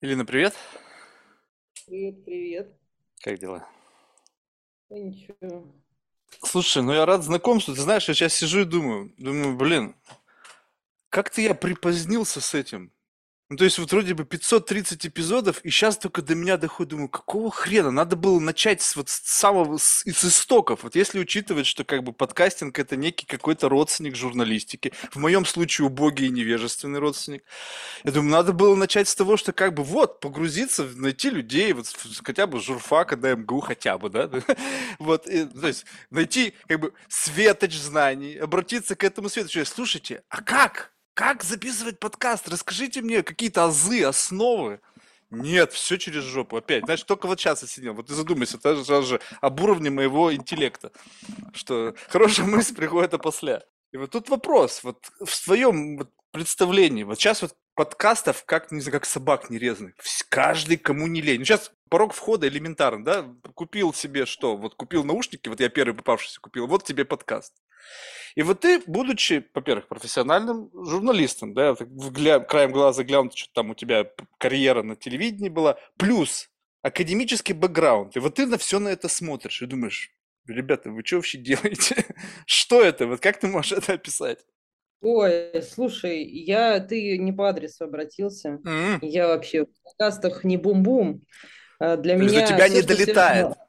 Элина, привет. Привет, привет. Как дела? Да ничего. Слушай, ну я рад знакомству. Ты знаешь, я сейчас сижу и думаю, думаю, блин, как-то я припозднился с этим. Ну, то есть вот вроде бы 530 эпизодов, и сейчас только до меня доходит, думаю, какого хрена? Надо было начать с вот с самого, с, из истоков. Вот если учитывать, что как бы подкастинг это некий какой-то родственник журналистики, в моем случае убогий и невежественный родственник, я думаю, надо было начать с того, что как бы вот, погрузиться, найти людей, вот хотя бы журфака, да, МГУ хотя бы, да, вот, то есть найти как бы светоч знаний, обратиться к этому светочу, слушайте, а как? Как записывать подкаст? Расскажите мне какие-то азы, основы. Нет, все через жопу опять. Знаешь, только вот сейчас я сидел. Вот ты задумайся даже, даже об уровне моего интеллекта. Что хорошая мысль приходит опосля. И вот тут вопрос. Вот в своем вот представлении, вот сейчас вот подкастов, как, не знаю, как собак нерезанных. Каждый, кому не лень. Ну, сейчас порог входа элементарный, да? Купил себе что? Вот купил наушники, вот я первый попавшийся купил, вот тебе подкаст. И вот ты, будучи, во-первых, профессиональным журналистом, да, так вгля- краем глаза глянул, что там у тебя карьера на телевидении была, плюс академический бэкграунд, и вот ты на все на это смотришь и думаешь, ребята, вы что вообще делаете? Что это? Вот как ты можешь это описать? Ой, слушай, я, ты не по адресу обратился. М, Я вообще в подкастах не бум-бум. А Для То меня тебя все, не долетает. связано...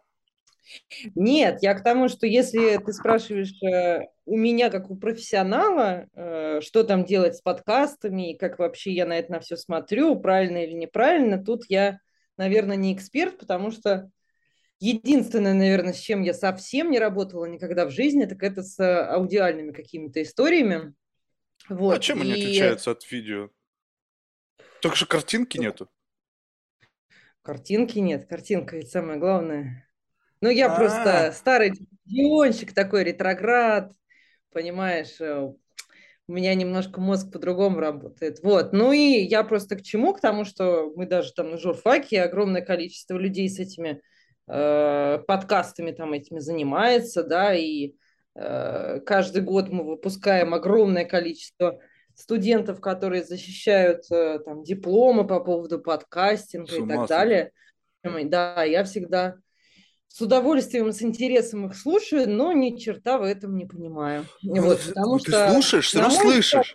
Нет, я к тому, что если ты спрашиваешь э, у меня, как у профессионала, э, что там делать с подкастами, и как вообще я на это на все смотрю, правильно или неправильно, тут я, наверное, не эксперт, потому что Единственное, наверное, с чем я совсем не работала никогда в жизни, так это с э, аудиальными какими-то историями. Ну, а Вот, чем они и отличаются от видео? Только что картинки нету. картинки нет, картинка ведь самое главное. Ну, я А, просто старый телевизионщик такой, ретроград, понимаешь, э, у меня немножко мозг по-другому работает. Вот, ну и я просто к чему? К тому, что мы даже там на журфаке, огромное количество людей с этими э, подкастами там этими занимается, да, и э, каждый год мы выпускаем огромное количество студентов, которые защищают э, там дипломы по поводу подкастинга и так далее. Да, я всегда с удовольствием, с интересом их слушаю, но ни черта в этом не понимаю. Ну, Вот, потому ты что, слушаешь, все равно слышишь.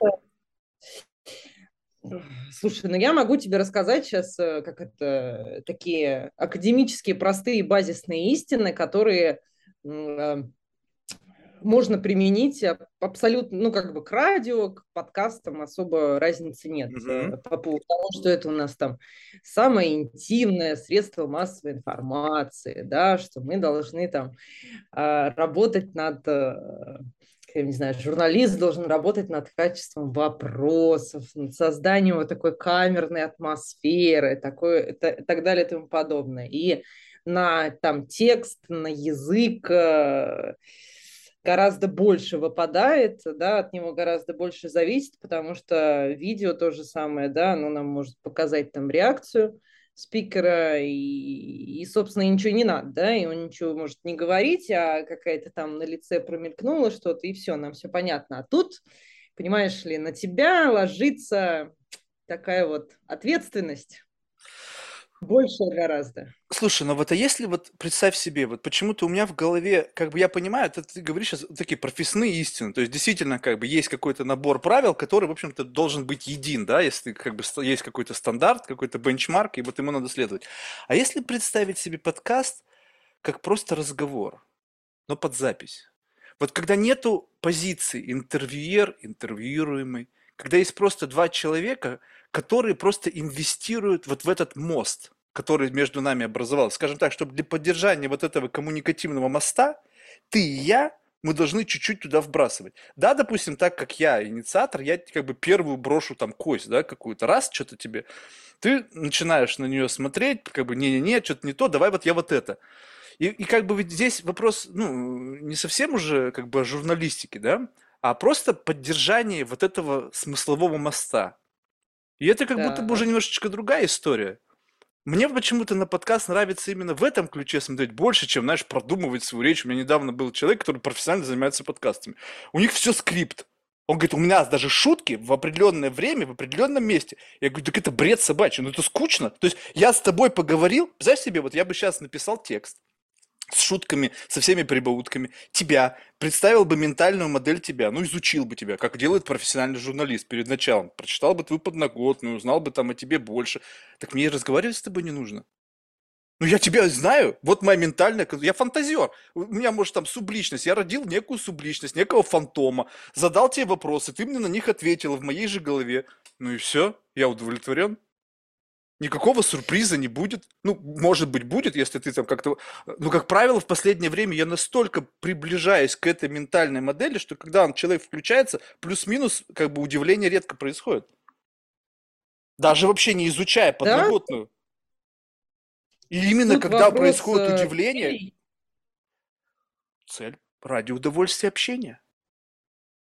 Слушай, ну я могу тебе рассказать сейчас, э, как это, такие академические, простые, базисные истины, которые э, можно применить а- абсолютно, ну как бы к радио, к подкастам особо разницы нет э, по поводу того, что это у нас там самое интимное средство массовой информации, да, что мы должны там а, работать над, э, я не знаю, журналист должен работать над качеством вопросов, над созданием вот такой камерной атмосферы, такой, и та- и так далее и тому подобное. И на там текст, на язык э, гораздо больше выпадает, да, от него гораздо больше зависит, потому что видео то же самое, да, оно нам может показать там реакцию, спикера, и, и, собственно, ничего не надо, да, и он ничего может не говорить, а какая-то там на лице промелькнуло что-то, и все, нам все понятно. А тут, понимаешь ли, на тебя ложится такая вот ответственность, большая гораздо. Слушай, ну вот а если вот представь себе, вот почему-то у меня в голове, как бы я понимаю, это ты говоришь сейчас такие профессиональные истины, то есть действительно как бы есть какой-то набор правил, который, в общем-то, должен быть един, да, если как бы ст- есть какой-то стандарт, какой-то бенчмарк, и вот ему надо следовать. А если представить себе подкаст как просто разговор, но под запись? Вот когда нету позиции интервьюер, интервьюируемый, когда есть просто два человека, которые просто инвестируют вот в этот мост, который между нами образовался. Скажем так, чтобы для поддержания вот этого коммуникативного моста ты и я, мы должны чуть-чуть туда вбрасывать. Да, допустим, так как я инициатор, я как бы первую брошу там кость, да, какую-то, раз, что-то тебе, ты начинаешь на нее смотреть, как бы, не-не-не, что-то не то, давай вот я вот это. И, и как бы ведь здесь вопрос, ну, не совсем уже как бы о журналистике, да, а просто поддержание вот этого смыслового моста. И это как будто бы уже немножечко другая история. Мне почему-то на подкаст нравится именно в этом ключе смотреть больше, чем, знаешь, продумывать свою речь. У меня недавно был человек, который профессионально занимается подкастами. У них все скрипт. Он говорит, у меня даже шутки в определенное время, в определенном месте. Я говорю, так это бред собачий, ну это скучно. То есть я с тобой поговорил, представь себе, вот я бы сейчас написал текст с шутками, со всеми прибаутками, тебя, представил бы ментальную модель тебя, ну изучил бы тебя, как делает профессиональный журналист перед началом, прочитал бы твою подноготную, узнал бы там о тебе больше. Так мне разговаривать с тобой не нужно. Ну, я тебя знаю, вот моя ментальная, я фантазер, у меня, может, там субличность, я родил некую субличность, некого фантома, задал тебе вопросы, ты мне на них ответила в моей же голове, ну и все, я удовлетворен. Никакого сюрприза не будет. Ну, может быть, будет, если ты там как-то... Ну, как правило, в последнее время я настолько приближаюсь к этой ментальной модели, что когда он, человек включается, плюс-минус, как бы удивление редко происходит. Даже вообще не изучая подноготную. Да? И именно Тут когда происходит э, удивление, цель ради удовольствия общения.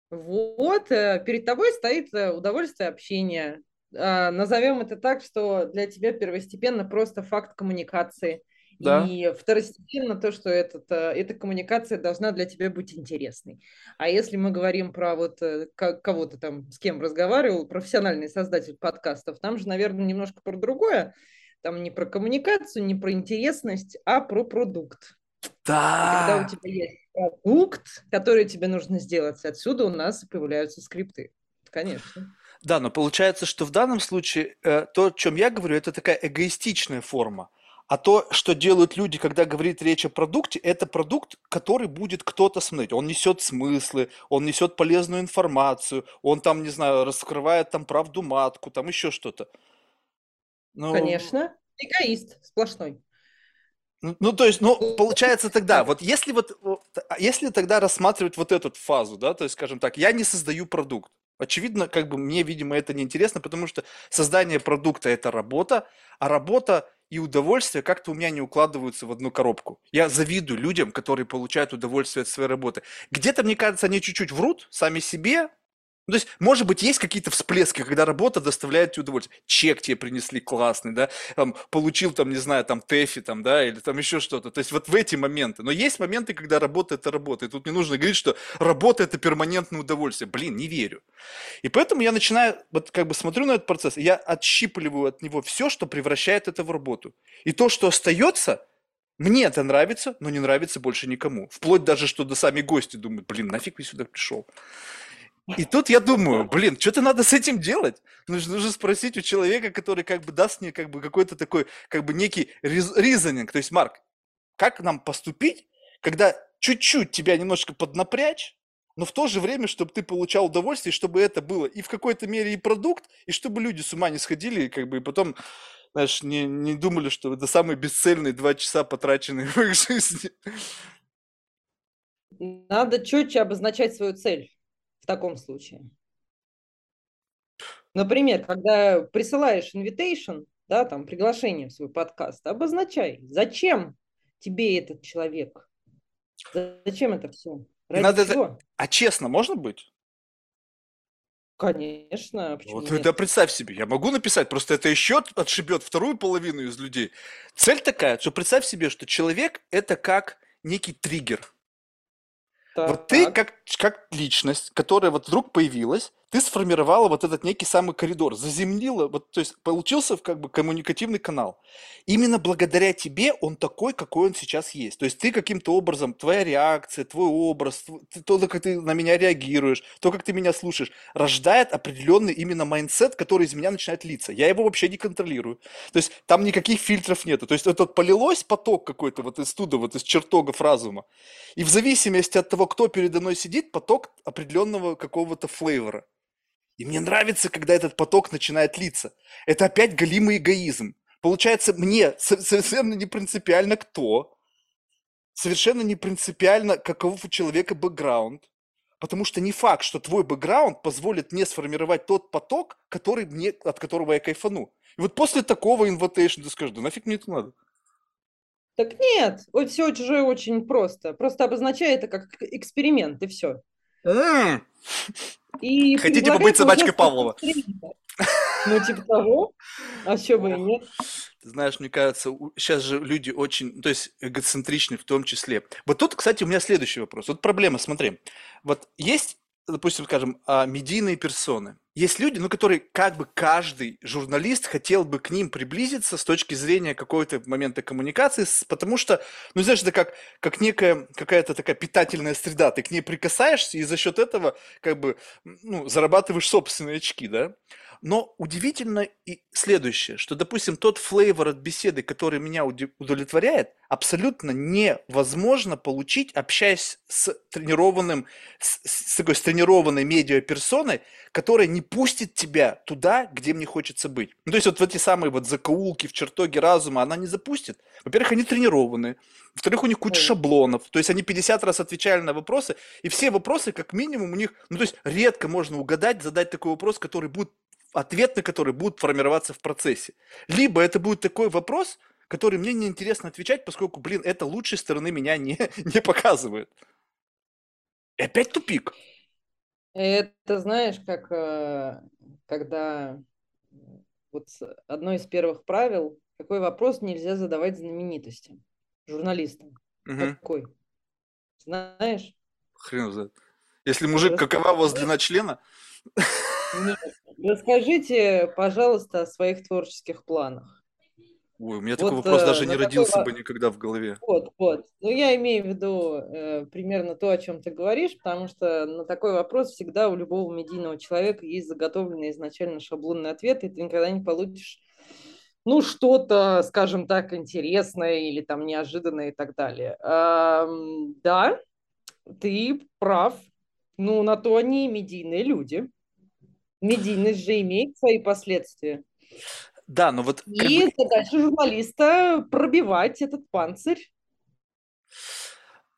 Вот, э, перед тобой стоит э, удовольствие общения. А, назовем это так, что для тебя первостепенно просто факт коммуникации. Да. И второстепенно то, что этот, эта коммуникация должна для тебя быть интересной. А если мы говорим про вот кого-то там, с кем разговаривал, профессиональный создатель подкастов, там же, наверное, немножко про другое. Там не про коммуникацию, не про интересность, а про продукт. Да. когда у тебя есть продукт, который тебе нужно сделать, отсюда у нас появляются скрипты. Конечно. Да, но получается, что в данном случае э, то, о чем я говорю, это такая эгоистичная форма. А то, что делают люди, когда говорит речь о продукте, это продукт, который будет кто-то смотреть. Он несет смыслы, он несет полезную информацию, он там, не знаю, раскрывает там правду матку, там еще что-то. Ну, Конечно. Эгоист сплошной. Ну, ну, то есть, ну, получается тогда, вот если вот, а если тогда рассматривать вот эту фазу, да, то есть, скажем так, я не создаю продукт. Очевидно, как бы мне, видимо, это неинтересно, потому что создание продукта – это работа, а работа и удовольствие как-то у меня не укладываются в одну коробку. Я завидую людям, которые получают удовольствие от своей работы. Где-то, мне кажется, они чуть-чуть врут сами себе, ну, то есть, может быть, есть какие-то всплески, когда работа доставляет тебе удовольствие. Чек тебе принесли классный, да, там, получил там, не знаю, там, ТЭФИ, там, да, или там еще что-то. То есть, вот в эти моменты. Но есть моменты, когда работа – это работа. И тут не нужно говорить, что работа – это перманентное удовольствие. Блин, не верю. И поэтому я начинаю, вот как бы смотрю на этот процесс, я отщипливаю от него все, что превращает это в работу. И то, что остается, мне это нравится, но не нравится больше никому. Вплоть даже, что до сами гости думают, блин, нафиг я сюда пришел. И тут я думаю, блин, что-то надо с этим делать. Нужно, нужно спросить у человека, который как бы даст мне как бы какой-то такой, как бы некий ризонинг. То есть, Марк, как нам поступить, когда чуть-чуть тебя немножко поднапрячь, но в то же время, чтобы ты получал удовольствие, чтобы это было и в какой-то мере и продукт, и чтобы люди с ума не сходили, и как бы и потом, знаешь, не, не думали, что это самые бесцельные два часа, потраченные в их жизни. Надо четче обозначать свою цель в таком случае? Например, когда присылаешь invitation, да, там приглашение в свой подкаст, обозначай, зачем тебе этот человек, зачем это все, ради Надо чего? Это... А честно можно быть? Конечно. Вот нет? это представь себе, я могу написать, просто это еще отшибет вторую половину из людей. Цель такая, что представь себе, что человек это как некий триггер. Так, вот ты как, как личность, которая вот вдруг появилась, ты сформировала вот этот некий самый коридор, заземлила, вот, то есть получился как бы коммуникативный канал. Именно благодаря тебе он такой, какой он сейчас есть. То есть ты каким-то образом, твоя реакция, твой образ, то, как ты на меня реагируешь, то, как ты меня слушаешь, рождает определенный именно mindset, который из меня начинает литься. Я его вообще не контролирую. То есть там никаких фильтров нету. То есть это полилось поток какой-то вот из туда, вот из чертогов разума. И в зависимости от того, кто передо мной сидит, поток определенного какого-то flavor а. И мне нравится, когда этот поток начинает литься. Это опять галимый эгоизм. Получается, мне совершенно не принципиально кто, совершенно не принципиально, каков у человека бэкграунд, потому что не факт, что твой бэкграунд позволит мне сформировать тот поток, который мне, от которого я кайфану. И вот после такого invitation ты скажешь, да нафиг мне это надо? Так нет, вот все уже очень просто. Просто обозначай это как эксперимент, и все. И Хотите побыть собачкой Павлова? Ну, типа того. А что бы и нет. Знаешь, мне кажется, сейчас же люди очень, то есть эгоцентричны в том числе. Вот тут, кстати, у меня следующий вопрос. Вот проблема, смотри. Вот есть допустим, скажем, а, медийные персоны. Есть люди, ну, которые как бы каждый журналист хотел бы к ним приблизиться с точки зрения какого-то момента коммуникации, потому что, ну, знаешь, это как, как некая какая-то такая питательная среда, ты к ней прикасаешься и за счет этого как бы, ну, зарабатываешь собственные очки, да? Но удивительно и следующее, что, допустим, тот флейвор от беседы, который меня удовлетворяет, абсолютно невозможно получить, общаясь с тренированным, с, с такой с тренированной медиаперсоной, которая не пустит тебя туда, где мне хочется быть. Ну, то есть вот в эти самые вот закоулки, в чертоге разума она не запустит. Во-первых, они тренированы. Во-вторых, у них куча шаблонов. То есть они 50 раз отвечали на вопросы, и все вопросы, как минимум, у них, ну, то есть редко можно угадать, задать такой вопрос, который будет ответ на который будет формироваться в процессе. Либо это будет такой вопрос, который мне неинтересно отвечать, поскольку, блин, это лучшей стороны меня не, не показывает. И опять тупик. Это знаешь, как э, когда вот одно из первых правил, какой вопрос нельзя задавать знаменитостям, журналистам. Угу. Какой? Знаешь? Хрен знает. Если мужик, какова у вас длина члена? Расскажите, пожалуйста, о своих творческих планах. Ой, у меня вот, такой вопрос э, даже не родился такой... бы никогда в голове. Вот, вот. Ну, я имею в виду э, примерно то, о чем ты говоришь, потому что на такой вопрос всегда у любого медийного человека есть заготовленный изначально шаблонный ответ, и ты никогда не получишь ну, что-то, скажем так, интересное или там неожиданное и так далее. А, да, ты прав. Ну, на то они медийные люди. Медийность же имеет свои последствия. Да, но вот... И бы... задача журналиста пробивать этот панцирь.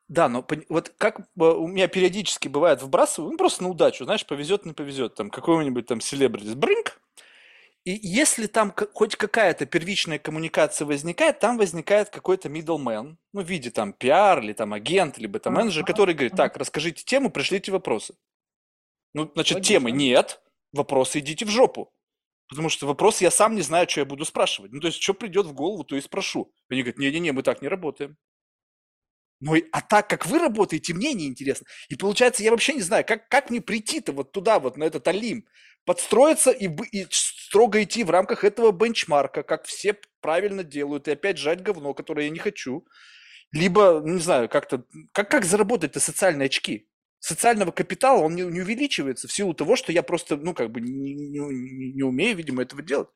Да, но вот как у меня периодически бывает вбрасываю, ну просто на удачу, знаешь, повезет, не повезет, там какой-нибудь там селебрити, брынк, и если там хоть какая-то первичная коммуникация возникает, там возникает какой-то middleman, ну, в виде там пиар или там агент, либо там менеджер, который говорит, так, расскажите тему, пришлите вопросы. Ну, значит, Логично. темы нет, вопросы идите в жопу. Потому что вопрос я сам не знаю, что я буду спрашивать. Ну, то есть, что придет в голову, то и спрошу. Они говорят, не-не-не, мы так не работаем. Ну, а так как вы работаете, мне не интересно. И получается, я вообще не знаю, как, как мне прийти-то вот туда, вот на этот Алим, подстроиться и, и строго идти в рамках этого бенчмарка, как все правильно делают, и опять жать говно, которое я не хочу. Либо, не знаю, как-то, как, как заработать-то социальные очки? Социального капитала, он не, не увеличивается в силу того, что я просто, ну, как бы не, не, не умею, видимо, этого делать.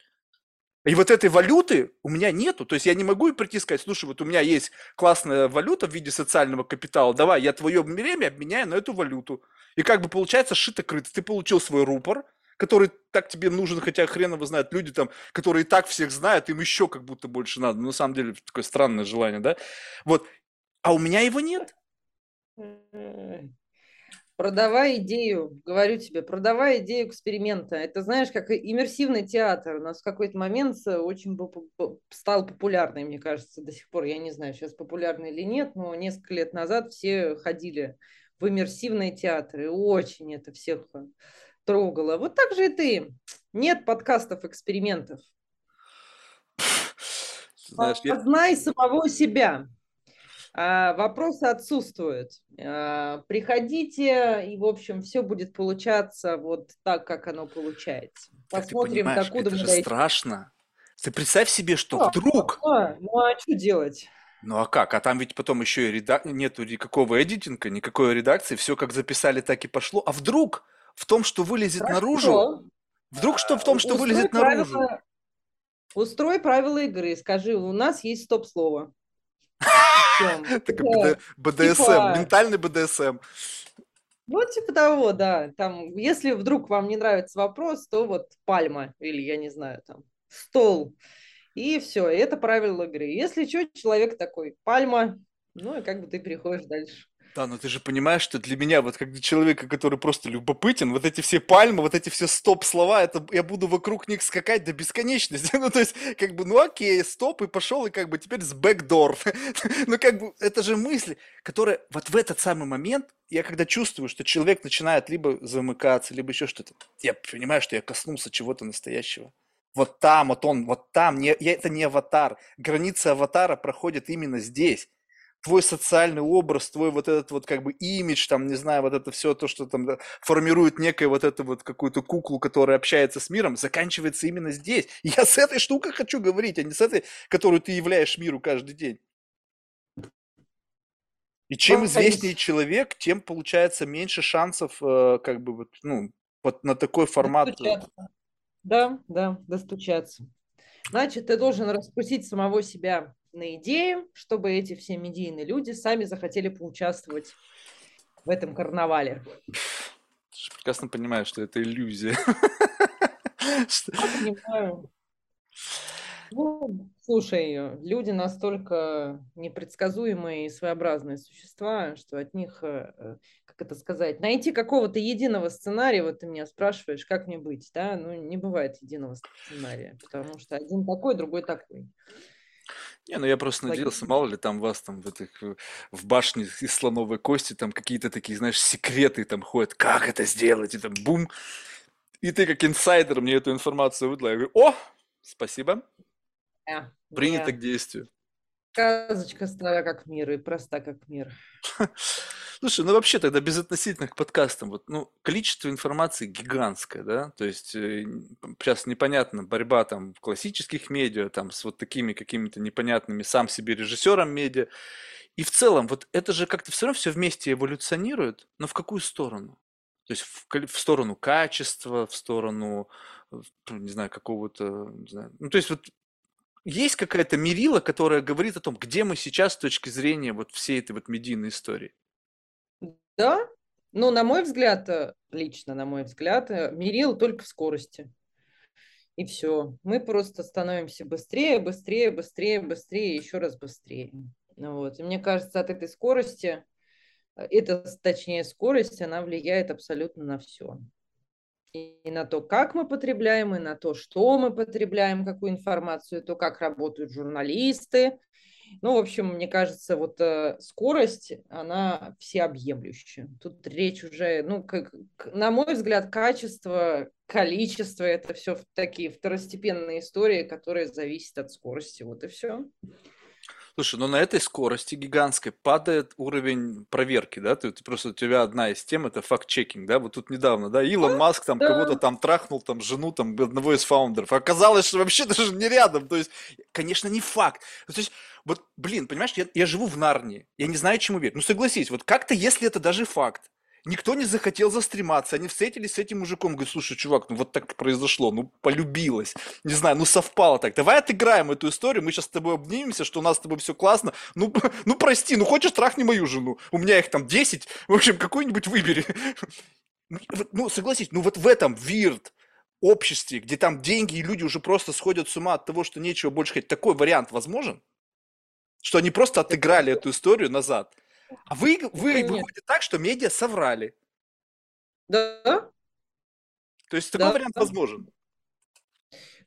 И вот этой валюты у меня нету. То есть я не могу и прийти и сказать, слушай, вот у меня есть классная валюта в виде социального капитала, давай я твое время обменяю на эту валюту. И как бы получается шито-крыто. Ты получил свой рупор, который так тебе нужен, хотя хрен его знает, люди там, которые и так всех знают, им еще как будто больше надо. Но на самом деле такое странное желание, да? Вот. А у меня его нет. Продавай идею, говорю тебе, продавай идею эксперимента. Это, знаешь, как иммерсивный театр. У нас в какой-то момент очень стал популярный, мне кажется, до сих пор. Я не знаю, сейчас популярный или нет, но несколько лет назад все ходили в иммерсивные театры. Очень это всех трогало. Вот так же и ты. Нет подкастов экспериментов. Знаешь, Познай я... самого себя. А, вопросы отсутствуют. А, приходите, и, в общем, все будет получаться вот так, как оно получается. Посмотрим, как докуда это мы же страшно. Ты представь себе, что а, вдруг... А, ну а что делать? Ну а как? А там ведь потом еще и редак... нету никакого эдитинга, никакой редакции, все как записали, так и пошло. А вдруг в том, что вылезет Хорошо. наружу, вдруг что в том, что Устрой вылезет правила... наружу? Устрой правила игры, скажи, у нас есть стоп-слово. Так БДСМ, ментальный БДСМ. Ну, типа того, да. Там, если вдруг вам не нравится вопрос, то вот пальма или, я не знаю, там, стол. И все, это правило игры. Если что, человек такой, пальма, ну и как бы ты переходишь дальше. Да, но ты же понимаешь, что для меня, вот как для человека, который просто любопытен, вот эти все пальмы, вот эти все стоп-слова, это я буду вокруг них скакать до бесконечности. Ну, то есть, как бы, ну окей, стоп, и пошел, и как бы теперь с бэкдор. ну, как бы, это же мысли, которые вот в этот самый момент, я когда чувствую, что человек начинает либо замыкаться, либо еще что-то, я понимаю, что я коснулся чего-то настоящего. Вот там, вот он, вот там, не, я, это не аватар. Граница аватара проходит именно здесь. Твой социальный образ, твой вот этот вот как бы имидж, там, не знаю, вот это все то, что там да, формирует некое вот это вот какую-то куклу, которая общается с миром, заканчивается именно здесь. Я с этой штукой хочу говорить, а не с этой, которую ты являешь миру каждый день. И чем известнее человек, тем получается меньше шансов, э, как бы вот, ну, вот на такой формат. Достучаться. Да, да, достучаться. Значит, ты должен распустить самого себя на идеи, чтобы эти все медийные люди сами захотели поучаствовать в этом карнавале. Ты прекрасно понимаешь, что это иллюзия. Я понимаю. Ну, слушай, люди настолько непредсказуемые и своеобразные существа, что от них, э, э, как это сказать, найти какого-то единого сценария, вот ты меня спрашиваешь, как мне быть, да, ну, не бывает единого сценария, потому что один такой, другой такой. Не, ну я просто надеялся, мало ли там вас там в этих э, в башне из слоновой кости там какие-то такие, знаешь, секреты там ходят, как это сделать, и там бум. И ты как инсайдер мне эту информацию выдала. Я говорю, о, спасибо, Да, принято да. к действию. Сказочка стара как мир и проста как мир. Слушай, ну вообще тогда безотносительно к подкастам, вот, ну, количество информации гигантское, да, то есть э, сейчас непонятно, борьба там классических медиа, там с вот такими какими-то непонятными сам себе режиссером медиа, и в целом вот это же как-то все равно все вместе эволюционирует, но в какую сторону? То есть в, в сторону качества, в сторону, э, не знаю, какого-то, не знаю, ну то есть вот есть какая-то мерила, которая говорит о том, где мы сейчас с точки зрения вот всей этой вот медийной истории? Да, ну, на мой взгляд, э, лично на мой взгляд, э, мерил только в скорости. И все. Мы просто становимся быстрее, быстрее, быстрее, быстрее, еще раз быстрее. Ну Вот. И мне кажется, от этой скорости, э, эта, точнее, скорость, она влияет абсолютно на все. И на то, как мы потребляем, и на то, что мы потребляем, какую информацию, то, как работают журналисты, ну, в общем, мне кажется, вот э, скорость, она всеобъемлющая. Тут речь уже, ну, как, на мой взгляд, качество, количество, это все такие второстепенные истории, которые зависят от скорости. Вот и все. Слушай, ну на этой скорости гигантской падает уровень проверки, да? Ты, ты просто у тебя одна из тем это факт-чекинг, да? Вот тут недавно, да, Илон Маск там да. кого-то там трахнул, там жену там одного из фаундеров. Оказалось, что вообще даже не рядом. То есть, конечно, не факт. То есть, вот, блин, понимаешь, я, я живу в Нарнии, я не знаю, чему верить. Ну согласись, вот как-то, если это даже факт, Никто не захотел застрематься. Они встретились с этим мужиком. Говорят, слушай, чувак, ну вот так произошло. Ну, полюбилось. Не знаю, ну совпало так. Давай отыграем эту историю. Мы сейчас с тобой обнимемся, что у нас с тобой все классно. Ну, ну прости, ну хочешь, трахни мою жену. У меня их там 10. В общем, какую-нибудь выбери. Ну, согласись, ну вот в этом вирт обществе, где там деньги и люди уже просто сходят с ума от того, что нечего больше хотеть, такой вариант возможен? Что они просто отыграли эту историю назад. А вы, вы Нет. так, что медиа соврали. Да? То есть такой Да. вариант возможен.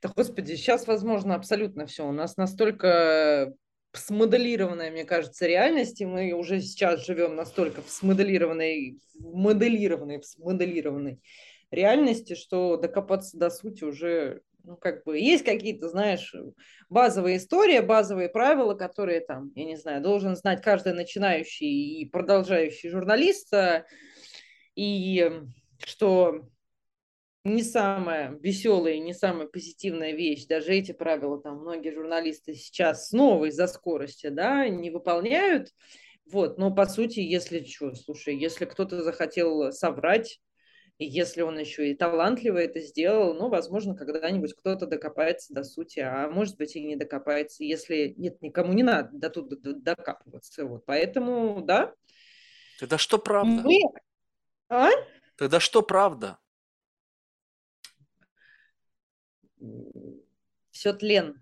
Да, господи, сейчас возможно абсолютно все. У нас настолько смоделированная, мне кажется, реальность, и мы уже сейчас живем настолько в смоделированной, в моделированной, в смоделированной реальности, что докопаться до сути уже, ну, как бы, есть какие-то, знаешь, базовые истории, базовые правила, которые там, я не знаю, должен знать каждый начинающий и продолжающий журналист, а, и что не самая веселая не самая позитивная вещь. Даже эти правила там многие журналисты сейчас снова из-за скорости, да, не выполняют. Вот, но по сути, если что, слушай, если кто-то захотел соврать, и если он еще и талантливо это сделал, ну, возможно, когда-нибудь кто-то докопается до сути, а может быть и не докопается, если нет, никому не надо до туда докапываться. Вот, поэтому, да, Тогда что правда? мы... А? Тогда что правда? Все тлен.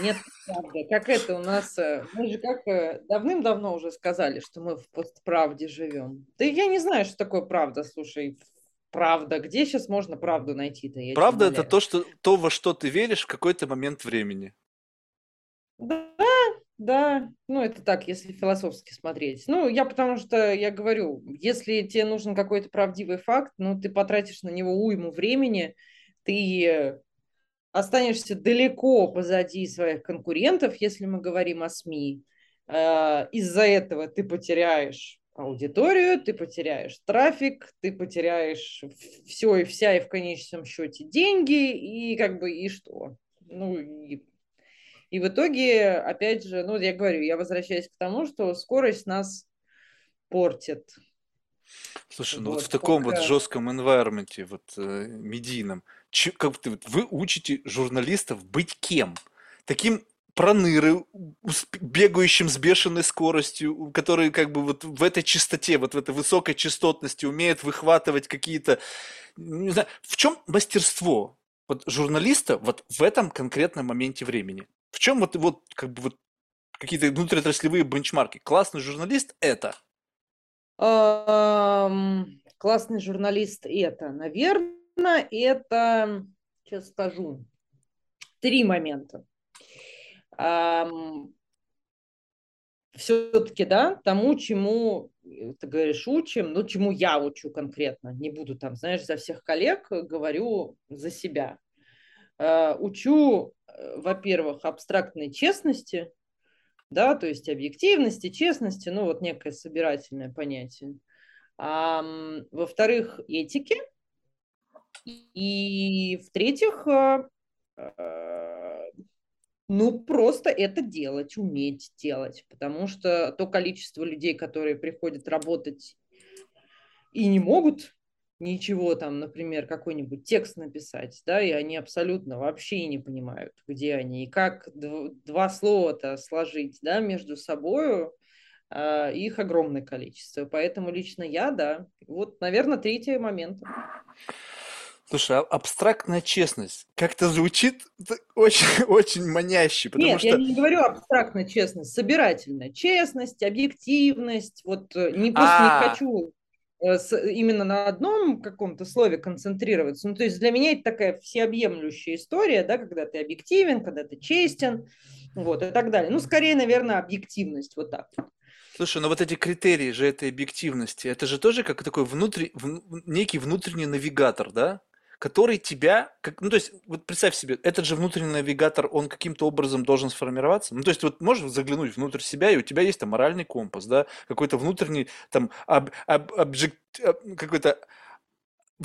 Нет правды. Как это у нас... э, Мы же как э, давным-давно уже сказали, что мы в постправде живем. Да я не знаю, что такое правда, слушай. Правда. Где сейчас можно правду найти-то? Правда это то, что, то, во что ты веришь в какой-то момент времени. Да, да. Ну, это так, если философски смотреть. Ну, я потому что, я говорю, если тебе нужен какой-то правдивый факт, ну, ты потратишь на него уйму времени, ты э, останешься далеко позади своих конкурентов, если мы говорим о СМИ. Э, из-за этого ты потеряешь аудиторию, ты потеряешь трафик, ты потеряешь все и вся, и в конечном счете деньги, и как бы и что? Ну, и, и в итоге, опять же, ну, я говорю, я возвращаюсь к тому, что скорость нас портит. Слушай, ну вот, вот в таком пока... вот жестком environment, вот э, медийном, как вы учите журналистов быть кем? Таким проныры, бегающим с бешеной скоростью, которые как бы вот в этой частоте, вот в этой высокой частотности умеют выхватывать какие-то... Не знаю, в чем мастерство вот журналиста вот в этом конкретном моменте времени? В чем вот, вот как бы вот какие-то внутриотраслевые бенчмарки? Классный журналист – это? Классный журналист – это, наверное, это, сейчас скажу, три момента все-таки, да, тому, чему э, ты говоришь, учим, ну, чему я учу конкретно, не буду там, знаешь, за всех коллег, э, говорю за себя. А, учу, э, во-первых, абстрактной честности, да, то есть объективности, честности, ну, вот некое собирательное понятие. Во-вторых, этики. И в-третьих, а, ну, просто это делать, уметь делать, потому что то количество людей, которые приходят работать и не могут ничего там, например, какой-нибудь текст написать, да, и они абсолютно вообще не понимают, где они, и как два слова-то сложить, да, между собой, э, их огромное количество. Поэтому лично я, да, вот, наверное, третий момент. Слушай, а абстрактная честность как-то звучит очень, очень маняще, потому Нет, что... я не говорю абстрактная честность, собирательная честность, объективность. Вот э, не просто А-а-а. не хочу э, именно на одном каком-то слове концентрироваться. Ну, то есть для меня это такая всеобъемлющая история, да, когда ты объективен, когда ты честен, вот, и так далее. Ну, скорее, наверное, объективность, вот так. Слушай, ну вот эти критерии же этой объективности, это же тоже как такой внутри, в, некий внутренний навигатор, да? Который тебя, как, ну то есть, вот представь себе, этот же внутренний навигатор, он каким-то образом должен сформироваться. Ну то есть, вот можешь заглянуть внутрь себя, и у тебя есть там моральный компас, да, какой-то внутренний там об, об, объект, какой-то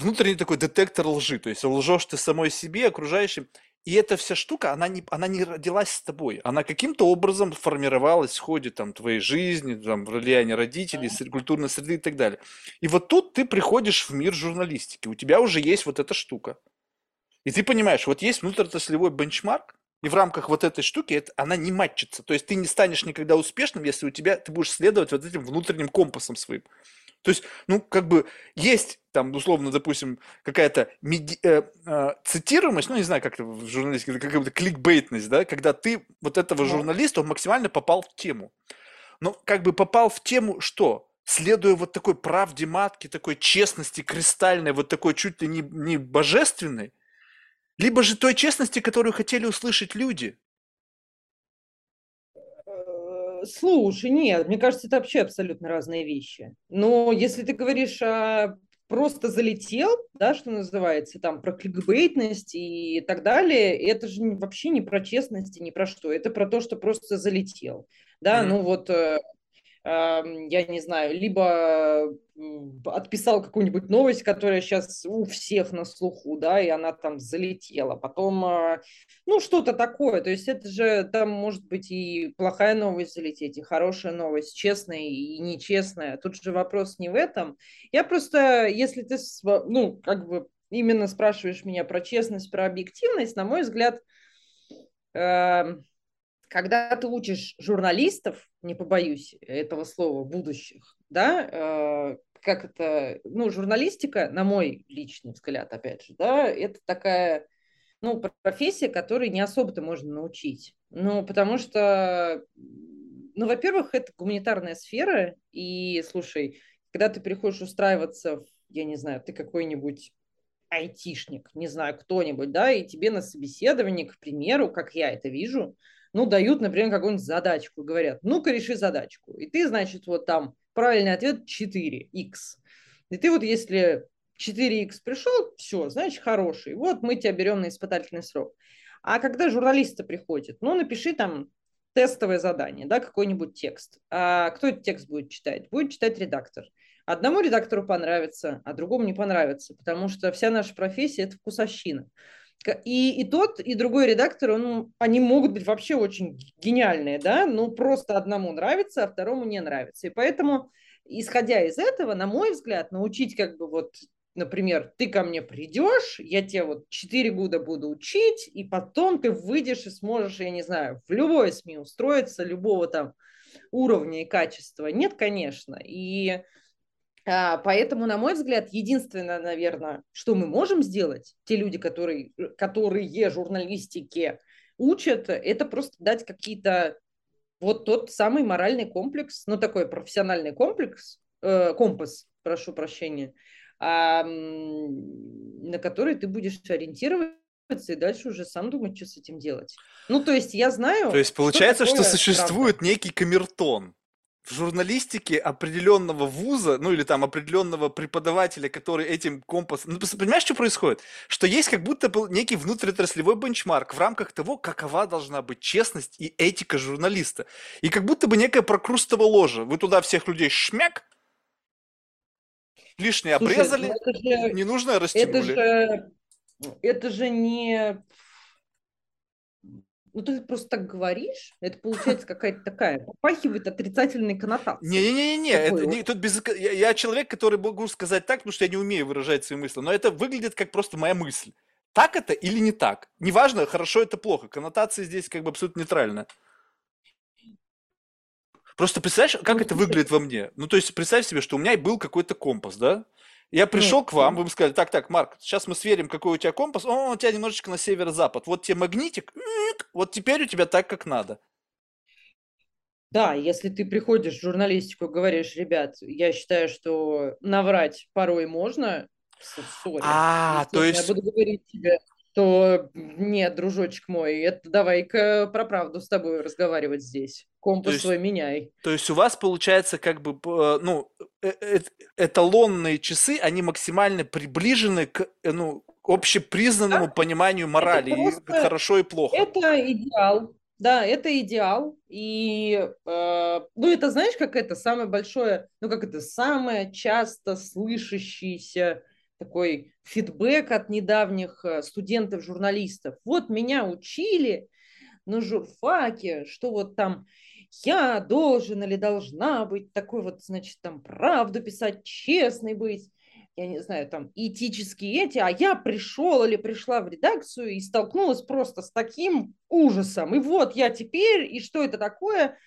внутренний такой детектор лжи, то есть лжешь ты самой себе, окружающим, и эта вся штука, она не, она не родилась с тобой. Она каким-то образом формировалась в ходе там, твоей жизни, там, влияния родителей, среды, культурной среды и так далее. И вот тут ты приходишь в мир журналистики. У тебя уже есть вот эта штука. И ты понимаешь, вот есть внутриотраслевой бенчмарк, и в рамках вот этой штуки это, она не матчится. То есть ты не станешь никогда успешным, если у тебя ты будешь следовать вот этим внутренним компасом своим. То есть, ну, как бы есть там, условно, допустим, какая-то меди- э, э, цитируемость, ну, не знаю, как это в журналистике, какая-то кликбейтность, да, когда ты, вот этого журналиста, он максимально попал в тему. Но как бы попал в тему что? Следуя вот такой правде матки, такой честности кристальной, вот такой чуть ли не, не божественной, либо же той честности, которую хотели услышать люди. Слушай, нет, мне кажется, это вообще абсолютно разные вещи. Но если ты говоришь о просто залетел, да, что называется, там про кликбейтность и так далее, это же вообще не про честность и не про что, это про то, что просто залетел, да, mm-hmm. ну вот э, я не знаю, либо отписал какую-нибудь новость, которая сейчас у всех на слуху, да, и она там залетела. Потом, а, ну, что-то такое. То есть это же там может быть и плохая новость залететь, и хорошая новость, честная и нечестная. Тут же вопрос не в этом. Я просто, если ты, ну, как бы именно спрашиваешь меня про честность, про объективность, на мой взгляд, эм, когда ты учишь журналистов, не побоюсь этого слова, будущих, да, э, как это, ну, журналистика, на мой личный взгляд, опять же, да, это такая, ну, профессия, которой не особо-то можно научить. Ну, потому что, ну, во-первых, это гуманитарная сфера, и, слушай, когда ты приходишь устраиваться, в, я не знаю, ты какой-нибудь айтишник, не знаю, кто-нибудь, да, и тебе на собеседовании, к примеру, как я это вижу, ну, дают, например, какую-нибудь задачку, говорят, ну-ка реши задачку. И ты, значит, вот там правильный ответ 4х. И ты вот если 4х пришел, все, значит, хороший. Вот мы тебя берем на испытательный срок. А когда журналисты приходят, ну, напиши там тестовое задание, да, какой-нибудь текст. А кто этот текст будет читать? Будет читать редактор. Одному редактору понравится, а другому не понравится, потому что вся наша профессия – это вкусовщина. И, и тот, и другой редактор, он, они могут быть вообще очень гениальные, да, ну просто одному нравится, а второму не нравится. И поэтому, исходя из этого, на мой взгляд, научить как бы вот например, ты ко мне придешь, я тебя вот 4 года буду учить, и потом ты выйдешь и сможешь, я не знаю, в любой СМИ устроиться, любого там уровня и качества. Нет, конечно. И поэтому, на мой взгляд, единственное, наверное, что мы можем сделать, те люди, которые, которые журналистике учат, это просто дать какие-то вот тот самый моральный комплекс, ну такой профессиональный комплекс, э, компас, прошу прощения, э, на который ты будешь ориентироваться и дальше уже сам думать, что с этим делать. Ну, то есть я знаю... То есть получается, что, что существует правда. некий камертон в журналистике определенного вуза, ну или там определенного преподавателя, который этим компасом... Ну, понимаешь, что происходит? Что есть как будто был некий внутриотраслевой бенчмарк в рамках того, какова должна быть честность и этика журналиста. И как будто бы некая прокрустово ложа. Вы туда всех людей шмяк, лишнее обрезали, Слушай, ну же, ненужное растянули. Это же, это же не ну, ты просто так говоришь, это получается какая-то такая, попахивает отрицательной коннотацией. Не-не-не, не, тут без... я, я человек, который могу сказать так, потому что я не умею выражать свои мысли, но это выглядит как просто моя мысль. Так это или не так? Неважно, хорошо это плохо. Коннотация здесь как бы абсолютно нейтральная. Просто представляешь, как ну, это выглядит во мне? Ну, то есть представь себе, что у меня был какой-то компас, да? Я пришел к вам, вы мне сказали, так, так, Марк, сейчас мы сверим, какой у тебя компас. О, у тебя немножечко на северо-запад. Вот тебе магнитик, вот теперь у тебя так, как надо. Да, если ты приходишь в журналистику и говоришь, ребят, я считаю, что наврать порой можно, сори. А, то есть... Я буду говорить тебе, что нет, дружочек мой, это давай-ка про правду с тобой разговаривать здесь. Компас есть, свой меняй. То есть у вас получается как бы, э, ну, э, э, эталонные часы, они максимально приближены к, ну, общепризнанному да? пониманию морали, просто, и хорошо и плохо. Это идеал, да, это идеал. И, э, ну, это знаешь, как это самое большое, ну, как это самое часто слышащееся такой фидбэк от недавних э, студентов-журналистов. Вот меня учили на журфаке, что вот там я должен или должна быть такой вот, значит, там правду писать, честный быть, я не знаю, там этические эти, а я пришел или пришла в редакцию и столкнулась просто с таким ужасом. И вот я теперь, и что это такое?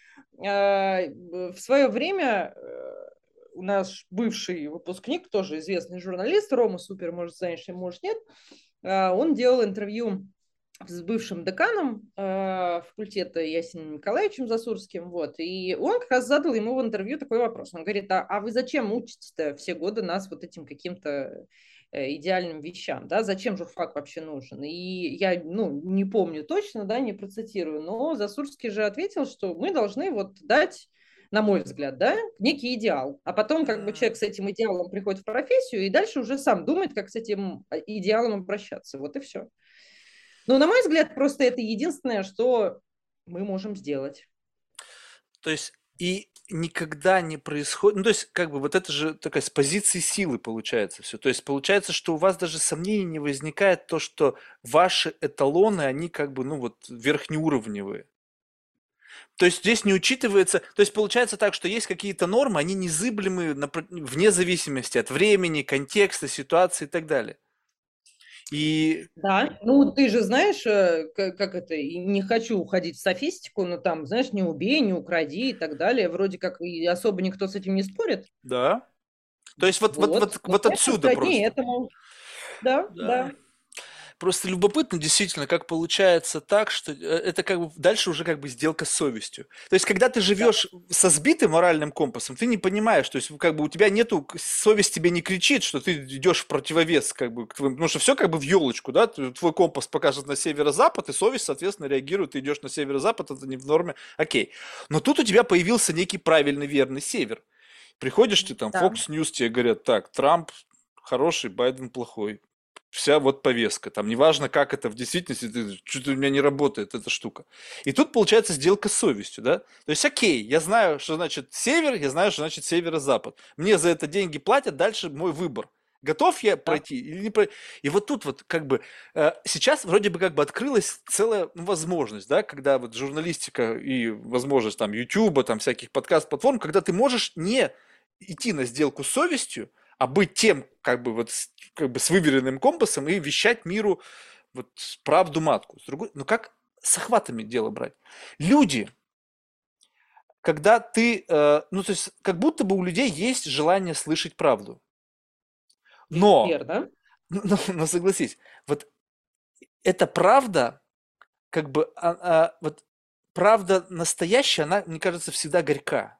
Э, в свое время у нас бывший выпускник, тоже известный журналист, Рома Супер, может, знаешь, может, нет, а, он делал интервью с бывшим деканом э, факультета Ясином Николаевичем Засурским, вот, и он как раз задал ему в интервью такой вопрос. Он говорит, а, а вы зачем учите-то все годы нас вот этим каким-то э, идеальным вещам, да, зачем журфак вообще нужен? И я, ну, не помню точно, да, не процитирую, но Засурский же ответил, что мы должны вот дать на мой взгляд, да, некий идеал. А потом как бы человек с этим идеалом приходит в профессию и дальше уже сам думает, как с этим а, идеалом обращаться. Вот и все. Но, на мой взгляд, просто это единственное, что мы можем сделать. То есть и никогда не происходит, ну то есть как бы вот это же такая с позиции силы получается все. То есть получается, что у вас даже сомнений не возникает то, что ваши эталоны, они как бы, ну вот верхнеуровневые. То есть здесь не учитывается, то есть получается так, что есть какие-то нормы, они незыблемые вне зависимости от времени, контекста, ситуации и так далее. И... Да, ну ты же знаешь, э, как, как это, не хочу уходить в софистику, но там, знаешь, не убей, не укради и так далее. Вроде как и особо никто с этим не спорит. Да. То есть вот, вот, вот, вот, вот отсюда просто. Этому... Да, да. да. Просто любопытно действительно, как получается так, что э, это как бы дальше уже как бы сделка с совестью. То есть, когда ты живешь да. со сбитым моральным компасом, ты не понимаешь, то есть как бы у тебя нету, совесть тебе не кричит, что ты идешь в противовес как бы к твоим, потому что все как бы в елочку, да, твой компас покажет на северо-запад, и совесть, соответственно, реагирует, ты идешь на северо-запад, это не в норме, окей. Но тут у тебя появился некий правильный, верный север. Приходишь ты там, да. Fox News тебе говорят, так, Трамп хороший, Байден плохой вся вот повестка. Там неважно, как это в действительности, что-то у меня не работает эта штука. И тут получается сделка с совестью, да? То есть, окей, я знаю, что значит север, я знаю, что значит северо-запад. Мне за это деньги платят, дальше мой выбор. Готов я пройти или не пройти? И вот тут вот как бы э, сейчас вроде бы как бы открылась целая ну, возможность, да, когда вот журналистика и возможность там Ютуба, там всяких подкаст-платформ, когда ты можешь не идти на сделку с совестью, а быть тем, как бы вот как бы с выверенным компасом и вещать миру вот правду матку. С другой, ну как с охватами дело брать? Люди, когда ты, э, ну то есть как будто бы у людей есть желание слышать правду. Но, Верно. ну, ну, ну, согласись, вот эта правда, как бы, а, а, вот правда настоящая, она, мне кажется, всегда горька.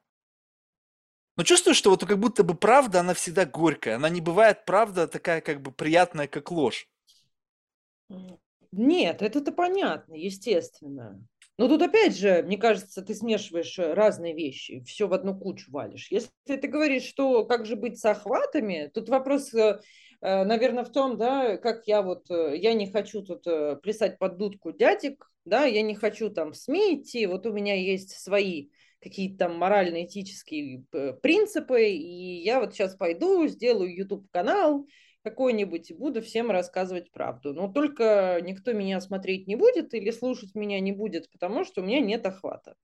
Но чувствую, что вот как будто бы правда, она всегда горькая. Она не бывает правда такая как бы приятная, как ложь. Нет, это-то понятно, естественно. Но тут опять же, мне кажется, ты смешиваешь э, разные вещи, все в одну кучу валишь. Если ты говоришь, что как же быть с охватами, тут вопрос, э, э, наверное, в том, да, как я вот, я не хочу тут плясать под дудку дядек, да, я не хочу там в СМИ идти, вот у меня есть свои какие-то там морально-этические принципы, и я вот сейчас пойду, сделаю YouTube-канал, какой-нибудь и буду всем рассказывать правду. Но только никто меня смотреть не будет или слушать меня не будет, потому что у меня нет охвата.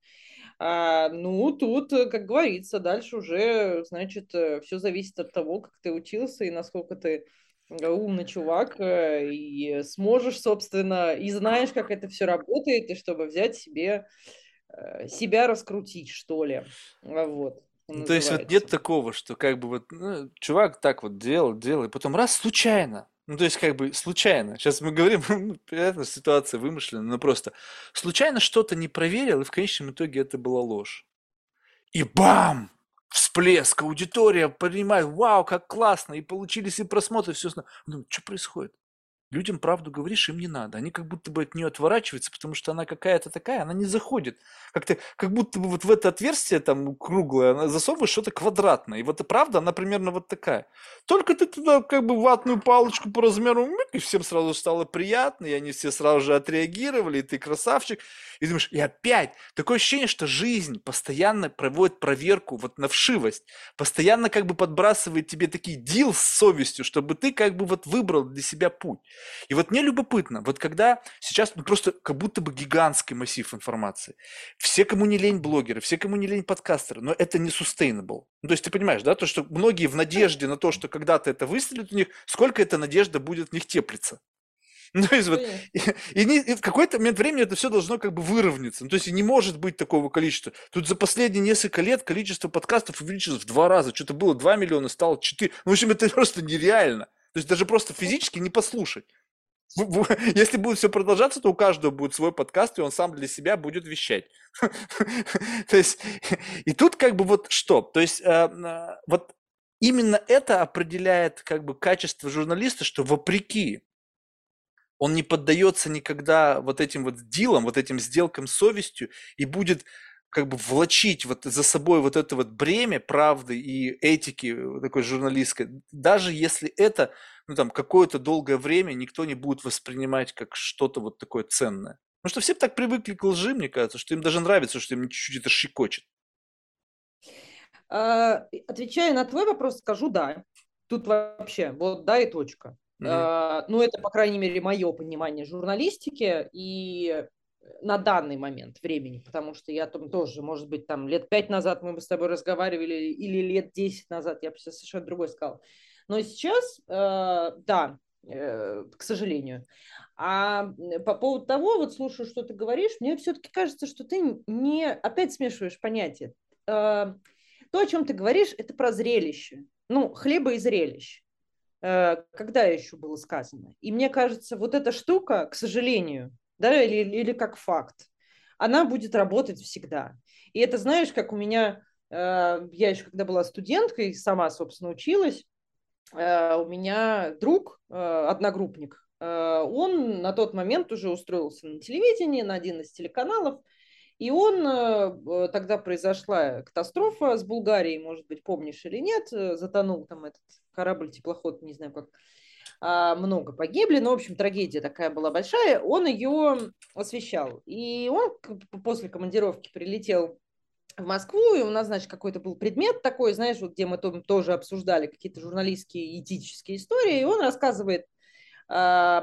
А, ну, тут, как говорится, дальше уже, значит, э, все зависит от того, как ты учился и насколько ты э, умный чувак, э, и сможешь, собственно, и знаешь, как это все работает, и чтобы взять себе себя раскрутить, что ли. Вот. Ну, то есть вот нет такого, что как бы вот ну, чувак так вот делал, делал, и потом раз случайно. Ну, то есть как бы случайно. Сейчас мы говорим, ну, понятно, ситуация вымышленная, но просто случайно что-то не проверил, и в конечном итоге это была ложь. И бам! Всплеск, аудитория понимает, вау, как классно, и получились и просмотры, все. Ну, что происходит? Людям правду говоришь, им не надо. Они как будто бы от нее отворачиваются, потому что она какая-то такая, она не заходит. Как-то, как будто бы вот в это отверстие там круглое, она засовываешь что-то квадратное. И вот и правда, она примерно вот такая. Только ты туда как бы ватную палочку по размеру, и всем сразу стало приятно, и они все сразу же отреагировали, и ты красавчик. И думаешь, и опять, такое ощущение, что жизнь постоянно проводит проверку вот на вшивость, постоянно как бы подбрасывает тебе такие дил с совестью, чтобы ты как бы вот выбрал для себя путь. И вот мне любопытно, вот когда сейчас ну, просто как будто бы гигантский массив информации, все, кому не лень блогеры, все, кому не лень подкастеры, но это не sustainable. Ну, то есть ты понимаешь, да, то, что многие в надежде на то, что когда-то это выстрелит у них, сколько эта надежда будет в них теплиться. Ну, то есть вот, и, и, не, и в какой-то момент времени это все должно как бы выровняться. Ну, то есть и не может быть такого количества. Тут за последние несколько лет количество подкастов увеличилось в два раза. Что-то было 2 миллиона, стало 4. Ну, в общем, это просто нереально. То есть даже просто физически не послушать. Если будет все продолжаться, то у каждого будет свой подкаст, и он сам для себя будет вещать. То есть, и тут как бы вот что? То есть, э, вот именно это определяет как бы качество журналиста, что вопреки он не поддается никогда вот этим вот дилам, вот этим сделкам с совестью и будет как бы влачить вот за собой вот это вот бремя правды и этики э, такой журналистской, даже если это, ну там, какое-то долгое время никто не будет воспринимать как что-то вот такое ценное. Потому что все так привыкли к лжи, мне кажется, что им даже нравится, что им чуть-чуть это щекочет. А, отвечая на твой вопрос, скажу да. Тут вообще, вот да и точка. Mm-hmm. Ну, это, по крайней мере, мое понимание журналистики. И на данный момент времени, потому что я там тоже, может быть, там лет пять назад мы бы с тобой разговаривали, или лет десять назад я бы совершенно другой сказал. Но сейчас, э, да, э, к сожалению. А по поводу того, вот слушаю, что ты говоришь, мне все-таки кажется, что ты не опять смешиваешь понятия. Э, то, о чем ты говоришь, это про зрелище. Ну, хлеба и зрелищ. Э, когда еще было сказано? И мне кажется, вот эта штука, к сожалению, да, или, или как факт, она будет работать всегда. И это, знаешь, как у меня, э, я еще когда была студенткой, сама, собственно, училась, э, у меня друг, э, одногруппник, он на тот момент уже устроился на телевидении, на один из телеканалов, и он, тогда произошла катастрофа с Булгарией, может быть, помнишь или нет, затонул там этот корабль, теплоход, не знаю как. А, много погибли, но, в общем, трагедия такая была большая, он ее освещал. И он после командировки прилетел в Москву, и у нас, значит, какой-то был предмет такой, знаешь, вот где мы тоже обсуждали какие-то журналистские этические истории, и он рассказывает э,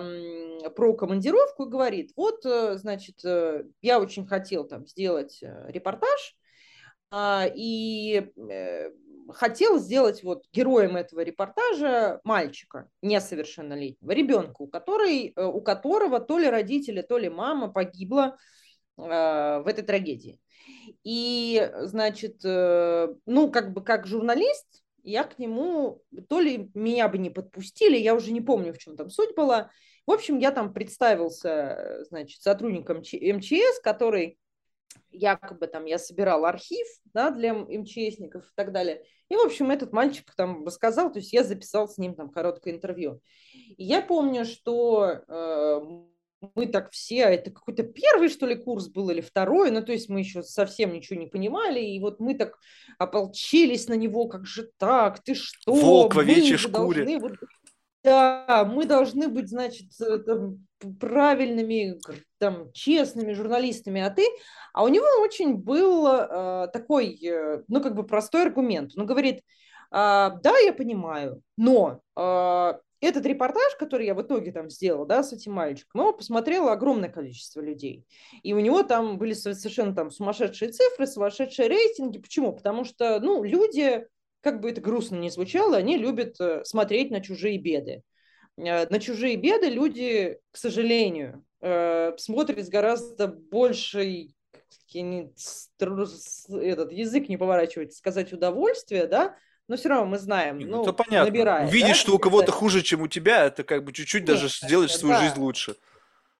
про командировку и говорит, вот, э, значит, э, я очень хотел там сделать э, репортаж, э, и хотел сделать вот героем этого репортажа мальчика несовершеннолетнего, ребенка, у, которой, у которого то ли родители, то ли мама погибла э, в этой трагедии. И, значит, э, ну, как бы как журналист, я к нему, то ли меня бы не подпустили, я уже не помню, в чем там суть была. В общем, я там представился, значит, сотрудником МЧС, который якобы там я собирал архив да, для МЧСников и так далее. И, в общем, этот мальчик там рассказал, то есть я записал с ним там короткое интервью. И я помню, что э, мы так все, это какой-то первый, что ли, курс был или второй, ну, то есть мы еще совсем ничего не понимали, и вот мы так ополчились на него, как же так, ты что? Волк в овечьей шкуре. Должны, вот, да, мы должны быть, значит, э, там, правильными, там, честными журналистами, а ты... А у него очень был э, такой, э, ну, как бы простой аргумент. Он говорит, э, да, я понимаю, но э, этот репортаж, который я в итоге там сделала, да, с этим мальчиком, его посмотрело огромное количество людей. И у него там были совершенно там сумасшедшие цифры, сумасшедшие рейтинги. Почему? Потому что, ну, люди, как бы это грустно ни звучало, они любят э, смотреть на чужие беды. Э, на чужие беды люди, к сожалению, э, смотрят с гораздо большей этот язык не поворачивается сказать удовольствие, да, но все равно мы знаем, ну, это понятно. набирая. Видишь, да, что у кого-то хуже, чем у тебя, это как бы чуть-чуть даже свою да. жизнь лучше.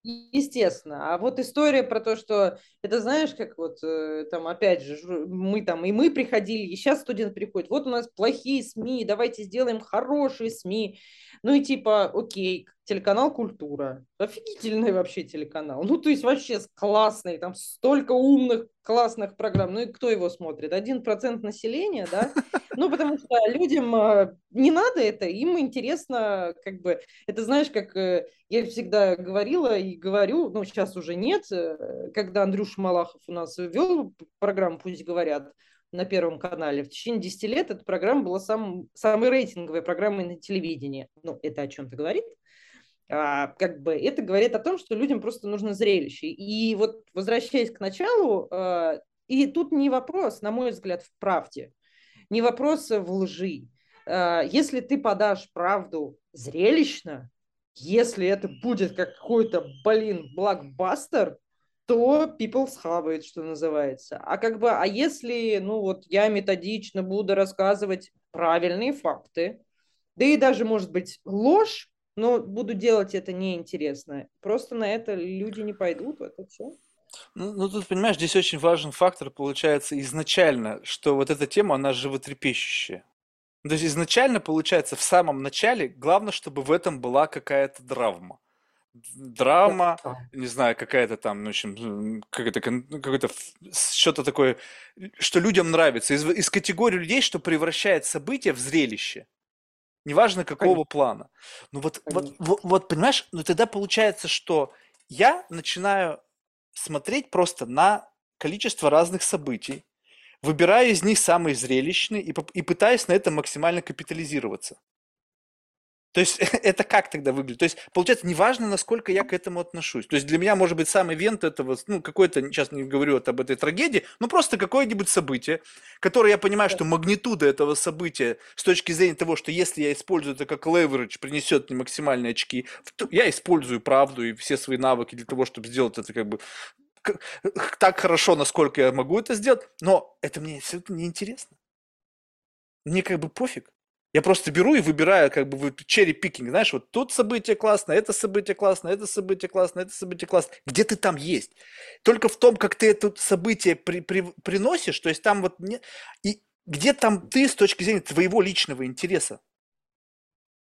Естественно. А вот история про то, что это знаешь, как вот э, там опять же мы там и мы приходили, и сейчас студент приходит. Вот у нас плохие СМИ, давайте сделаем хорошие СМИ. Ну и типа, окей, телеканал «Культура». Офигительный вообще телеканал. Ну, то есть вообще классный, там столько умных, классных программ. Ну и кто его смотрит? Один процент населения, да? Ну, потому что людям а, не надо это, им интересно, как бы, это знаешь, как э, я всегда говорила и говорю, ну, сейчас уже нет, э, когда Андрюш Малахов у нас вел программу «Пусть говорят», на Первом канале. В течение 10 лет эта программа была сам, самой рейтинговой программой на телевидении. Ну, это о чем-то говорит как бы это говорит о том, что людям просто нужно зрелище. И вот возвращаясь к началу, а, и тут не вопрос, на мой взгляд, в правде, не вопрос в лжи. А, если ты подашь правду зрелищно, если это будет какой-то, блин, блокбастер, то people схавает, что называется. А как бы, а если, ну вот я методично буду рассказывать правильные факты, да и даже, может быть, ложь, но буду делать это неинтересно. Просто на это люди не пойдут, это все. Ну, ну, тут, понимаешь, здесь очень важен фактор, получается, изначально, что вот эта тема, она животрепещущая. То есть изначально, получается, в самом начале, главное, чтобы в этом была какая-то драма. Драма, не знаю, какая-то там, ну, в общем, какое-то, какое-то что-то такое, что людям нравится. Из, из категории людей, что превращает событие в зрелище. Неважно какого Конечно. плана. Ну вот, вот, вот, вот, понимаешь, ну тогда получается, что я начинаю смотреть просто на количество разных событий, выбирая из них самые зрелищные и, и пытаясь на этом максимально капитализироваться. То есть это как тогда выглядит? То есть, получается, неважно, насколько я к этому отношусь. То есть для меня, может быть, самый вент этого, ну, какой-то, сейчас не говорю об этой трагедии, но просто какое-нибудь событие, которое я понимаю, что магнитуда этого события с точки зрения того, что если я использую это как leverage, принесет мне максимальные очки, я использую правду и все свои навыки для того, чтобы сделать это как бы так хорошо, насколько я могу это сделать, но это мне абсолютно неинтересно. Мне как бы пофиг. Я просто беру и выбираю как бы черри пикинг, знаешь, вот тут событие классно, это событие классно, это событие классно, это событие классно. Где ты там есть? Только в том, как ты это событие при, при, приносишь, то есть там вот не... и где там ты с точки зрения твоего личного интереса?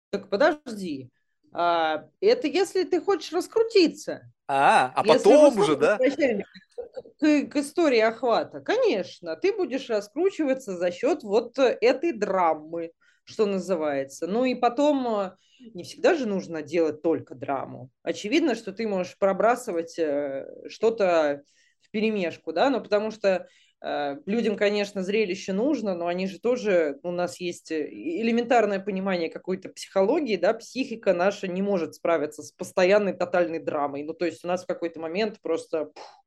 Так подожди, а, это если ты хочешь раскрутиться. А, а потом уже, да? К, к истории охвата, конечно, ты будешь раскручиваться за счет вот этой драмы что называется. Ну и потом э, не всегда же нужно делать только драму. Очевидно, что ты можешь пробрасывать э, что-то в перемешку, да, но потому что э, людям, конечно, зрелище нужно, но они же тоже, у нас есть элементарное понимание какой-то психологии, да, психика наша не может справиться с постоянной тотальной драмой. Ну, то есть у нас в какой-то момент просто пух,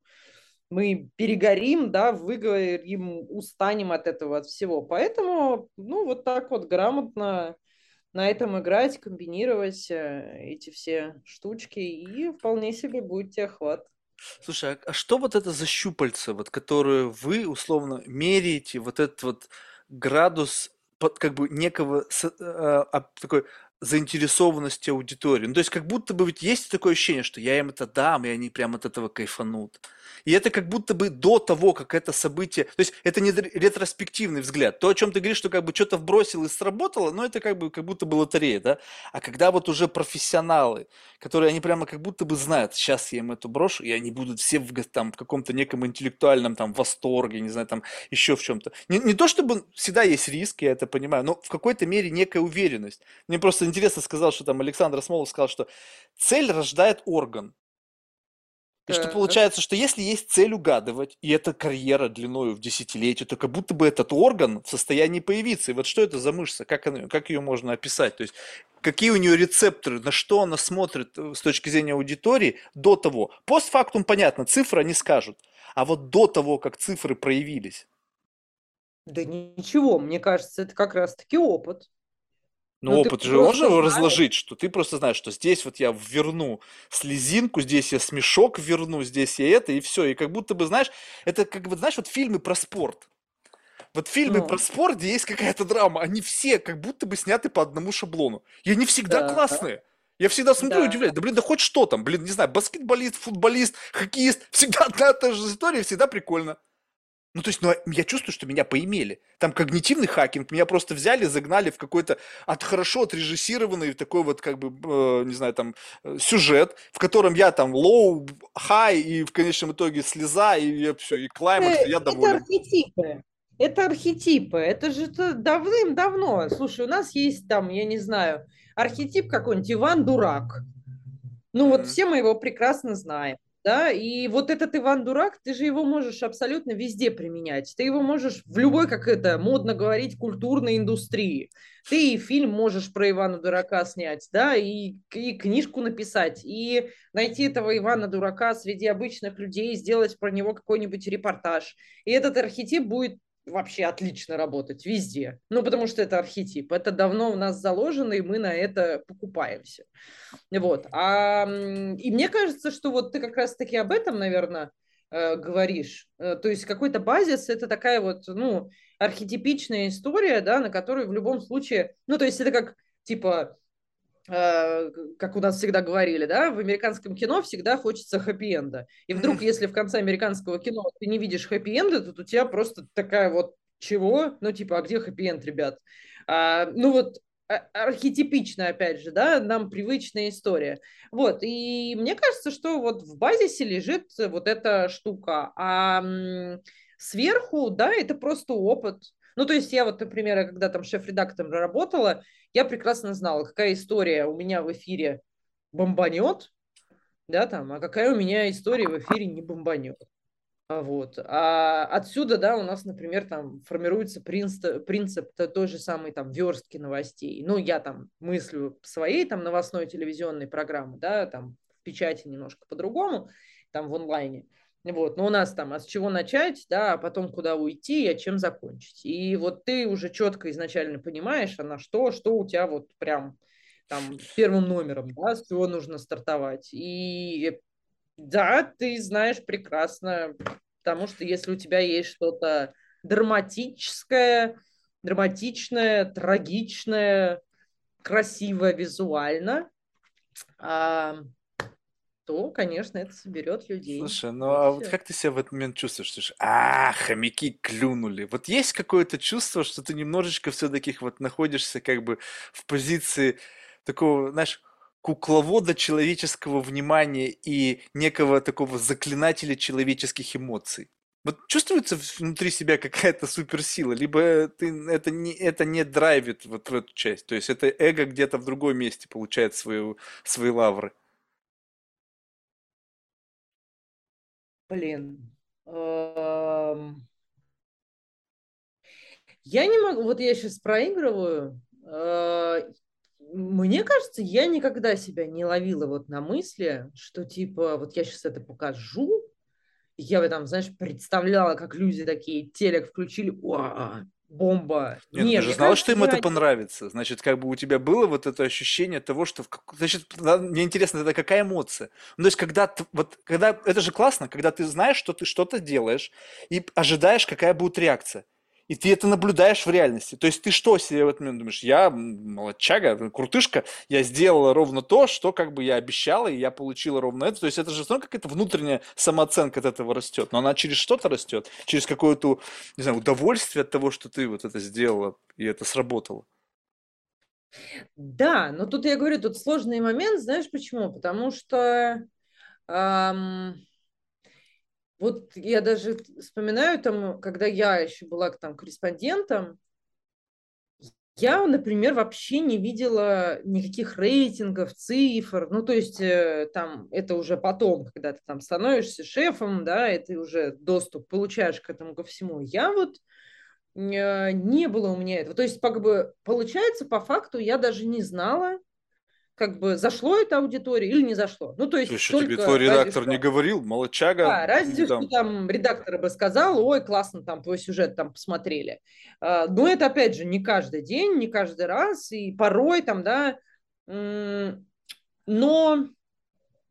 мы перегорим, да, выговорим, устанем от этого, от всего. Поэтому, ну, вот так вот грамотно на этом играть, комбинировать э, эти все штучки, и вполне себе будет тебе охват. Слушай, а, а что вот это за щупальца, вот, которую вы условно меряете, вот этот вот градус под, как бы некого э, а, такой заинтересованности аудитории. Ну, то есть как будто бы ведь есть такое ощущение, что я им это дам, и они прям от этого кайфанут. И это как будто бы до того, как это событие... То есть это не ретроспективный взгляд. То, о чем ты говоришь, что как бы что-то вбросил и сработало, но это как бы как будто бы лотерея, да? А когда вот уже профессионалы, которые они прямо как будто бы знают, сейчас я им эту брошу, и они будут все в, там, в каком-то неком интеллектуальном там восторге, не знаю, там еще в чем-то. Не, не то чтобы всегда есть риск, я это понимаю, но в какой-то мере некая уверенность. Мне просто интересно сказал, что там Александр Смолов сказал, что цель рождает орган. И что получается, что если есть цель угадывать, и это карьера длиною в десятилетие, то как будто бы этот орган в состоянии появиться. И вот что это за мышца, как, она, как ее можно описать? То есть какие у нее рецепторы, на что она смотрит э, с точки зрения аудитории до того. Постфактум понятно, цифры они скажут. А вот до того, как цифры проявились. Да ничего, мне кажется, это как раз-таки опыт. Ну, ну опыт же можно его разложить, что ты просто знаешь, что здесь вот я верну слезинку, здесь я смешок верну, здесь я это, и все. И как будто бы, знаешь, это как бы, знаешь, вот фильмы про спорт. Вот фильмы ну. про спорт, где есть какая-то драма, они все как будто бы сняты по одному шаблону. И они всегда да. классные. Я всегда смотрю да. и удивляюсь, да блин, да хоть что там, блин, не знаю, баскетболист, футболист, хоккеист, всегда одна и та же история, всегда прикольно. Ну, то есть, ну, я чувствую, что меня поимели. Там когнитивный хакинг, меня просто взяли, загнали в какой-то от хорошо отрежиссированный такой вот, как бы, э, не знаю, там, э, сюжет, в котором я там low, high, и в конечном итоге слеза, и я все, и climax, и я доволен. Это архетипы. Это архетипы. Это же давным-давно. Слушай, у нас есть там, я не знаю, архетип какой-нибудь Иван Дурак. Ну, mm-hmm. вот все мы его прекрасно знаем да, и вот этот Иван Дурак, ты же его можешь абсолютно везде применять, ты его можешь в любой, как это модно говорить, культурной индустрии. Ты и фильм можешь про Ивана Дурака снять, да, и, и книжку написать, и найти этого Ивана Дурака среди обычных людей, сделать про него какой-нибудь репортаж. И этот архетип будет вообще отлично работать везде. Ну, потому что это архетип. Это давно у нас заложено, и мы на это покупаемся. Вот. А, и мне кажется, что вот ты как раз-таки об этом, наверное, э, говоришь. Э, то есть какой-то базис – это такая вот, ну, архетипичная история, да, на которую в любом случае… Ну, то есть это как, типа, как у нас всегда говорили, да, в американском кино всегда хочется хэппи-энда. И вдруг, если в конце американского кино ты не видишь хэппи-энда, то у тебя просто такая вот чего? Ну, типа, а где хэппи-энд, ребят? А, ну, вот а, архетипичная, опять же, да, нам привычная история. Вот, и мне кажется, что вот в базисе лежит вот эта штука, а сверху, да, это просто опыт. Ну, то есть я вот, например, когда там шеф-редактором работала, я прекрасно знала, какая история у меня в эфире бомбанет, да, там, а какая у меня история в эфире не бомбанет. А вот. А отсюда, да, у нас, например, там формируется принцип, принцип той же самой там верстки новостей. Ну, я там мыслю своей там новостной телевизионной программы, да, там в печати немножко по-другому, там в онлайне. Вот, но у нас там, а с чего начать, да, а потом куда уйти, а чем закончить. И вот ты уже четко изначально понимаешь, а на что, что у тебя вот прям там первым номером, да, с чего нужно стартовать. И да, ты знаешь прекрасно, потому что если у тебя есть что-то драматическое, драматичное, трагичное, красивое визуально, то, конечно, это соберет людей. Слушай, ну а вот как ты себя в этот момент чувствуешь? Что, а, хомяки клюнули. Вот есть какое-то чувство, что ты немножечко все-таки вот находишься как бы в позиции такого, знаешь, кукловода человеческого внимания и некого такого заклинателя человеческих эмоций. Вот чувствуется внутри себя какая-то суперсила, либо ты, это, не, это не драйвит вот в эту часть, то есть это эго где-то в другом месте получает свою, свои лавры. Блин. Я не могу, вот я сейчас проигрываю. э, Мне кажется, я никогда себя не ловила вот на мысли, что типа вот я сейчас это покажу, я бы там, знаешь, представляла, как люди такие телек включили, «Уа, бомба. Нет, ну Не, ты же знала, что им это понравится. Значит, как бы у тебя было вот это ощущение того, что... в Значит, мне интересно, это какая эмоция? Ну, то есть, когда ты, вот, когда... Это же классно, когда ты знаешь, что ты что-то делаешь, и ожидаешь, какая будет реакция. И ты это наблюдаешь в реальности. То есть ты что себе в этот момент думаешь? Я молодчага, крутышка, я сделала ровно то, что как бы я обещала, и я получила ровно это. То есть это же все равно какая-то внутренняя самооценка от этого растет. Но она через что-то растет, через какое-то, не знаю, удовольствие от того, что ты вот это сделала, и это сработало. Да, но тут я говорю, тут сложный момент, знаешь почему? Потому что ам, вот я даже вспоминаю там, когда я еще была там корреспондентом, я, например, вообще не видела никаких рейтингов, цифр. Ну, то есть э, там это уже потом, когда ты там становишься шефом, да, и ты уже доступ получаешь к этому ко всему. Я вот э, не было у меня этого. То есть, как бы, получается, по факту я даже не знала, как бы зашло это аудитории или не зашло. Ну, то То есть есть, что тебе только твой редактор не что говорил, молодчага, да, не разве что дам. там редактор бы сказал, ой, классно, там твой сюжет там посмотрели. А, Но это, опять же, не каждый день, не каждый раз, и порой там, да, но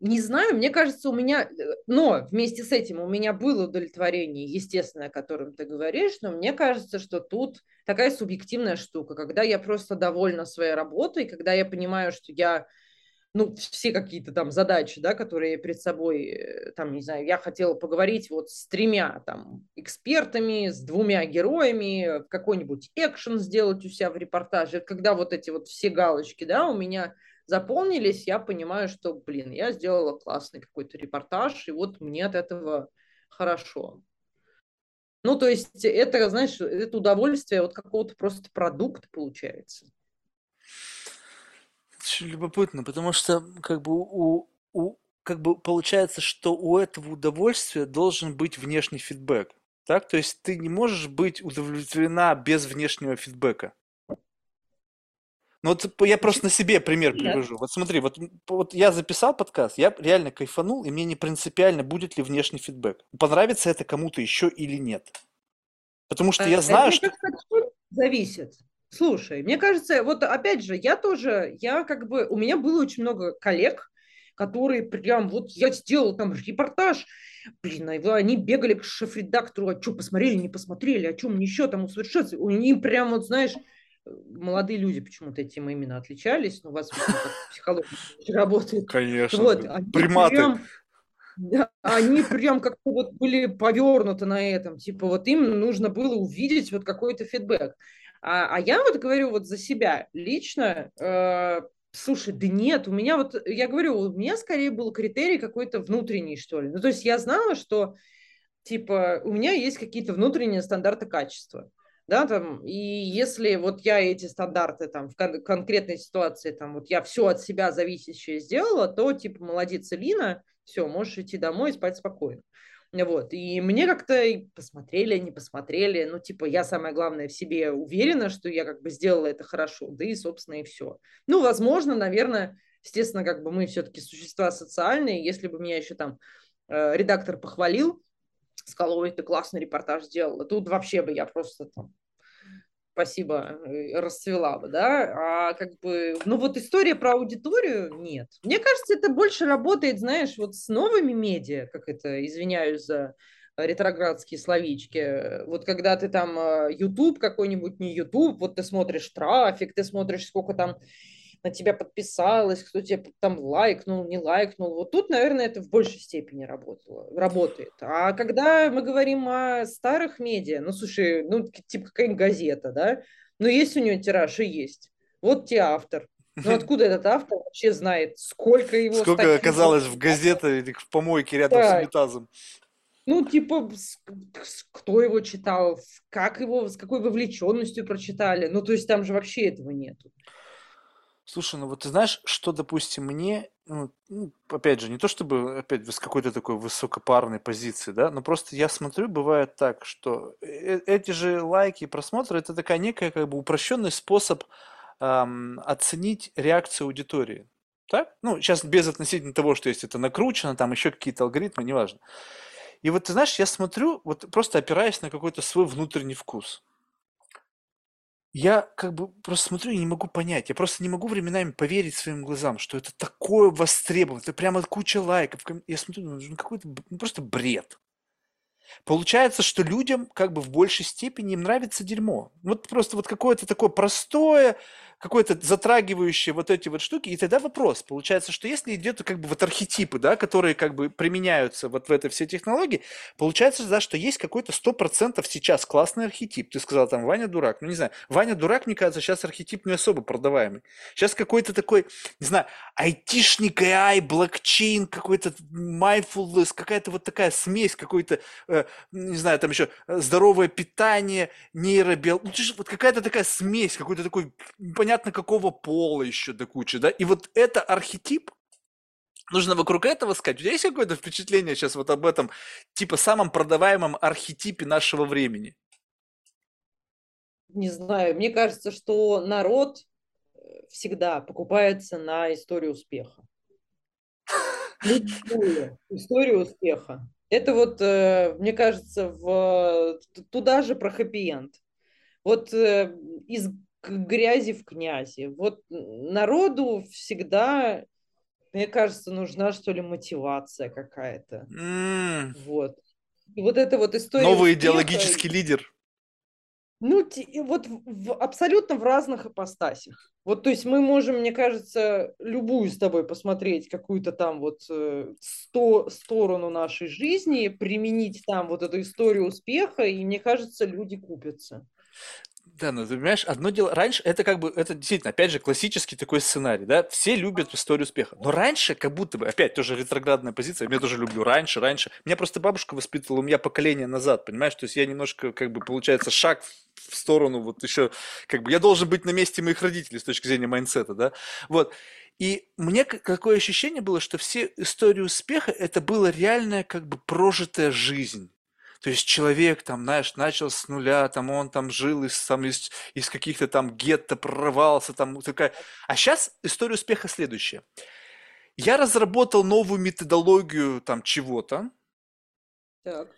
не знаю, мне кажется, у меня, э, но вместе с этим у меня было удовлетворение, естественное, о котором ты говоришь, но мне кажется, что тут такая субъективная штука, когда я просто довольна своей работой, когда я понимаю, что я ну, все какие-то там задачи, да, которые перед собой, э, там, не знаю, я хотела поговорить вот с тремя там экспертами, с двумя героями, какой-нибудь экшен сделать у себя в репортаже. Когда вот эти вот все галочки, да, у меня заполнились, я понимаю, что, блин, я сделала классный какой-то репортаж, и вот мне от этого хорошо. Ну, то есть это, знаешь, это удовольствие от какого-то просто продукта получается. Очень любопытно, потому что как бы у, у как бы получается, что у этого удовольствия должен быть внешний фидбэк. Так? То есть ты не можешь быть удовлетворена без внешнего фидбэка. Ну вот я просто на себе пример привожу. Вот смотри, вот, вот я записал подкаст, я реально кайфанул, и мне не принципиально, будет ли внешний фидбэк. Понравится это кому-то еще или нет. Потому что я А, знаю, Мне что... кажется, зависит. Слушай, мне кажется, вот опять же, я тоже, я как бы, у меня было очень много коллег, которые прям, вот я сделал там репортаж, блин, а они бегали к шеф-редактору, а что, посмотрели, не посмотрели, а что мне еще там усовершенствовать? У них прям, вот знаешь, молодые люди почему-то этим именно отличались, но у вас, психология работает. Конечно, Вот, они приматы. прям, да, они прям как-то вот были повернуты на этом, типа вот им нужно было увидеть вот какой-то фидбэк. А, а я вот говорю вот за себя лично, э, слушай, да нет, у меня вот, я говорю, у меня скорее был критерий какой-то внутренний, что ли. Ну, то есть я знала, что типа у меня есть какие-то внутренние стандарты качества. Да, там, и если вот я эти стандарты там в кон- конкретной ситуации, там, вот я все от себя зависящее сделала, то, типа, молодец, Лина, все, можешь идти домой и спать спокойно. Вот, и мне как-то посмотрели, не посмотрели, ну, типа, я самое главное в себе уверена, что я как бы сделала это хорошо, да и, собственно, и все. Ну, возможно, наверное, естественно, как бы мы все-таки существа социальные, если бы меня еще там э, редактор похвалил, сказал, ой, ты классный репортаж сделала. Тут вообще бы я просто там спасибо, э, расцвела бы, да, а как бы, ну вот история про аудиторию нет. Мне кажется, это больше работает, знаешь, вот с новыми медиа, как это, извиняюсь за ретроградские словечки, вот когда ты там э, YouTube какой-нибудь, не YouTube, вот ты смотришь трафик, ты смотришь, сколько там на тебя подписалось, кто тебе там лайкнул, не лайкнул. Вот тут, наверное, это в большей степени работало, работает. А когда мы говорим о старых медиа, ну, слушай, ну, типа какая-нибудь газета, да, ну, есть у нее тираж и есть. Вот тебе автор. Ну, откуда этот автор вообще знает, сколько его Сколько статей? оказалось в газете или в помойке рядом с Да. унитазом. Ну, типа, кто его читал, как его, с какой вовлеченностью прочитали. Ну, то есть там же вообще этого нету. Слушай, ну вот ты знаешь, что, допустим, мне, ну, ну, опять же, не то чтобы опять с какой-то такой высокопарной позиции, да, но просто я смотрю, бывает так, что э, эти же лайки и просмотры, это такая некая как бы упрощенный способ эм, оценить реакцию аудитории. Так? Ну, сейчас без относительно того, что есть это накручено, там еще какие-то алгоритмы, неважно. И вот ты знаешь, я смотрю, вот просто опираясь на какой-то свой внутренний вкус. Я как бы просто смотрю и не могу понять. Я просто не могу временами поверить своим глазам, что это такое востребовано. Это прямо куча лайков. Я смотрю, ну какой-то ну, просто бред. Получается, что людям как бы в большей степени им нравится дерьмо. Вот просто вот какое-то такое простое, какое-то затрагивающее вот эти вот штуки. И тогда вопрос. Получается, что если идет как бы вот архетипы, да, которые как бы применяются вот в этой все технологии, получается, да, что есть какой-то сто процентов сейчас классный архетип. Ты сказал там Ваня дурак. Ну, не знаю. Ваня дурак, мне кажется, сейчас архетип не особо продаваемый. Сейчас какой-то такой, не знаю, айтишник, AI, блокчейн, какой-то mindfulness, какая-то вот такая смесь, какой-то, э, не знаю, там еще э, здоровое питание, нейробиология. Ну, вот какая-то такая смесь, какой-то такой непонятно какого пола еще до кучи, да, и вот это архетип, нужно вокруг этого сказать. У тебя есть какое-то впечатление сейчас вот об этом, типа, самом продаваемом архетипе нашего времени? Не знаю, мне кажется, что народ э, всегда покупается на историю успеха. Историю, историю успеха. Это вот, э, мне кажется, в, туда же про хэппи-энд. Вот э, из к грязи в князи. Вот народу всегда, мне кажется, нужна что ли мотивация какая-то. Mm. Вот. И вот эта вот история. Новый успеха, идеологический лидер. Ну, вот в, абсолютно в разных ипостасях. Вот, то есть мы можем, мне кажется, любую с тобой посмотреть какую-то там вот э, сто, сторону нашей жизни, применить там вот эту историю успеха, и мне кажется, люди купятся. Да, ну ты понимаешь, одно дело, раньше это как бы, это действительно, опять же, классический такой сценарий, да, все любят историю успеха, но раньше как будто бы, опять тоже ретроградная позиция, я тоже люблю раньше, раньше, меня просто бабушка воспитывала, у меня поколение назад, понимаешь, то есть я немножко, как бы, получается, шаг в сторону, вот еще, как бы, я должен быть на месте моих родителей с точки зрения майнсета, да, вот, и мне какое ощущение было, что все истории успеха это была реальная как бы прожитая жизнь. То есть человек там, знаешь, начал с нуля, там он там жил из, там, из, из каких-то там гетто, прорывался, там такая. А сейчас история успеха следующая. Я разработал новую методологию там чего-то, так.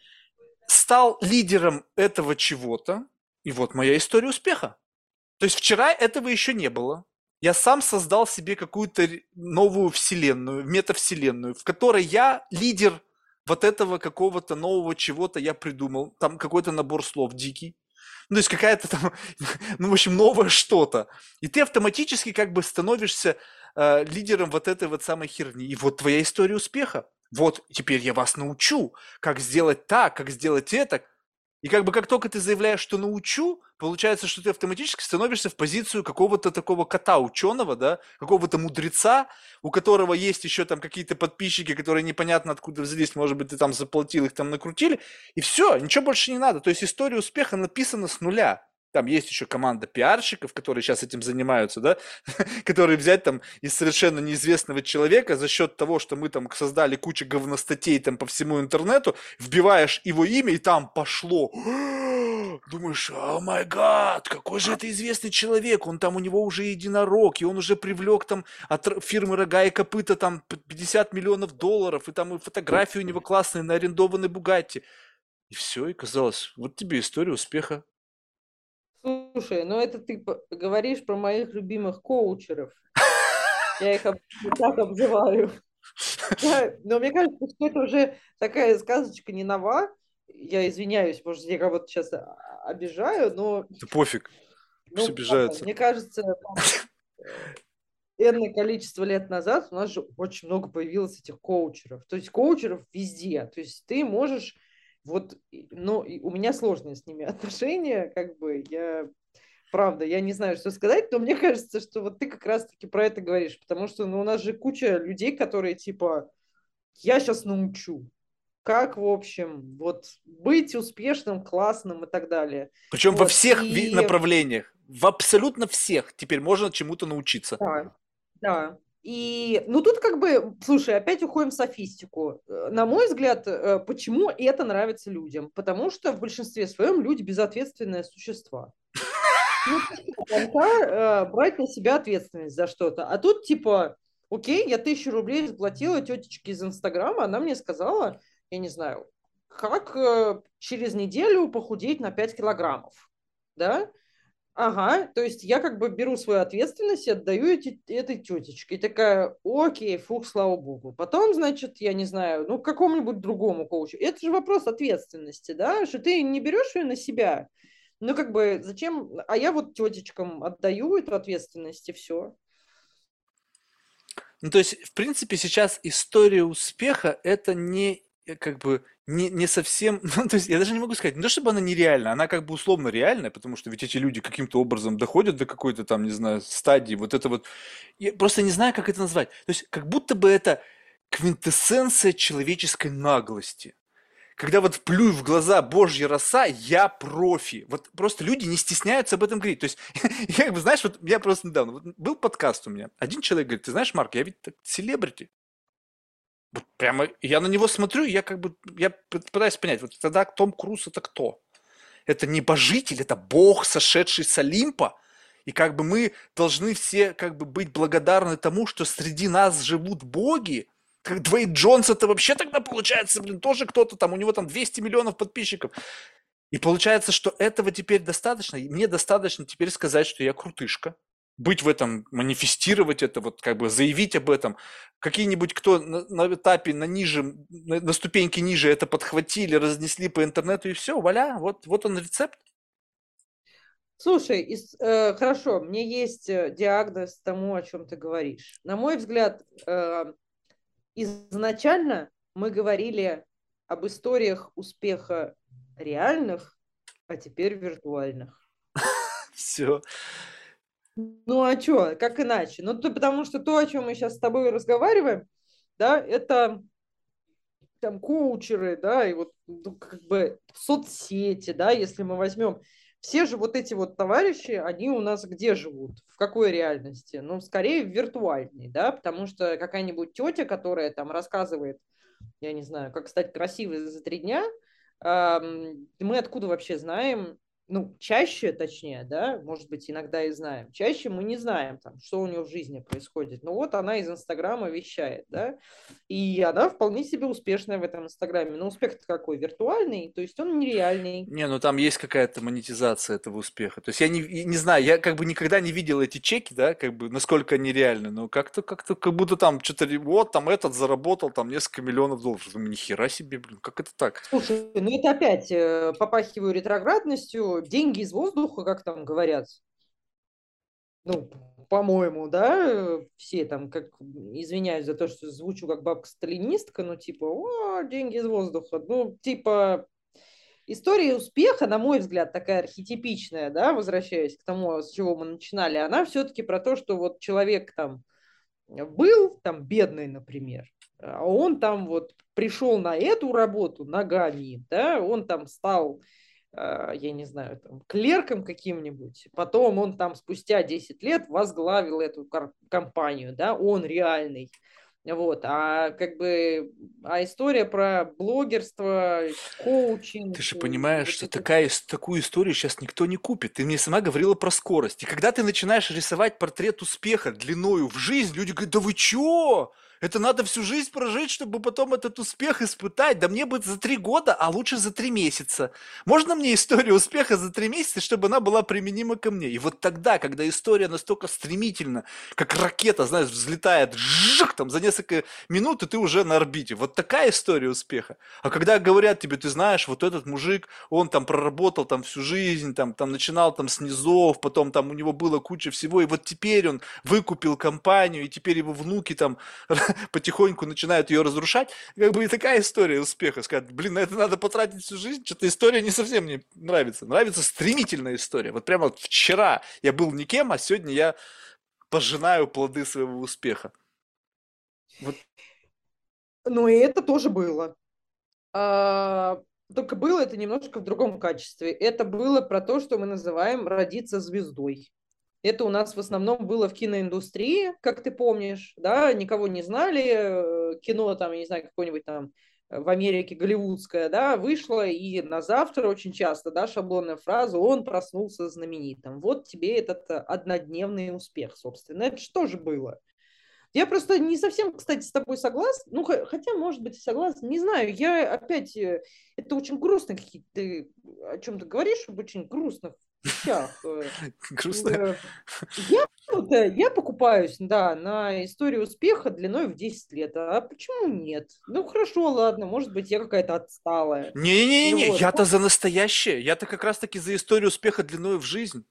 стал лидером этого чего-то, и вот моя история успеха. То есть вчера этого еще не было. Я сам создал себе какую-то новую вселенную, метавселенную, в которой я лидер вот этого какого-то нового чего-то я придумал, там какой-то набор слов дикий, ну, то есть какая-то там, ну, в общем, новое что-то. И ты автоматически как бы становишься э, лидером вот этой вот самой херни. И вот твоя история успеха. Вот, теперь я вас научу, как сделать так, как сделать это, и как бы как только ты заявляешь, что научу, получается, что ты автоматически становишься в позицию какого-то такого кота ученого, да, какого-то мудреца, у которого есть еще там какие-то подписчики, которые непонятно откуда взялись, может быть, ты там заплатил, их там накрутили, и все, ничего больше не надо. То есть история успеха написана с нуля. Там есть еще команда пиарщиков, которые сейчас этим занимаются, да, которые взять там из совершенно неизвестного человека за счет того, что мы там создали кучу говностатей там по всему интернету, вбиваешь его имя, и там пошло. Думаешь, о май гад, какой же это известный человек, он там, у него уже единорог, и он уже привлек там от фирмы Рога и Копыта там 50 миллионов долларов, и там и фотографии у него классные на арендованной Бугатти. И все, и казалось, вот тебе история успеха. Слушай, ну это ты говоришь про моих любимых коучеров. Я их так обзываю. но мне кажется, что это уже такая сказочка не нова. Я извиняюсь, может, я кого-то сейчас обижаю, но... Да пофиг, ну, все обижаются. Мне кажется, энное количество лет назад у нас же очень много появилось этих коучеров. То есть коучеров везде. То есть ты можешь вот, ну, у меня сложные с ними отношения, как бы я, правда, я не знаю, что сказать, но мне кажется, что вот ты как раз-таки про это говоришь, потому что, ну, у нас же куча людей, которые, типа, я сейчас научу, как, в общем, вот быть успешным, классным и так далее. Причем вот. во всех и... направлениях, в абсолютно всех теперь можно чему-то научиться. Да, да. И, ну, тут как бы, слушай, опять уходим в софистику. Э, на мой взгляд, э, почему это нравится людям? Потому что в большинстве своем люди безответственные существа. Ну, э, брать на себя ответственность за что-то. А тут типа, окей, я тысячу рублей заплатила тетечке из Инстаграма, она мне сказала, я не знаю, как через неделю похудеть на 5 килограммов, да? Ага, то есть я как бы беру свою ответственность и отдаю эти, этой тетечке. И такая, окей, фух, слава богу. Потом, значит, я не знаю, ну, какому-нибудь другому коучу. Это же вопрос ответственности, да, что ты не берешь ее на себя. Ну, как бы, зачем? А я вот тетечкам отдаю эту ответственность, и все. Ну, то есть, в принципе, сейчас история успеха – это не как бы не, не совсем, ну, то есть я даже не могу сказать, не то чтобы она нереальна, она как бы условно реальная, потому что ведь эти люди каким-то образом доходят до какой-то там, не знаю, стадии, вот это вот, я просто не знаю, как это назвать, то есть как будто бы это квинтэссенция человеческой наглости. Когда вот плюю в глаза божья роса, я профи. Вот просто люди не стесняются об этом говорить. То есть, я как бы, знаешь, вот я просто недавно, вот был подкаст у меня, один человек говорит, ты знаешь, Марк, я ведь селебрити. Вот прямо я на него смотрю, я как бы, я пытаюсь понять, вот тогда Том Круз это кто? Это небожитель, это бог, сошедший с Олимпа, и как бы мы должны все как бы быть благодарны тому, что среди нас живут боги. Как Двейд Джонс это вообще тогда получается, блин, тоже кто-то там, у него там 200 миллионов подписчиков. И получается, что этого теперь достаточно. И мне достаточно теперь сказать, что я крутышка быть в этом, манифестировать это, вот как бы заявить об этом. Какие-нибудь, кто на, на этапе, на ниже, на, на ступеньке ниже это подхватили, разнесли по интернету и все, валя, вот, вот он рецепт. Слушай, из, э, хорошо, мне есть э, диагноз тому, о чем ты говоришь. На мой взгляд, э, изначально мы говорили об историях успеха реальных, а теперь виртуальных. Все. Ну а что, как иначе? Ну, то, потому что то, о чем мы сейчас с тобой разговариваем, да, это там коучеры, да, и вот ну, как бы соцсети, да, если мы возьмем, все же вот эти вот товарищи, они у нас где живут? В какой реальности? Ну, скорее в виртуальной, да, потому что какая-нибудь тетя, которая там рассказывает, я не знаю, как стать красивой за три дня, мы откуда вообще знаем, ну, чаще, точнее, да, может быть, иногда и знаем, чаще мы не знаем, там, что у нее в жизни происходит. Но вот она из Инстаграма вещает, да, и она вполне себе успешная в этом Инстаграме. Но успех какой? Виртуальный, то есть он нереальный. Не, ну там есть какая-то монетизация этого успеха. То есть я не, не знаю, я как бы никогда не видел эти чеки, да, как бы, насколько они реальны, но как-то, как-то, как будто там что-то, вот, там этот заработал там несколько миллионов долларов. Думаю, нихера себе, блин, как это так? Слушай, ну это опять э, попахиваю ретроградностью, деньги из воздуха, как там говорят. Ну, по-моему, да, все там, как, извиняюсь за то, что звучу как бабка-сталинистка, ну, типа, о, деньги из воздуха. Ну, типа, история успеха, на мой взгляд, такая архетипичная, да, возвращаясь к тому, с чего мы начинали, она все-таки про то, что вот человек там был, там, бедный, например, а он там вот пришел на эту работу ногами, да, он там стал я не знаю, там, клерком каким-нибудь, потом он там спустя 10 лет возглавил эту компанию, да, он реальный. Вот, а как бы, а история про блогерство, коучинг. Ты же понимаешь, что такая, такую историю сейчас никто не купит. Ты мне сама говорила про скорость. И когда ты начинаешь рисовать портрет успеха длиною в жизнь, люди говорят, да вы чё? Это надо всю жизнь прожить, чтобы потом этот успех испытать. Да мне бы за три года, а лучше за три месяца. Можно мне историю успеха за три месяца, чтобы она была применима ко мне? И вот тогда, когда история настолько стремительно, как ракета, знаешь, взлетает, жжик, там за несколько минут, и ты уже на орбите. Вот такая история успеха. А когда говорят тебе, ты знаешь, вот этот мужик, он там проработал там всю жизнь, там, там начинал там с низов, потом там у него было куча всего, и вот теперь он выкупил компанию, и теперь его внуки там потихоньку начинают ее разрушать. Как бы и такая история успеха. Сказать, блин, на это надо потратить всю жизнь. Что-то история не совсем мне нравится. Нравится стремительная история. Вот прямо вчера я был никем, а сегодня я пожинаю плоды своего успеха. Вот. Ну и это тоже было. А, только было это немножко в другом качестве. Это было про то, что мы называем родиться звездой. Это у нас в основном было в киноиндустрии, как ты помнишь, да, никого не знали, э, кино там, я не знаю, какое-нибудь там в Америке голливудская, да, вышла, и на завтра очень часто, да, шаблонная фраза «он проснулся знаменитым». Вот тебе этот э, однодневный успех, собственно. Это что же было? Я просто не совсем, кстати, с тобой согласна. Ну, хотя, может быть, согласна. Не знаю, я опять... Э, это очень грустно, какие ты о чем ты говоришь, об очень грустных вещах. Грустно. Я, я покупаюсь, да, на историю успеха длиной в 10 лет. А почему нет? Ну, хорошо, ладно, может быть, я какая-то отсталая. Не-не-не, вот. я-то за настоящее. Я-то как раз-таки за историю успеха длиной в жизнь.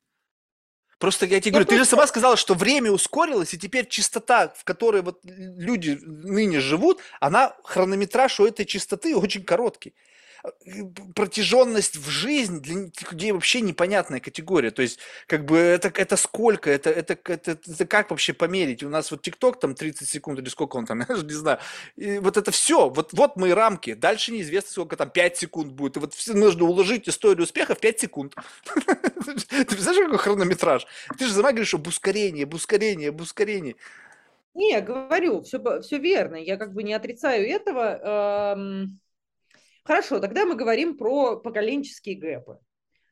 Просто я тебе говорю, ты же сама сказала, что время ускорилось, и теперь частота, в которой вот люди ныне живут, она, хронометраж у этой частоты очень короткий протяженность в жизнь для людей вообще непонятная категория. То есть, как бы, это, это сколько, это, это, это, это как вообще померить? У нас вот ТикТок там 30 секунд или сколько он там, я даже не знаю. И вот это все, вот, вот мои рамки. Дальше неизвестно, сколько там 5 секунд будет. И вот все нужно уложить историю успеха в 5 секунд. Ты представляешь, какой хронометраж? Ты же сама говоришь об ускорении, об ускорении. Не, говорю, все, все верно. Я как бы не отрицаю этого. Хорошо, тогда мы говорим про поколенческие гэпы.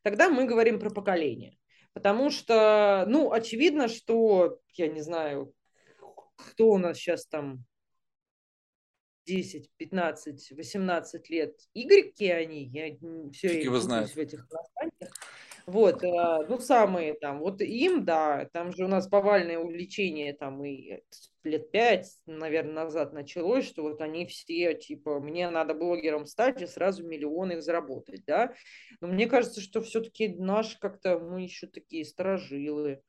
Тогда мы говорим про поколение. Потому что, ну, очевидно, что, я не знаю, кто у нас сейчас там 10, 15, 18 лет. Игорьки они, я все его знаю. в этих названиях. Вот, э, ну, самые там, вот им, да, там же у нас повальное увлечение там и лет пять, наверное, назад началось, что вот они все, типа, мне надо блогером стать и сразу миллионы заработать, да. Но мне кажется, что все-таки наш как-то, мы еще такие сторожилы,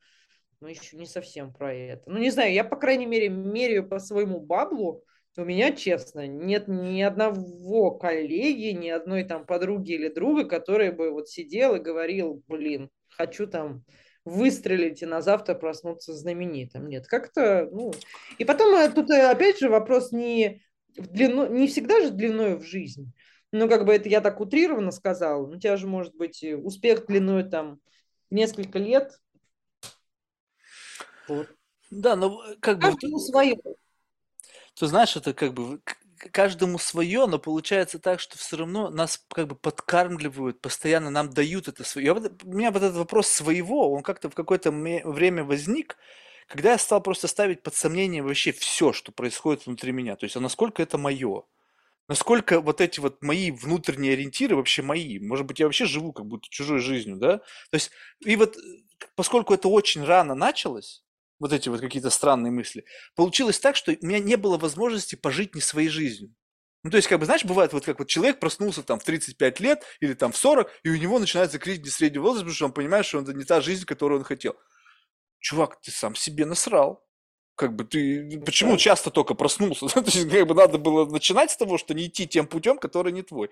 мы еще не совсем про это. Ну, не знаю, я, по крайней мере, меряю по своему баблу, у меня, честно, нет ни одного коллеги, ни одной там подруги или друга, который бы вот сидел и говорил, блин, хочу там выстрелить и на завтра проснуться знаменитым. Нет, как-то, ну... И потом э, тут э, опять же вопрос не в длину, не всегда же длиной в жизнь. Ну, как бы это я так утрированно сказала. У тебя же может быть успех длиной там несколько лет. Вот. Да, но э, как бы... Каждому свое то знаешь, это как бы каждому свое, но получается так, что все равно нас как бы подкармливают, постоянно нам дают это свое. у меня вот этот вопрос своего, он как-то в какое-то время возник, когда я стал просто ставить под сомнение вообще все, что происходит внутри меня. То есть, а насколько это мое? Насколько вот эти вот мои внутренние ориентиры вообще мои? Может быть, я вообще живу как будто чужой жизнью, да? То есть, и вот поскольку это очень рано началось, вот эти вот какие-то странные мысли, получилось так, что у меня не было возможности пожить не своей жизнью. Ну, то есть, как бы, знаешь, бывает, вот как вот человек проснулся там в 35 лет или там в 40, и у него начинается кризис среднего возраста, потому что он понимает, что это не та жизнь, которую он хотел. Чувак, ты сам себе насрал как бы ты почему часто только проснулся? То есть, как бы надо было начинать с того, что не идти тем путем, который не твой.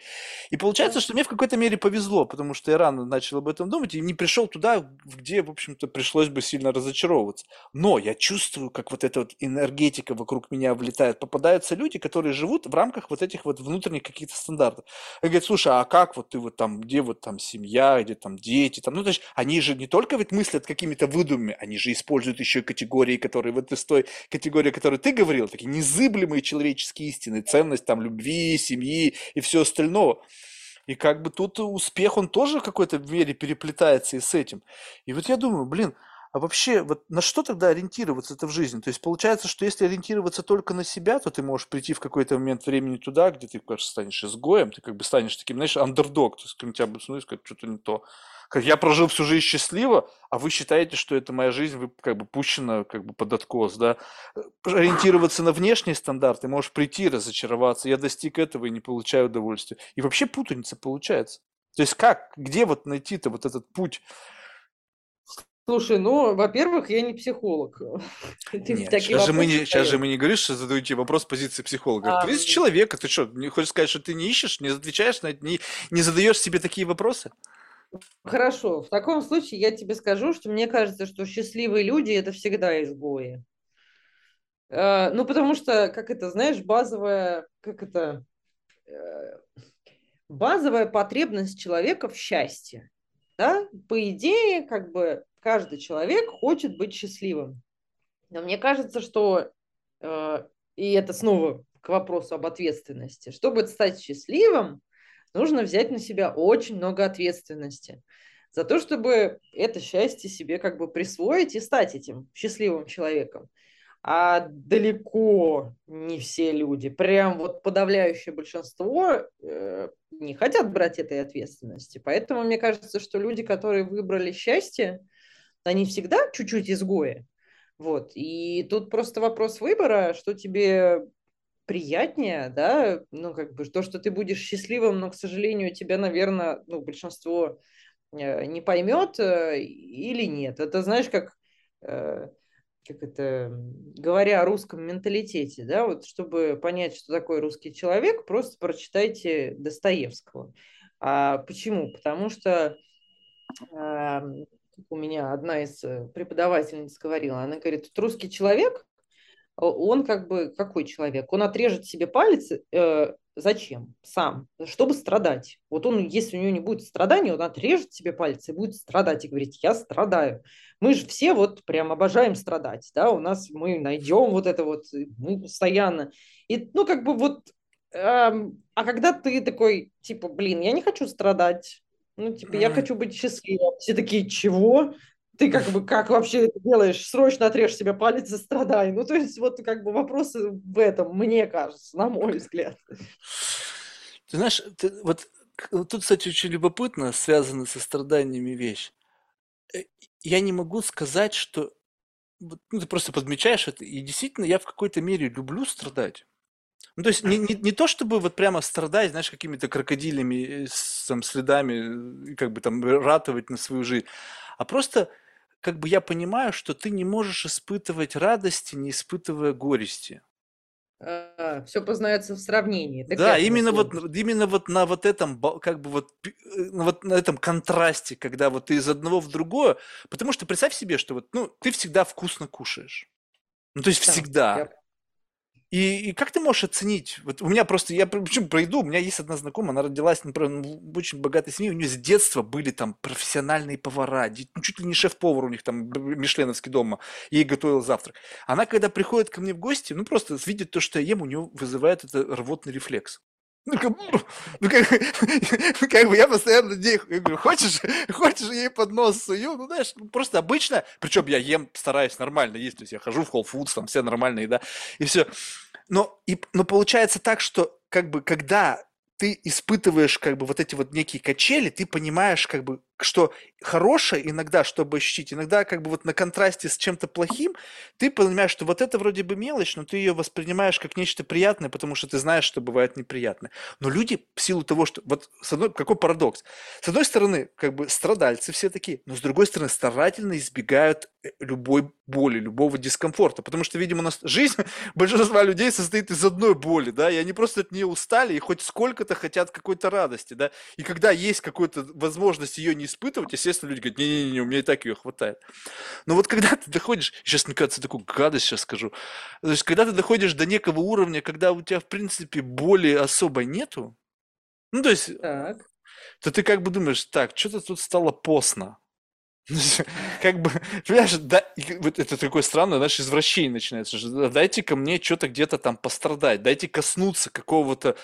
И получается, что мне в какой-то мере повезло, потому что я рано начал об этом думать и не пришел туда, где, в общем-то, пришлось бы сильно разочаровываться. Но я чувствую, как вот эта вот энергетика вокруг меня влетает. Попадаются люди, которые живут в рамках вот этих вот внутренних каких-то стандартов. И говорят, слушай, а как вот ты вот там, где вот там семья, где там дети, там, ну, то есть они же не только ведь мыслят какими-то выдумами, они же используют еще и категории, которые в этой той категории, о которой ты говорил, такие незыблемые человеческие истины, ценность там любви, семьи и все остальное. И как бы тут успех, он тоже в какой-то мере переплетается и с этим. И вот я думаю, блин, а вообще, вот на что тогда ориентироваться это в жизни? То есть получается, что если ориентироваться только на себя, то ты можешь прийти в какой-то момент времени туда, где ты, кажется, станешь изгоем, ты как бы станешь таким, знаешь, андердог, то есть тебя будут смотреть, сказать, что-то не то. Как я прожил всю жизнь счастливо, а вы считаете, что это моя жизнь, вы как бы пущена как бы под откос, да? Ориентироваться на внешние стандарты, можешь прийти разочароваться, я достиг этого и не получаю удовольствия. И вообще путаница получается. То есть как, где вот найти-то вот этот путь? Слушай, ну, во-первых, я не психолог. Нет, сейчас, же мы не, сейчас же мы не говорим, что задаете вопрос позиции психолога. А, ты из человека, ты что, не хочешь сказать, что ты не ищешь, не отвечаешь, на, не, не задаешь себе такие вопросы? Хорошо, в таком случае я тебе скажу, что мне кажется, что счастливые люди – это всегда изгои. Э, ну, потому что, как это, знаешь, базовая, как это, э, базовая потребность человека в счастье. Да? По идее, как бы каждый человек хочет быть счастливым. Но мне кажется, что, э, и это снова к вопросу об ответственности, чтобы стать счастливым, нужно взять на себя очень много ответственности за то, чтобы это счастье себе как бы присвоить и стать этим счастливым человеком. А далеко не все люди, прям вот подавляющее большинство э, не хотят брать этой ответственности. Поэтому мне кажется, что люди, которые выбрали счастье, они всегда чуть-чуть изгои. Вот. И тут просто вопрос выбора, что тебе приятнее, да, ну, как бы то, что ты будешь счастливым, но, к сожалению, тебя, наверное, ну, большинство э, не поймет э, или нет. Это, знаешь, как, э, как это, говоря о русском менталитете, да, вот чтобы понять, что такое русский человек, просто прочитайте Достоевского. А почему? Потому что у меня одна из преподавательниц говорила, она говорит, русский человек, он как бы какой человек? Он отрежет себе палец, э, зачем? Сам, чтобы страдать. Вот он, если у него не будет страданий, он отрежет себе палец и будет страдать и говорить, я страдаю. Мы же все вот прям обожаем страдать, да, у нас мы найдем вот это вот, мы постоянно. И, ну, как бы вот, эм, а когда ты такой, типа, блин, я не хочу страдать, ну, типа, я хочу быть счастливым. Все такие, чего? Ты как бы как вообще это делаешь? Срочно отрежь себе палец и страдай. Ну, то есть вот как бы вопросы в этом, мне кажется, на мой взгляд. Ты знаешь, ты, вот тут, кстати, очень любопытно, связано со страданиями вещь. Э, я не могу сказать, что ну, ты просто подмечаешь это, и действительно я в какой-то мере люблю страдать. Ну, то есть не, не, не то, чтобы вот прямо страдать, знаешь, какими-то крокодилями, э, там, следами, э, как бы там ратовать на свою жизнь, а просто как бы я понимаю, что ты не можешь испытывать радости, не испытывая горести. А, все познается в сравнении. Так да, именно вот, именно вот на вот этом, как бы вот, э, вот на этом контрасте, когда вот ты из одного в другое, потому что представь себе, что вот, ну, ты всегда вкусно кушаешь. Ну, то есть да, всегда. Я и, и как ты можешь оценить? Вот у меня просто, я почему пройду, у меня есть одна знакомая, она родилась, например, в очень богатой семье, у нее с детства были там профессиональные повара, ну, чуть ли не шеф-повар у них там, мишленовский дома, ей готовил завтрак. Она, когда приходит ко мне в гости, ну, просто видит то, что я ем, у нее вызывает это рвотный рефлекс. Ну, как, ну, как, как бы я постоянно ей я говорю, хочешь, хочешь ей под нос сую? Ну, знаешь, ну, просто обычно, причем я ем, стараюсь нормально есть, то есть я хожу в Whole Foods, там все нормальные, да, и все. Но, и, но получается так, что как бы когда ты испытываешь как бы вот эти вот некие качели, ты понимаешь как бы, что хорошее иногда, чтобы ощутить, иногда как бы вот на контрасте с чем-то плохим, ты понимаешь, что вот это вроде бы мелочь, но ты ее воспринимаешь как нечто приятное, потому что ты знаешь, что бывает неприятное. Но люди в силу того, что... Вот с одной, какой парадокс? С одной стороны, как бы страдальцы все такие, но с другой стороны старательно избегают э, любой боли, любого дискомфорта, потому что, видимо, у нас жизнь большинства людей состоит из одной боли, да, и они просто от нее устали и хоть сколько-то хотят какой-то радости, да, и когда есть какая-то возможность ее не испытывать, естественно, люди говорят, не-не-не, у меня и так ее хватает. Но вот когда ты доходишь, сейчас, мне кажется, такую гадость сейчас скажу, то есть когда ты доходишь до некого уровня, когда у тебя, в принципе, боли особо нету, ну, то есть, так. то ты как бы думаешь, так, что-то тут стало постно, как бы, понимаешь, да, вот это такое странное, знаешь, извращение начинается. Дайте-ка мне что-то где-то там пострадать, дайте коснуться какого-то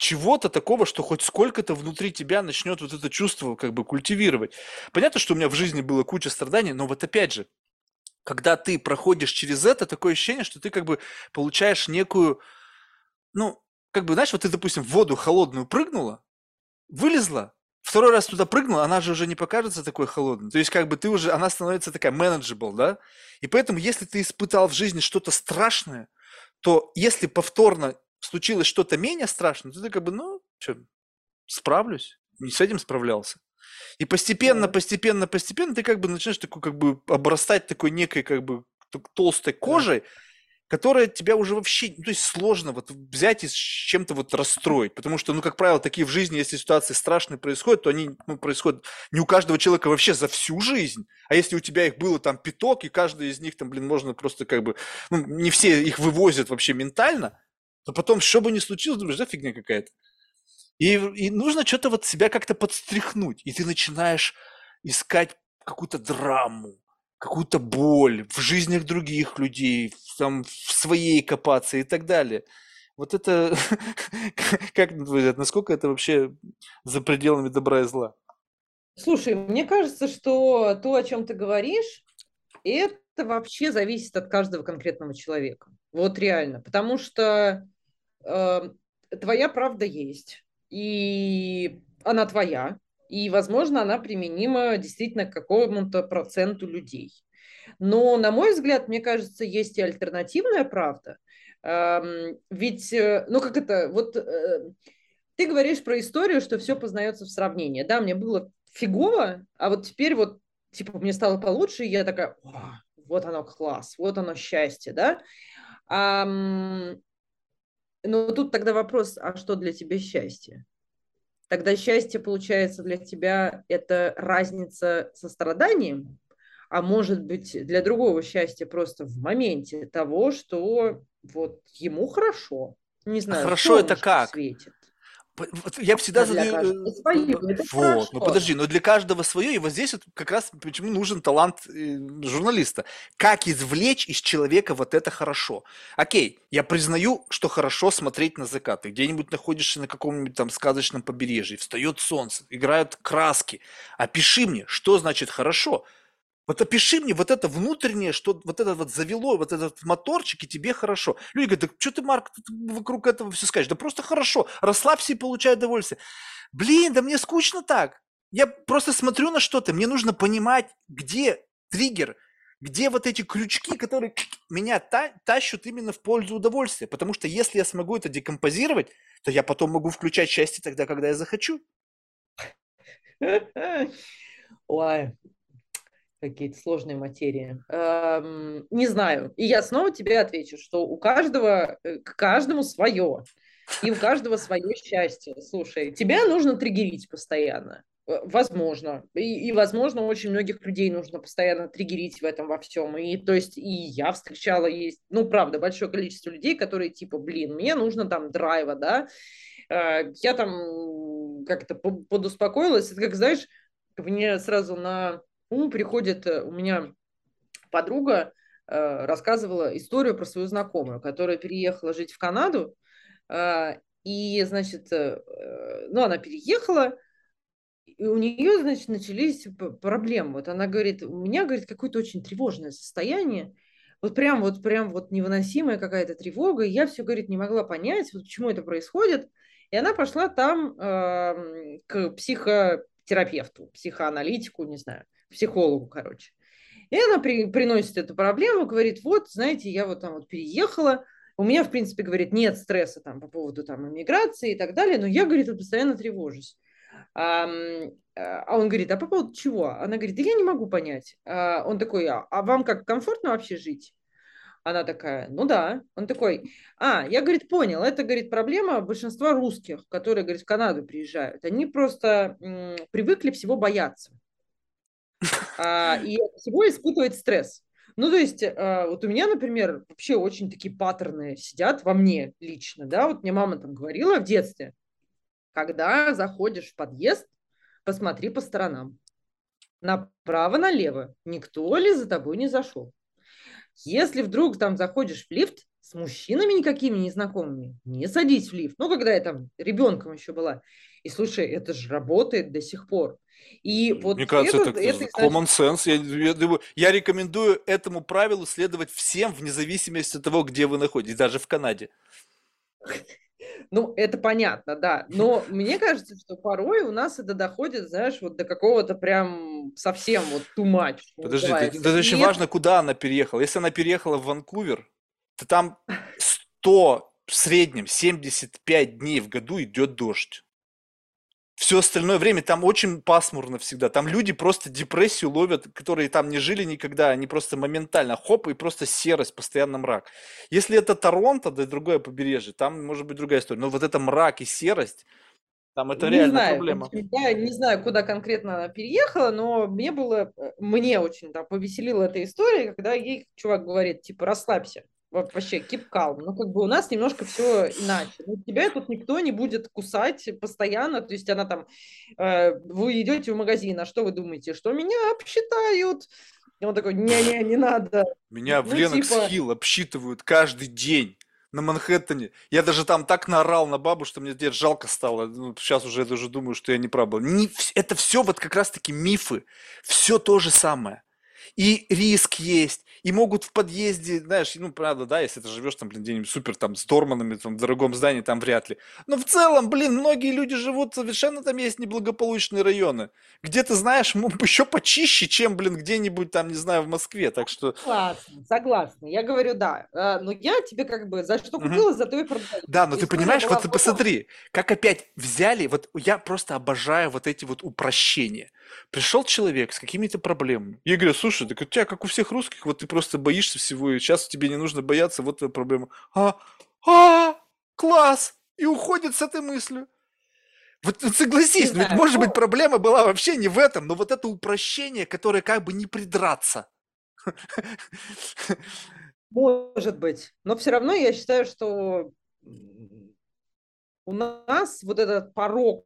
чего-то такого, что хоть сколько-то внутри тебя начнет вот это чувство как бы культивировать. Понятно, что у меня в жизни было куча страданий, но вот опять же, когда ты проходишь через это, такое ощущение, что ты как бы получаешь некую, ну, как бы, знаешь, вот ты, допустим, в воду холодную прыгнула, вылезла, второй раз туда прыгнула, она же уже не покажется такой холодной. То есть, как бы ты уже, она становится такая manageable, да? И поэтому, если ты испытал в жизни что-то страшное, то если повторно случилось что-то менее страшное, то ты как бы, ну, что, справлюсь. Не с этим справлялся. И постепенно, постепенно, постепенно ты как бы начинаешь такой, как бы обрастать такой некой, как бы, толстой кожей, которая тебя уже вообще, ну, то есть сложно вот взять и с чем-то вот расстроить, потому что, ну, как правило, такие в жизни, если ситуации страшные происходят, то они ну, происходят не у каждого человека вообще за всю жизнь, а если у тебя их было там пяток, и каждый из них там, блин, можно просто как бы, ну, не все их вывозят вообще ментально, то потом, что бы ни случилось, думаешь, да фигня какая-то. И, и нужно что-то вот себя как-то подстряхнуть. И ты начинаешь искать какую-то драму, какую-то боль в жизнях других людей, там, в своей копаться и так далее. Вот это, как на насколько это вообще за пределами добра и зла? Слушай, мне кажется, что то, о чем ты говоришь, это вообще зависит от каждого конкретного человека. Вот реально. Потому что э, твоя правда есть, и она твоя, и, возможно, она применима действительно к какому-то проценту людей. Но, на мой взгляд, мне кажется, есть и альтернативная правда. Эм, ведь, э, ну как это, вот э, ты говоришь про историю, что все познается в сравнении. Да, мне было фигово, а вот теперь вот, типа, мне стало получше, и я такая, вот оно класс, вот оно счастье, да. А, но тут тогда вопрос, а что для тебя счастье? Тогда счастье, получается, для тебя это разница со страданием, а может быть для другого счастья просто в моменте того, что вот ему хорошо. Не знаю, хорошо это как? Светит. Вот я всегда задаю... Э, свое, вот, ну подожди, но для каждого свое, и вот здесь вот как раз почему нужен талант э, журналиста. Как извлечь из человека вот это хорошо? Окей, я признаю, что хорошо смотреть на закат. Ты где-нибудь находишься на каком-нибудь там сказочном побережье, встает солнце, играют краски. Опиши мне, что значит хорошо. Вот опиши мне вот это внутреннее, что вот это вот завело, вот этот моторчик, и тебе хорошо. Люди говорят, да что ты, Марк, ты вокруг этого все скажешь? Да просто хорошо, расслабься и получай удовольствие. Блин, да мне скучно так. Я просто смотрю на что-то, мне нужно понимать, где триггер, где вот эти крючки, которые меня та- тащат именно в пользу удовольствия. Потому что если я смогу это декомпозировать, то я потом могу включать счастье тогда, когда я захочу. Ой, какие-то сложные материи. Эм, не знаю. И я снова тебе отвечу, что у каждого, э, к каждому свое. И у каждого свое счастье. Слушай, тебя нужно триггерить постоянно. Э, возможно. И, и, возможно, очень многих людей нужно постоянно триггерить в этом во всем. И то есть и я встречала, есть, ну, правда, большое количество людей, которые типа, блин, мне нужно там драйва, да. Э, я там как-то подуспокоилась. Это как, знаешь, мне сразу на ум приходит э, у меня подруга, э, рассказывала историю про свою знакомую, которая переехала жить в Канаду, э, и, значит, ну, она переехала, и у нее, значит, начались проблемы. Вот она говорит, у меня, говорит, какое-то очень тревожное состояние, вот прям вот, прям вот невыносимая какая-то тревога, и я все, говорит, не могла понять, вот почему это происходит. И она пошла там э, к психотерапевту, психоаналитику, не знаю психологу, короче. И она при, приносит эту проблему, говорит, вот, знаете, я вот там вот переехала, у меня, в принципе, говорит, нет стресса там по поводу там иммиграции и так далее, но я, говорит, постоянно тревожусь. А, а он говорит, а по поводу чего? Она говорит, да я не могу понять. А он такой, а, а вам как комфортно вообще жить? Она такая, ну да. Он такой, а, я, говорит, понял, это, говорит, проблема большинства русских, которые, говорит, в Канаду приезжают. Они просто м, привыкли всего бояться а, и всего испытывать стресс. Ну, то есть, а, вот у меня, например, вообще очень такие паттерны сидят во мне лично, да, вот мне мама там говорила в детстве, когда заходишь в подъезд, посмотри по сторонам, направо-налево, никто ли за тобой не зашел. Если вдруг там заходишь в лифт с мужчинами никакими незнакомыми, не садись в лифт. Ну, когда я там ребенком еще была. И слушай, это же работает до сих пор. И вот Мне кажется, это, это, это common sense. Я, я, думаю, я рекомендую этому правилу следовать всем, вне зависимости от того, где вы находитесь, даже в Канаде. Ну, это понятно, да. Но мне кажется, что порой у нас это доходит, знаешь, вот до какого-то прям совсем вот much. Подожди, это, это очень это... важно, куда она переехала. Если она переехала в Ванкувер, то там 100 в среднем 75 дней в году идет дождь все остальное время там очень пасмурно всегда. Там люди просто депрессию ловят, которые там не жили никогда, они просто моментально хоп, и просто серость, постоянно мрак. Если это Торонто, да и другое побережье, там может быть другая история. Но вот это мрак и серость, там это не реально знаю, проблема. Я не знаю, куда конкретно она переехала, но мне было, мне очень там повеселила эта история, когда ей чувак говорит, типа, расслабься. Вообще calm. Ну, как бы у нас немножко все иначе. Ну, тебя тут никто не будет кусать постоянно. То есть она там, э, вы идете в магазин, а что вы думаете? Что меня обсчитают? И он такой, не-не, не надо. Меня в Ну, Ленокс типа- Хилл обсчитывают каждый день на Манхэттене. Я даже там так наорал на бабу, что мне теперь жалко стало. Ну, сейчас уже я даже думаю, что я не прав был. Не это все вот как раз-таки мифы. Все то же самое. И риск есть, и могут в подъезде, знаешь, ну, правда, да, если ты живешь там, блин, где-нибудь супер там с дорманами, там, в дорогом здании, там вряд ли. Но в целом, блин, многие люди живут, совершенно там есть неблагополучные районы, где ты знаешь, еще почище, чем, блин, где-нибудь там, не знаю, в Москве, так что... Согласна, согласна. Я говорю, да. Э, Но я тебе как бы за что купила, за то и продаю. Да, но ты История понимаешь, вот ты посмотри, как опять взяли, вот я просто обожаю вот эти вот упрощения. Пришел человек с какими-то проблемами. Я говорю, слушай, так у тебя, как у всех русских, вот ты просто боишься всего, и сейчас тебе не нужно бояться, вот твоя проблема. А, а, класс! И уходит с этой мыслью. Вот вот согласись, ну ведь, может быть, проблема была вообще не в этом, но вот это упрощение, которое как бы не придраться. Может быть. Но все равно я считаю, что у нас вот этот порог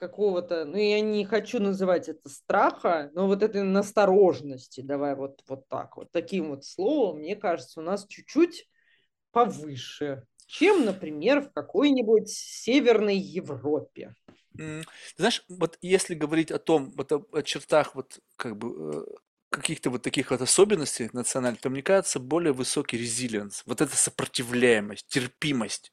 какого-то, ну я не хочу называть это страха, но вот этой настороженности, давай вот, вот так вот, таким вот словом, мне кажется, у нас чуть-чуть повыше, чем, например, в какой-нибудь Северной Европе. Ты знаешь, вот если говорить о том, вот о, о чертах вот как бы э, каких-то вот таких вот особенностей национальных, то мне кажется более высокий резилиенс, вот эта сопротивляемость, терпимость.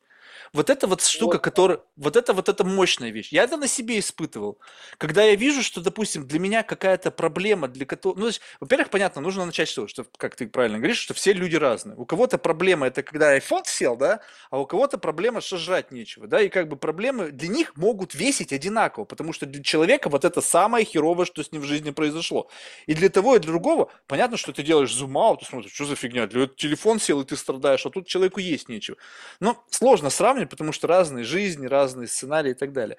Вот это вот штука, Вот. которая, вот это вот это мощная вещь. Я это на себе испытывал. Когда я вижу, что, допустим, для меня какая-то проблема, для которой, ну, во-первых, понятно, нужно начать с того, что, как ты правильно говоришь, что все люди разные. У кого-то проблема это когда iPhone сел, да, а у кого-то проблема, что жрать нечего, да, и как бы проблемы для них могут весить одинаково, потому что для человека вот это самое херовое, что с ним в жизни произошло. И для того, и для другого, понятно, что ты делаешь зум-аут, ты смотришь, что за фигня, для телефон сел, и ты страдаешь, а тут человеку есть нечего. Но сложно сравнивать, потому что разные жизни, разные сценарии и так далее.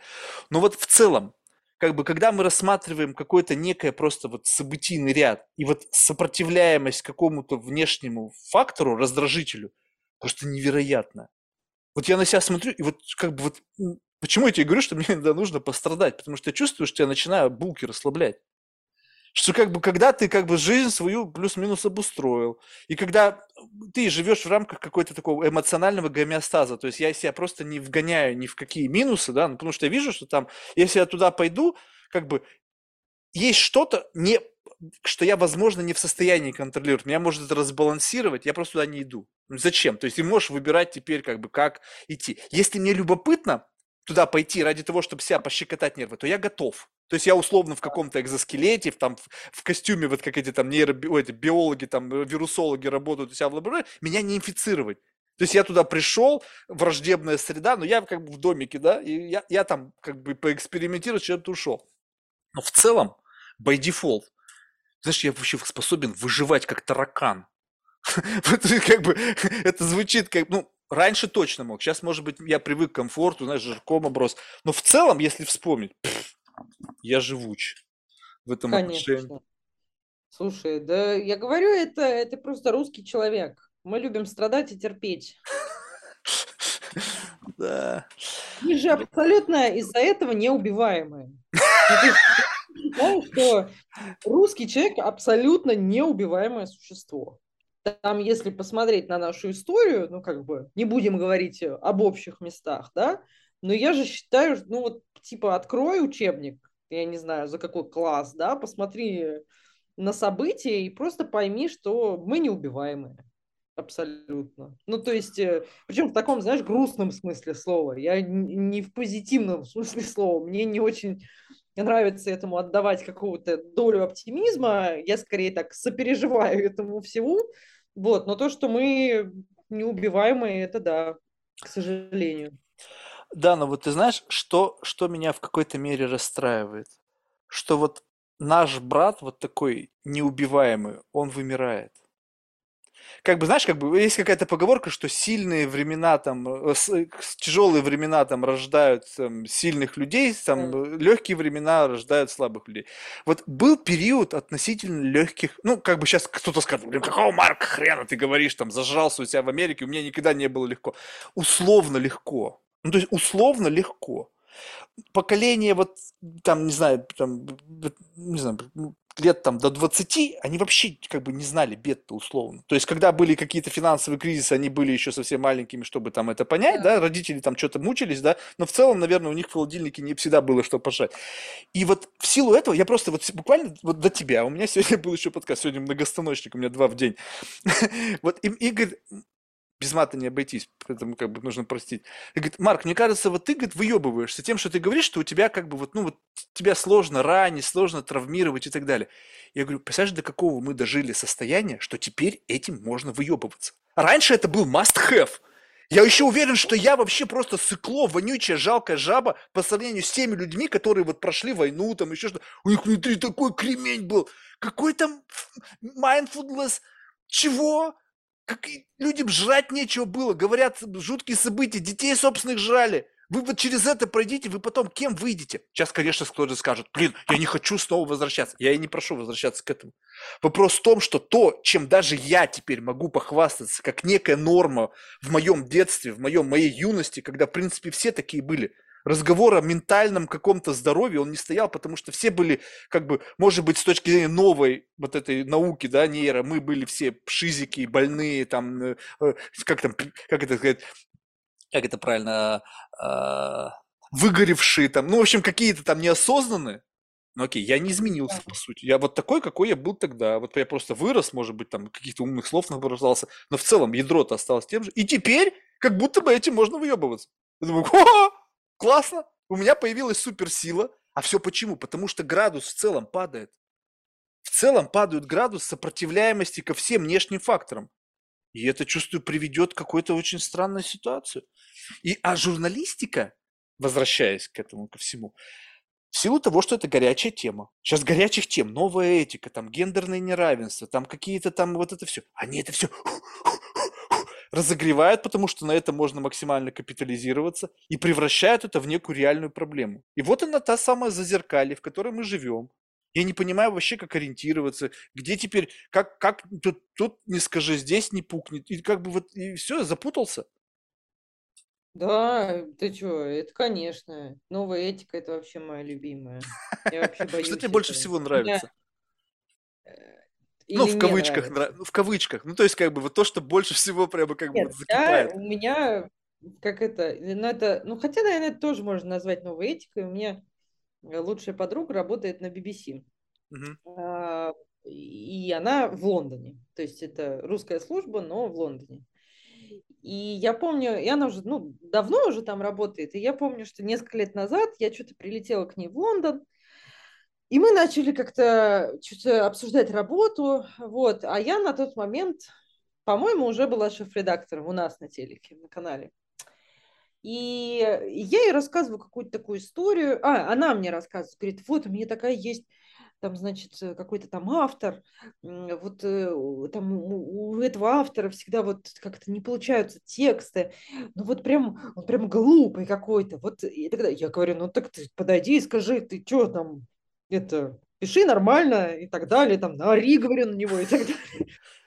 Но вот в целом, как бы, когда мы рассматриваем какой-то некое просто вот событийный ряд и вот сопротивляемость какому-то внешнему фактору, раздражителю, просто невероятно. Вот я на себя смотрю, и вот как бы вот, почему я тебе говорю, что мне иногда нужно пострадать, потому что я чувствую, что я начинаю булки расслаблять. Что как бы, когда ты как бы жизнь свою плюс-минус обустроил, и когда ты живешь в рамках какой-то такого эмоционального гомеостаза, то есть я себя просто не вгоняю ни в какие минусы, да, ну, потому что я вижу, что там, если я туда пойду, как бы есть что-то, не, что я, возможно, не в состоянии контролировать. Меня может это разбалансировать, я просто туда не иду. Зачем? То есть ты можешь выбирать теперь, как бы, как идти. Если мне любопытно туда пойти ради того, чтобы себя пощекотать нервы, то я готов. То есть я условно в каком-то экзоскелете, в, там, в, в костюме, вот как эти там нейроби, эти биологи, там, э, вирусологи работают у себя в лаборатории, меня не инфицировать. То есть я туда пришел, враждебная среда, но я как бы в домике, да, и я, я там как бы поэкспериментировать, чем-то ушел. Но в целом, by default, знаешь, я вообще способен выживать как таракан. Как бы это звучит как, ну, раньше точно мог. Сейчас, может быть, я привык к комфорту, знаешь, жирком оброс. Но в целом, если вспомнить, пф, я живуч в этом отношении. Конечно. Слушай, да я говорю, это, это просто русский человек. Мы любим страдать и терпеть. Да. Мы же абсолютно из-за этого я считаю, что русский человек абсолютно неубиваемое существо. Там, если посмотреть на нашу историю, ну, как бы, не будем говорить об общих местах, да, но я же считаю, ну, вот, типа, открой учебник, я не знаю, за какой класс, да, посмотри на события и просто пойми, что мы неубиваемые. Абсолютно. Ну, то есть, э, причем в таком, знаешь, грустном смысле слова. Я не в позитивном смысле слова. Мне не очень нравится этому отдавать какую-то долю оптимизма. Я скорее так сопереживаю этому всему. Вот. Но то, что мы неубиваемые, это да, к сожалению. Да, но вот ты знаешь, что, что меня в какой-то мере расстраивает? Что вот наш брат, вот такой неубиваемый, он вымирает. Как бы, знаешь, как бы есть какая-то поговорка, что сильные времена там, э, э, тяжелые времена там рождают там, сильных людей, там, Да. э, легкие времена рождают слабых людей. Вот был период относительно легких, ну, как бы сейчас кто-то скажет, блин, какого Марка хрена ты говоришь, там, зажрался у тебя в Америке, у меня никогда не было легко. Условно легко. Ну, то есть условно легко поколение вот там, не знаю, там, не знаю, лет там до 20, они вообще как бы не знали бед-то условно. То есть, когда были какие-то финансовые кризисы, они были еще совсем маленькими, чтобы там это понять, Да. да, родители там что-то мучились, да, но в целом, наверное, у них в холодильнике не всегда было что пожрать. И вот в силу этого я просто вот буквально вот до тебя, у меня сегодня был еще подкаст, сегодня многостаночник, у меня два в день. Вот им Игорь, без мата не обойтись, поэтому как бы нужно простить. И говорит, Марк, мне кажется, вот ты, говорит, выебываешься тем, что ты говоришь, что у тебя как бы вот, ну вот, тебя сложно ранить, сложно травмировать и так далее. Я говорю, представляешь, до какого мы дожили состояния, что теперь этим можно выебываться. Раньше это был must-have. Я еще уверен, что я вообще просто сыкло, вонючая, жалкая жаба по сравнению с теми людьми, которые вот прошли войну, там еще что У них внутри такой кремень был. Какой там mindfulness? Чего? Как людям жрать нечего было. Говорят, жуткие события, детей собственных жрали. Вы вот через это пройдите, вы потом кем выйдете? Сейчас, конечно, кто-то скажет, блин, я не хочу снова возвращаться. Я и не прошу возвращаться к этому. Вопрос в том, что то, чем даже я теперь могу похвастаться, как некая норма в моем детстве, в моем, моей юности, когда, в принципе, все такие были, разговор о ментальном каком-то здоровье, он не стоял, потому что все были, как бы, может быть, с точки зрения новой вот этой науки, да, нейро, мы были все пшизики, больные, там, э, э, как там, как это сказать, как это правильно, а, выгоревшие там, ну, в общем, какие-то там неосознанные, ну окей, я не изменился, по сути. Я вот такой, какой я был тогда. Вот я просто вырос, может быть, там каких-то умных слов набросался, но в целом ядро-то осталось тем же. И теперь, как будто бы этим можно выебываться. Я думаю, о, классно, у меня появилась суперсила. А все почему? Потому что градус в целом падает. В целом падает градус сопротивляемости ко всем внешним факторам. И это, чувствую, приведет к какой-то очень странной ситуации. И, а журналистика, возвращаясь к этому, ко всему, в силу того, что это горячая тема. Сейчас горячих тем, новая этика, там гендерное неравенство, там какие-то там вот это все. Они это все разогревают, потому что на это можно максимально капитализироваться и превращают это в некую реальную проблему. И вот она та самая зазеркалье, в которой мы живем. Я не понимаю вообще, как ориентироваться, где теперь, как, как тут, тут не скажи, здесь не пукнет. И как бы вот, и все, запутался. Да, ты что, это, конечно. Новая этика – это вообще моя любимая. Я вообще боюсь Что тебе больше всего нравится? Ну, в кавычках, нравится. нрав- ну, в кавычках. Ну, то есть, как бы, вот то, что больше всего прямо как бы Нет, я, закипает. у меня, как это, ну, это, ну, хотя, наверное, это тоже можно назвать новой этикой. У меня э, лучшая подруга работает на BBC. Мгм. А, И она в Лондоне. То есть это русская служба, но в Лондоне. И я помню, и она уже, ну, давно уже там работает, и я помню, что несколько лет назад я что-то прилетела к ней в Лондон, и мы начали как-то что-то обсуждать работу, вот, а я на тот момент, по-моему, уже была шеф-редактором у нас на телеке, на канале. И я ей рассказываю какую-то такую историю. А, она мне рассказывает, говорит, вот у меня такая есть, там, значит, э, какой-то там автор, вот э, там у этого автора всегда вот как-то не получаются тексты, ну вот прям, он прям глупый какой-то. Вот и тогда я говорю, ну так ты подойди и скажи, ты что там, это, пиши нормально и так далее, там, наори, говорю, на него и так далее.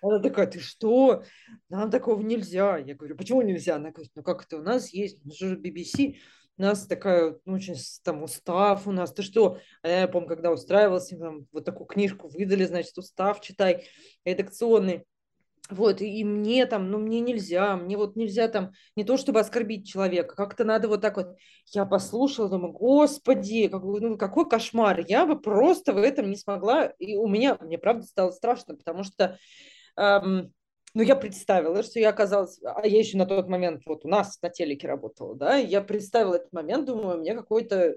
Она такая, ты что? Нам такого нельзя. Я говорю, почему нельзя? Она говорит, ну как это, у нас есть, мы же BBC, у нас такая, ну, очень там устав у нас, ты что? А я помню, когда устраивался, нам вот такую книжку выдали, значит, устав читай, редакционный. Вот, и мне там, ну, мне нельзя, мне вот нельзя там, не то чтобы оскорбить человека, как-то надо вот так вот. Я послушала, думаю, господи, какой, ну, какой кошмар, я бы просто в этом не смогла, и у меня, мне правда стало страшно, потому что, эм, ну, я представила, что я оказалась, а я еще на тот момент вот у нас на телеке работала, да, я представила этот момент, думаю, мне какой-то,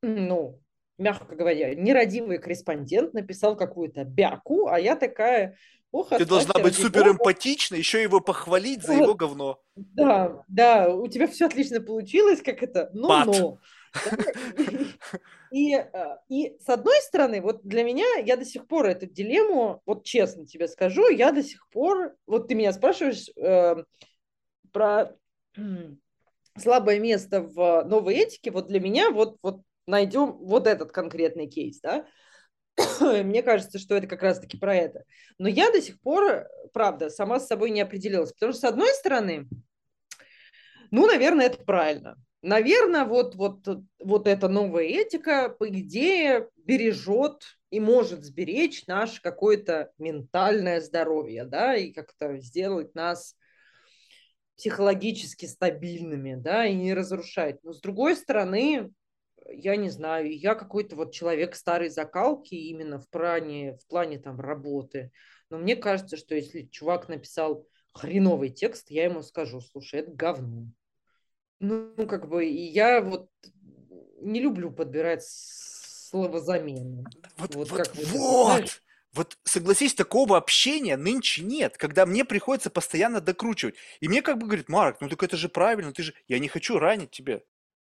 ну, мягко говоря, нерадивый корреспондент написал какую-то бяку, а я такая, ох, Ты должна быть супер бога. эмпатична, еще его похвалить за Вот. его говно. Да, да, у тебя все отлично получилось, как это, ну, но. И, э, и с одной стороны, вот для меня, я до сих пор эту дилемму, вот честно тебе скажу, я до сих пор, вот ты меня спрашиваешь э, про слабое место в новой этике, вот для меня вот, вот найдем вот этот конкретный кейс, да, мне кажется, что это как раз-таки про это. Но я до сих пор, правда, сама с собой не определилась, потому что, с одной стороны, ну, наверное, это правильно. Наверное, вот, вот, вот эта новая этика, по идее, бережет и может сберечь наше какое-то ментальное здоровье, да, и как-то сделать нас психологически стабильными, да, и не разрушать. Но с другой стороны, я не знаю, я какой-то вот человек старой закалки именно в плане, в плане там работы. Но мне кажется, что если чувак написал хреновый текст, я ему скажу, слушай, это говно. Ну, как бы, и я вот не люблю подбирать словозамены. Вот, вот, вот, вот. Вот согласись, такого общения нынче нет, когда мне приходится постоянно докручивать. И мне как бы говорит, Марк, ну так это же правильно, ты же, я не хочу ранить тебя.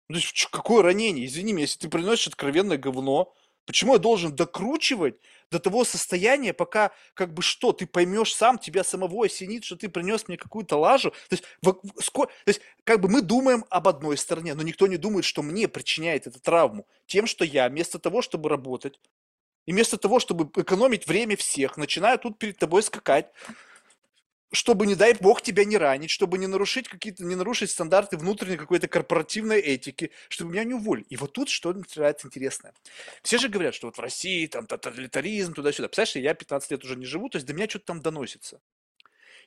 Ну, то есть, какое ранение? Извини меня, если ты приносишь откровенное говно, почему я должен докручивать до того состояния, пока как бы что, ты поймешь сам, тебя самого осенит, что ты принес мне какую-то лажу? То есть, в, ско, то есть, как бы мы думаем об одной стороне, но никто не думает, что мне причиняет эту травму. Тем, что я вместо того, чтобы работать, и вместо того, чтобы экономить время всех, начинаю тут перед тобой скакать, чтобы, не дай бог, тебя не ранить, чтобы не нарушить какие-то, не нарушить стандарты внутренней какой-то корпоративной этики, чтобы меня не уволили. И вот тут что начинается интересное. Все же говорят, что вот в России там тоталитаризм, туда-сюда. Представляешь, я 15 лет уже не живу, то есть до меня что-то там доносится.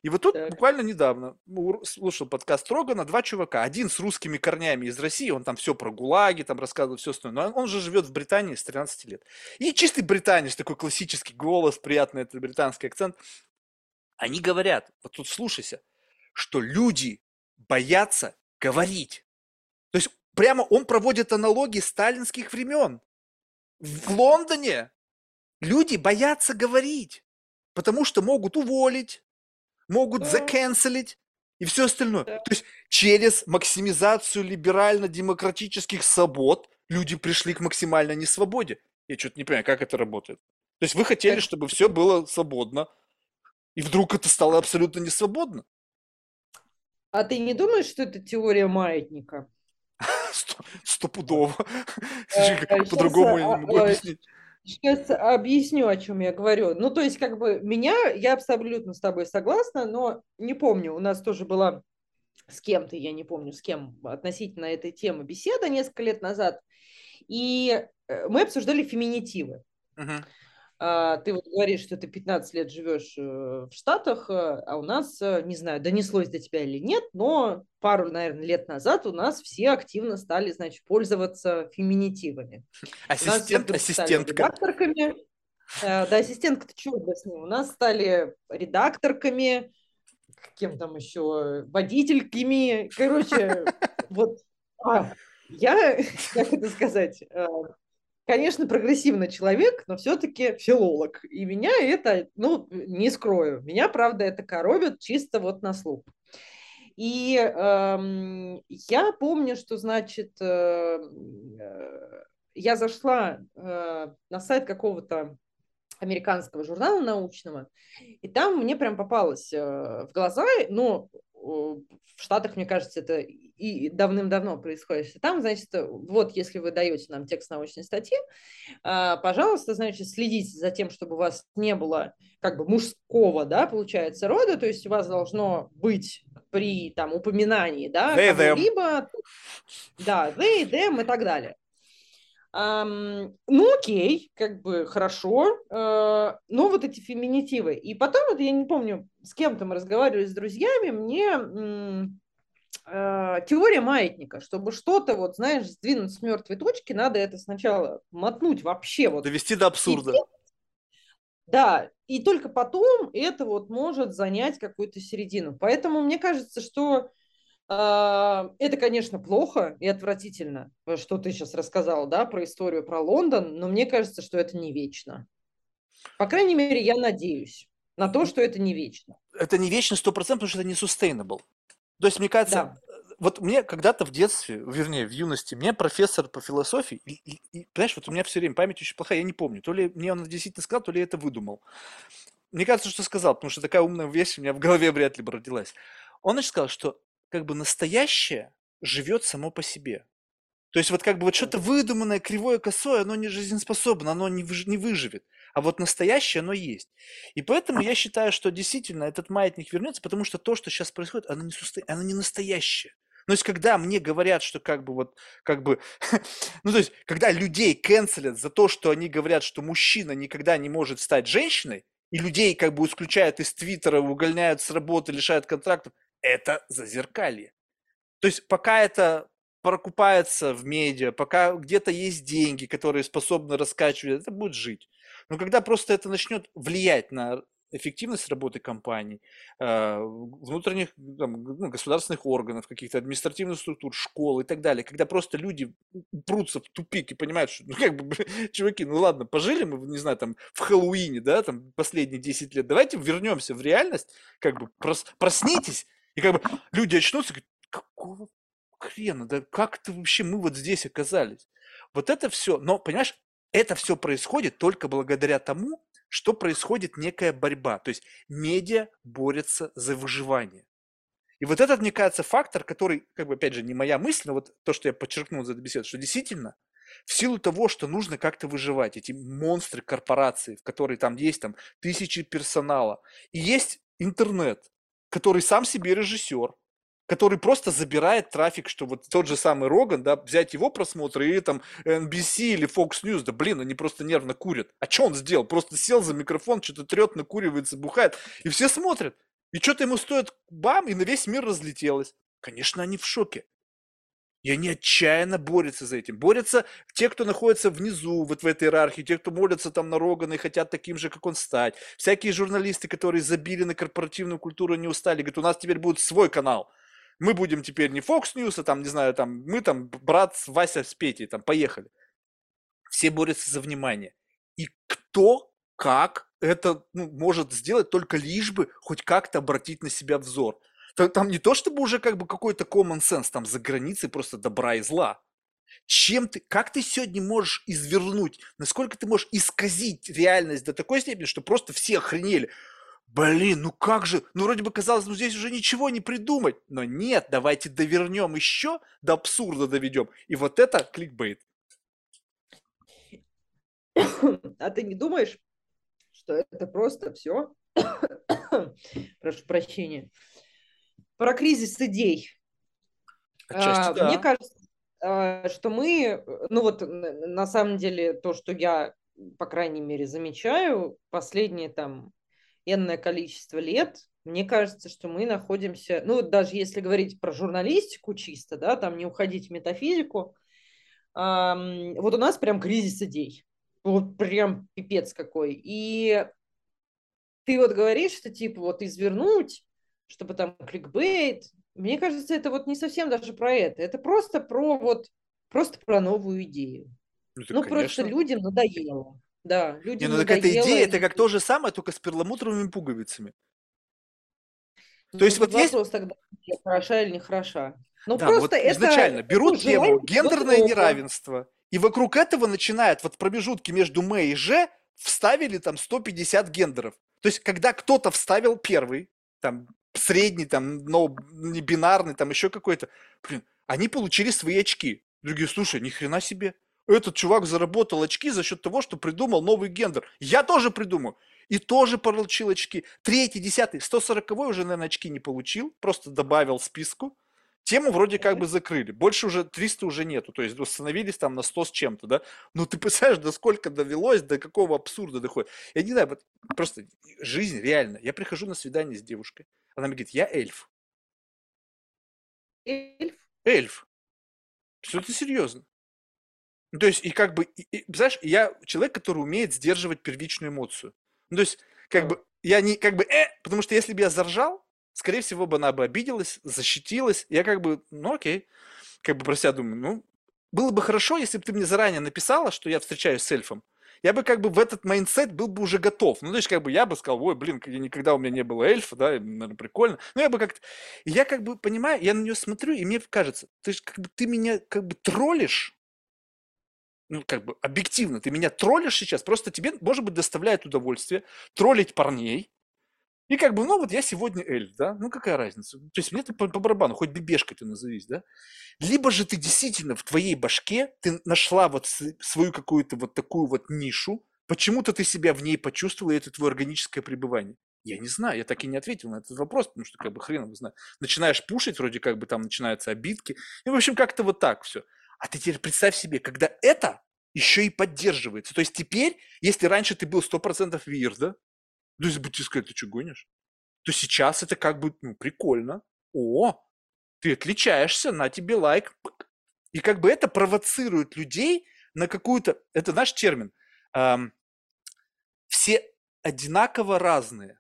И вот тут так. буквально недавно слушал подкаст Рогана, два чувака. Один с русскими корнями из России, он там все про ГУЛАГи, там рассказывал все остальное. Но он же живет в Британии с 13 лет. И чистый британец, такой классический голос, приятный этот британский акцент. Они говорят, вот тут слушайся, что люди боятся говорить. То есть прямо он проводит аналогии сталинских времен. В Лондоне люди боятся говорить, потому что могут уволить, могут заканцелить и все остальное. То есть через максимизацию либерально-демократических свобод люди пришли к максимальной несвободе. Я что-то не понимаю, как это работает. То есть вы хотели, чтобы все было свободно, и вдруг это стало абсолютно несвободно. А ты не думаешь, что это теория маятника? Стопудово. Э, по-другому я не могу объяснить. Сейчас объясню, о чем я говорю. Ну, то есть, как бы, меня, я абсолютно с тобой согласна, но не помню, у нас тоже была с кем-то, я не помню, с кем относительно этой темы беседа несколько лет назад, и э, мы обсуждали феминитивы. Uh-huh. А, ты вот говоришь, что ты 15 лет живешь э, в Штатах, э, а у нас, э, не знаю, донеслось до тебя или нет, но пару, наверное, лет назад у нас все активно стали, значит, пользоваться феминитивами. Ассистент, ассистентка. Редакторками. Да, ассистентка-то чего с ним? У нас стали редакторками, кем там еще, водительками. Короче, вот а, я, как это сказать, конечно, прогрессивный человек, но все-таки филолог. И меня это, ну, не скрою, меня, правда, это коробит чисто вот на слух. И эм, я помню, что, значит, э, э, я зашла э, на сайт какого-то американского журнала научного, и там мне прям попалось э, в глаза, ну, в Штатах, мне кажется, это и давным-давно происходит. Там, значит, вот если вы даете нам текст научной статьи, а, пожалуйста, значит, следите за тем, чтобы у вас не было как бы мужского, да, получается, рода, то есть у вас должно быть при там упоминании, да, либо да, they, them и так далее. Ну, окей, как бы хорошо, uh, но вот эти феминитивы. И потом, вот я не помню, с кем-то мы разговаривали с друзьями, мне uh, теория маятника, чтобы что-то, вот, знаешь, сдвинуть с мертвой точки, надо это сначала мотнуть вообще. Вот. Довести до абсурда. И, да, и только потом это вот может занять какую-то середину. Поэтому мне кажется, что это, конечно, плохо и отвратительно, э, что ты сейчас рассказал, да, про историю про Лондон, но мне кажется, что это не вечно. По крайней мере, я надеюсь на то, что это не вечно. Это не вечно сто процентов, потому что это не sustainable. То есть, мне кажется, да. вот мне когда-то в детстве, вернее, в юности, мне профессор по философии, и, и- и, понимаешь, вот у меня все время память очень плохая, я не помню, то ли мне он действительно сказал, то ли я это выдумал. Мне кажется, что сказал, потому что такая умная вещь у меня в голове вряд ли бы родилась. Он значит сказал, что как бы настоящее живет само по себе. То есть вот как бы вот что-то выдуманное, кривое, косое, оно не жизнеспособно, оно не, выж- не выживет. А вот настоящее оно есть. И поэтому я считаю, что действительно этот маятник вернется, потому что то, что сейчас происходит, оно не, сусто- оно не настоящее. Ну, то есть, когда мне говорят, что как бы вот, как бы, ну, то есть, когда людей канцелят за то, что они говорят, что мужчина никогда не может стать женщиной, и людей как бы исключают из Твиттера, увольняют с работы, лишают контрактов, это зазеркалье. То есть, пока это прокупается в медиа, пока где-то есть деньги, которые способны раскачивать, это будет жить. Но когда просто это начнет влиять на эффективность работы компаний, э, внутренних там, ну, государственных органов, каких-то административных структур, школ и так далее, когда просто люди прутся в тупик и понимают, что, ну, как бы, чуваки, ну ладно, пожили мы, не знаю, там, в Хэллоуине, да, там, последние 10 лет, давайте вернемся в реальность, как бы, прос, проснитесь, и как бы люди очнутся и говорят, какого хрена, да как это вообще мы вот здесь оказались? Вот это все, но, понимаешь, это все происходит только благодаря тому, что происходит некая борьба. То есть медиа борются за выживание. И вот этот, мне кажется, фактор, который, как бы, опять же, не моя мысль, но вот то, что я подчеркнул за эту беседу, что действительно, в силу того, что нужно как-то выживать, эти монстры корпорации, в которой там есть там тысячи персонала, и есть интернет, который сам себе режиссер, который просто забирает трафик, что вот тот же самый Роган, да, взять его просмотры и там NBC или Fox News, да блин, они просто нервно курят. А что он сделал? Просто сел за микрофон, что-то трет, накуривается, бухает, и все смотрят. И что-то ему стоит бам, и на весь мир разлетелось. Конечно, они в шоке. И они отчаянно борются за этим. Борются те, кто находится внизу, вот в этой иерархии, те, кто молятся там на Рогана и хотят таким же, как он стать. Всякие журналисты, которые забили на корпоративную культуру, не устали, говорят, у нас теперь будет свой канал мы будем теперь не Fox News, а там, не знаю, там, мы там, брат Вася с Петей, там, поехали. Все борются за внимание. И кто, как это ну, может сделать, только лишь бы хоть как-то обратить на себя взор. Там не то, чтобы уже как бы какой-то common sense, там за границей просто добра и зла. Чем ты, как ты сегодня можешь извернуть, насколько ты можешь исказить реальность до такой степени, что просто все охренели. Блин, ну как же, ну вроде бы казалось, ну здесь уже ничего не придумать. Но нет, давайте довернем еще, до абсурда доведем. И вот это кликбейт. А ты не думаешь, что это просто все, прошу прощения, про кризис идей? Отчасти, а, да. Мне кажется, а, что мы, ну вот на самом деле то, что я, по крайней мере, замечаю последние там энное количество лет, мне кажется, что мы находимся, ну, даже если говорить про журналистику чисто, да, там не уходить в метафизику, эм, вот у нас прям кризис идей. Вот прям пипец какой. И ты вот говоришь, что типа вот извернуть, чтобы там кликбейт, мне кажется, это вот не совсем даже про это. Это просто про вот, просто про новую идею. Ну, ну просто людям надоело. Да, людям Не, ну так эта идея, это как то же самое, только с перламутровыми пуговицами. То ну, есть вот вопрос есть... тогда, хороша или не хороша. Ну, да, просто вот это изначально берут тему гендерное неравенство, и вокруг этого начинают вот в промежутке между М и Ж вставили там 150 гендеров. То есть, когда кто-то вставил первый, там, средний, там, но не бинарный, там, еще какой-то, блин, они получили свои очки. Другие, слушай, ни хрена себе этот чувак заработал очки за счет того, что придумал новый гендер. Я тоже придумаю. И тоже получил очки. Третий, десятый, 140 уже, наверное, очки не получил. Просто добавил списку. Тему вроде как бы закрыли. Больше уже 300 уже нету. То есть установились там на 100 с чем-то, да? Ну ты представляешь, до сколько довелось, до какого абсурда доходит. Я не знаю, вот просто жизнь реально. Я прихожу на свидание с девушкой. Она мне говорит, я эльф. Эльф? Эльф. Все это серьезно. Ну, то есть, и как бы, и, и, знаешь, я человек, который умеет сдерживать первичную эмоцию. Ну, то есть, как бы, я не, как бы, э, потому что если бы я заржал, скорее всего, бы она бы обиделась, защитилась. Я как бы, ну, окей, как бы про себя думаю, ну, было бы хорошо, если бы ты мне заранее написала, что я встречаюсь с эльфом. Я бы как бы в этот mindset был бы уже готов. Ну, то есть, как бы я бы сказал, ой, блин, никогда у меня не было эльфа, да, наверное, прикольно. Ну, я бы как-то... Я как бы понимаю, я на нее смотрю, и мне кажется, ты же как бы, ты меня как бы троллишь, ну, как бы объективно, ты меня троллишь сейчас, просто тебе, может быть, доставляет удовольствие троллить парней, и как бы, ну вот я сегодня эльф, да, ну какая разница? То есть мне это по, по барабану, хоть бебешкой ты назовись, да? Либо же ты действительно в твоей башке, ты нашла вот свою какую-то вот такую вот нишу, почему-то ты себя в ней почувствовала, и это твое органическое пребывание. Я не знаю, я так и не ответил на этот вопрос, потому что как бы хрен его знает. Начинаешь пушить, вроде как бы там начинаются обидки. И, в общем, как-то вот так все. А ты теперь представь себе, когда это еще и поддерживается. То есть теперь, если раньше ты был 100% вир, да, то есть бы тебе сказать, ты что гонишь? То сейчас это как бы, ну, прикольно. О, ты отличаешься, на тебе лайк. И как бы это провоцирует людей на какую-то, это наш термин, эм, все одинаково разные.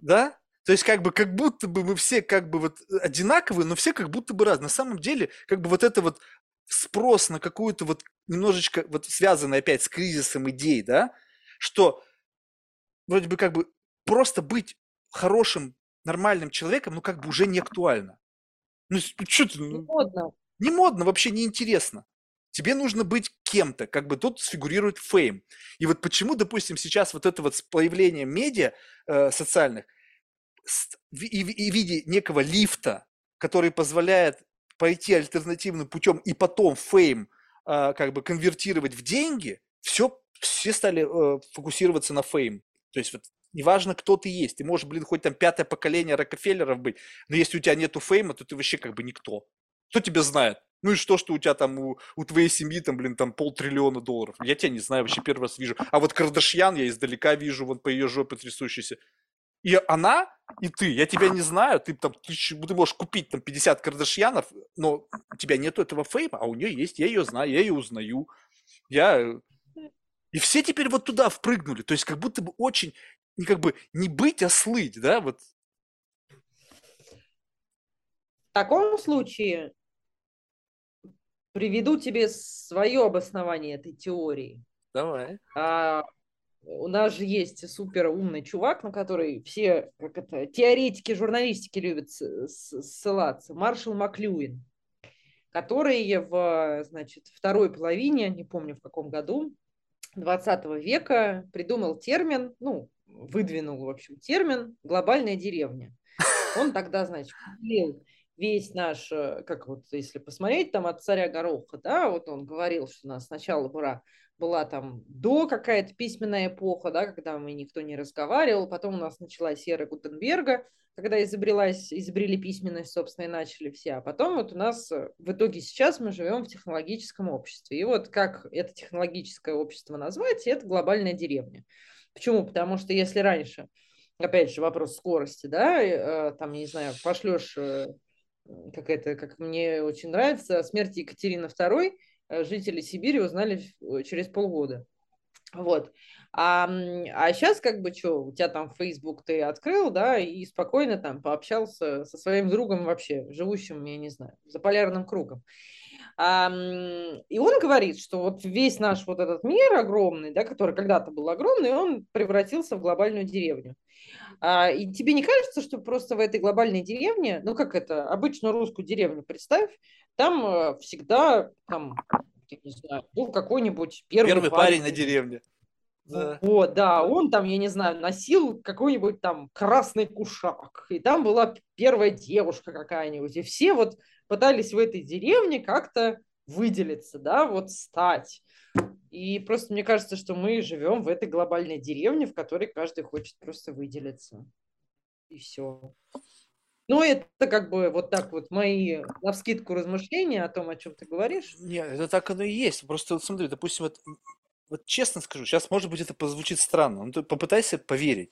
Да? То есть как бы как будто бы мы все как бы вот одинаковые, но все как будто бы разные. На самом деле как бы вот это вот спрос на какую-то вот немножечко вот связанный опять с кризисом идей, да, что вроде бы как бы просто быть хорошим, нормальным человеком, ну как бы уже не актуально. Ну, что ты... Не модно. Не модно, вообще не интересно. Тебе нужно быть кем-то, как бы тут сфигурирует fame. И вот почему, допустим, сейчас вот это вот с появлением медиа э, социальных и, и, и в виде некого лифта, который позволяет пойти альтернативным путем и потом fame э, как бы конвертировать в деньги, все, все стали э, фокусироваться на fame. То есть вот неважно, кто ты есть, ты можешь, блин, хоть там пятое поколение Рокфеллеров быть, но если у тебя нету фейма, то ты вообще как бы никто. Кто тебя знает? Ну и что, что у тебя там, у, у твоей семьи там, блин, там полтриллиона долларов. Я тебя не знаю, вообще первый раз вижу. А вот Кардашьян я издалека вижу, вот по ее жопе трясущейся. И она, и ты, я тебя не знаю, ты там, ты, ты можешь купить там 50 Кардашьянов, но у тебя нету этого фейма, а у нее есть, я ее знаю, я ее узнаю. Я и все теперь вот туда впрыгнули. То есть как будто бы очень, не как бы не быть, а слыть, да, вот. В таком случае приведу тебе свое обоснование этой теории. Давай. А, у нас же есть супер умный чувак, на который все как это, теоретики журналистики любят ссылаться. Маршал Маклюин, который в значит, второй половине, не помню в каком году, 20 века придумал термин, ну, выдвинул, в общем, термин «глобальная деревня». Он тогда, значит, весь наш, э, как вот если посмотреть там от царя Гороха, да, вот он говорил, что у нас сначала была, была там до какая-то письменная эпоха, да, когда мы никто не разговаривал, потом у нас началась эра Гутенберга, когда изобрелась, изобрели письменность, собственно, и начали все. А потом вот у нас э, в итоге сейчас мы живем в технологическом обществе. И вот как это технологическое общество назвать, это глобальная деревня. Почему? Потому что если раньше, опять же, вопрос скорости, да, э, там, не знаю, пошлешь, э, как это, как мне очень нравится, о смерти Екатерины II жители Сибири узнали через полгода. Вот. А, а сейчас как бы что, у тебя там Facebook ты открыл, да, и спокойно там пообщался со своим другом вообще, живущим, я не знаю, за полярным кругом. И он говорит, что вот весь наш вот этот мир огромный, да, который когда-то был огромный, он превратился в глобальную деревню. А, и тебе не кажется, что просто в этой глобальной деревне, ну как это, обычную русскую деревню представь, там э, всегда там не знаю, был какой-нибудь первый, первый парень, парень на деревне. Да. Вот, да, он там, я не знаю, носил какой-нибудь там красный кушак, и там была первая девушка какая-нибудь, и все вот пытались в этой деревне как-то выделиться, да, вот стать. И просто мне кажется, что мы живем в этой глобальной деревне, в которой каждый хочет просто выделиться. И все. Ну, это как бы вот так вот мои на вскидку размышления о том, о чем ты говоришь. Нет, это так оно и есть. Просто вот смотри, допустим, вот вот честно скажу, сейчас, может быть, это позвучит странно, но ты попытайся поверить.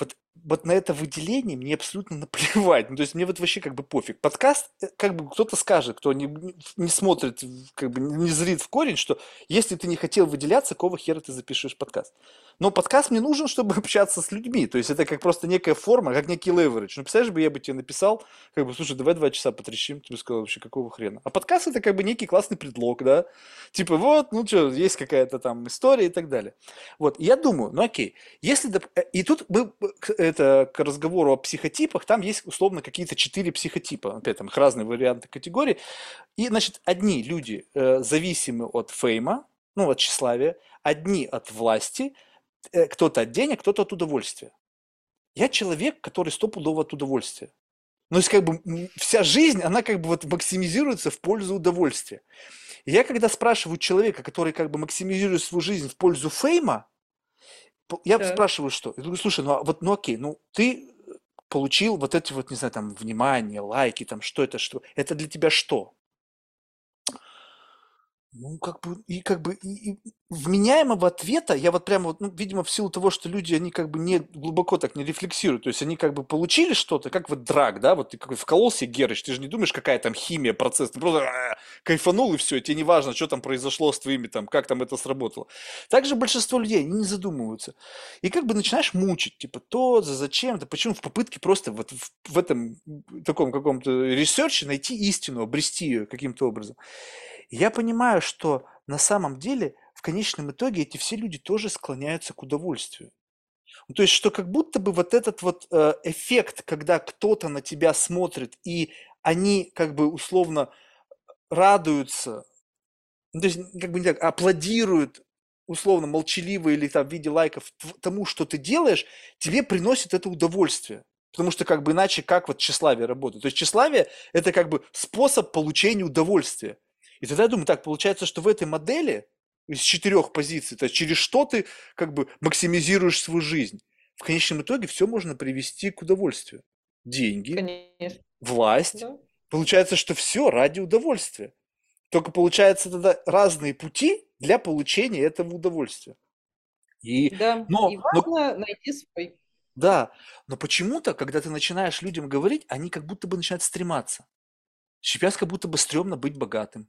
Вот вот на это выделение мне абсолютно наплевать. Ну, то есть мне вот вообще как бы пофиг. Подкаст, э, как бы кто-то скажет, кто не, не смотрит, как бы не зрит в корень, что если ты не хотел выделяться, какого хера ты запишешь подкаст? Но подкаст мне нужен, чтобы общаться с людьми. То есть это как просто некая форма, как некий леверидж. Ну, представляешь, бы я бы тебе написал, как бы, слушай, давай два часа потрещим. Ты бы сказал, вообще, какого хрена? А подкаст это как бы некий классный предлог, да? Типа, вот, ну что, есть какая-то там история и так далее. Вот, я думаю, ну окей, если... Э, и тут мы, это к разговору о психотипах, там есть условно какие-то четыре психотипа. Опять там их разные варианты категории. И, значит, одни люди э, зависимы от фейма, ну, от тщеславия, одни от власти, Э, кто-то от денег, кто-то от удовольствия. Я человек, который стопудово от удовольствия. Ну, то есть, как бы, вся жизнь, она как бы вот максимизируется в пользу удовольствия. Я когда спрашиваю человека, который как бы максимизирует свою жизнь в пользу фейма, я да. спрашиваю, что? Я говорю, слушай, ну а вот, ну окей, ну ты получил вот эти вот, не знаю, там, внимание, лайки, там, что это, что? Это для тебя что? Ну, как бы, и как бы, и, и вменяемого ответа, я вот прямо, вот, ну, видимо, в силу того, что люди, они как бы не глубоко так не рефлексируют, то есть они как бы получили что-то, как вот drug, да, вот ты как вкололся, Герыч, ты же не думаешь, какая там химия, процесс, ты просто а, кайфанул и все, тебе не важно, что там произошло с твоими, там, как там это сработало. Также большинство людей, они не задумываются. И как бы начинаешь мучить, типа, то, зачем, да почему в попытке просто вот в, в этом таком каком-то research е найти истину, обрести ее каким-то образом я понимаю, что на самом деле в конечном итоге эти все люди тоже склоняются к удовольствию. Ну, то есть, что как будто бы вот этот вот э, эффект, когда кто-то на тебя смотрит, и они как бы условно радуются, ну, то есть, как бы не так, аплодируют условно молчаливо или там в виде лайков тому, что ты делаешь, тебе приносит это удовольствие. Потому что как бы иначе как вот тщеславие работает. То есть тщеславие – это как бы способ получения удовольствия. И тогда я думаю, так, получается, что в этой модели из четырех позиций, то есть через что ты как бы максимизируешь свою жизнь, в конечном итоге все можно привести к удовольствию. Деньги, Конечно. власть. Да. Получается, что все ради удовольствия. Только получается тогда разные пути для получения этого удовольствия. И, да, но, и важно но, найти свой. Да, но почему-то, когда ты начинаешь людям говорить, они как будто бы начинают стрематься. Сейчас как будто бы стрёмно быть богатым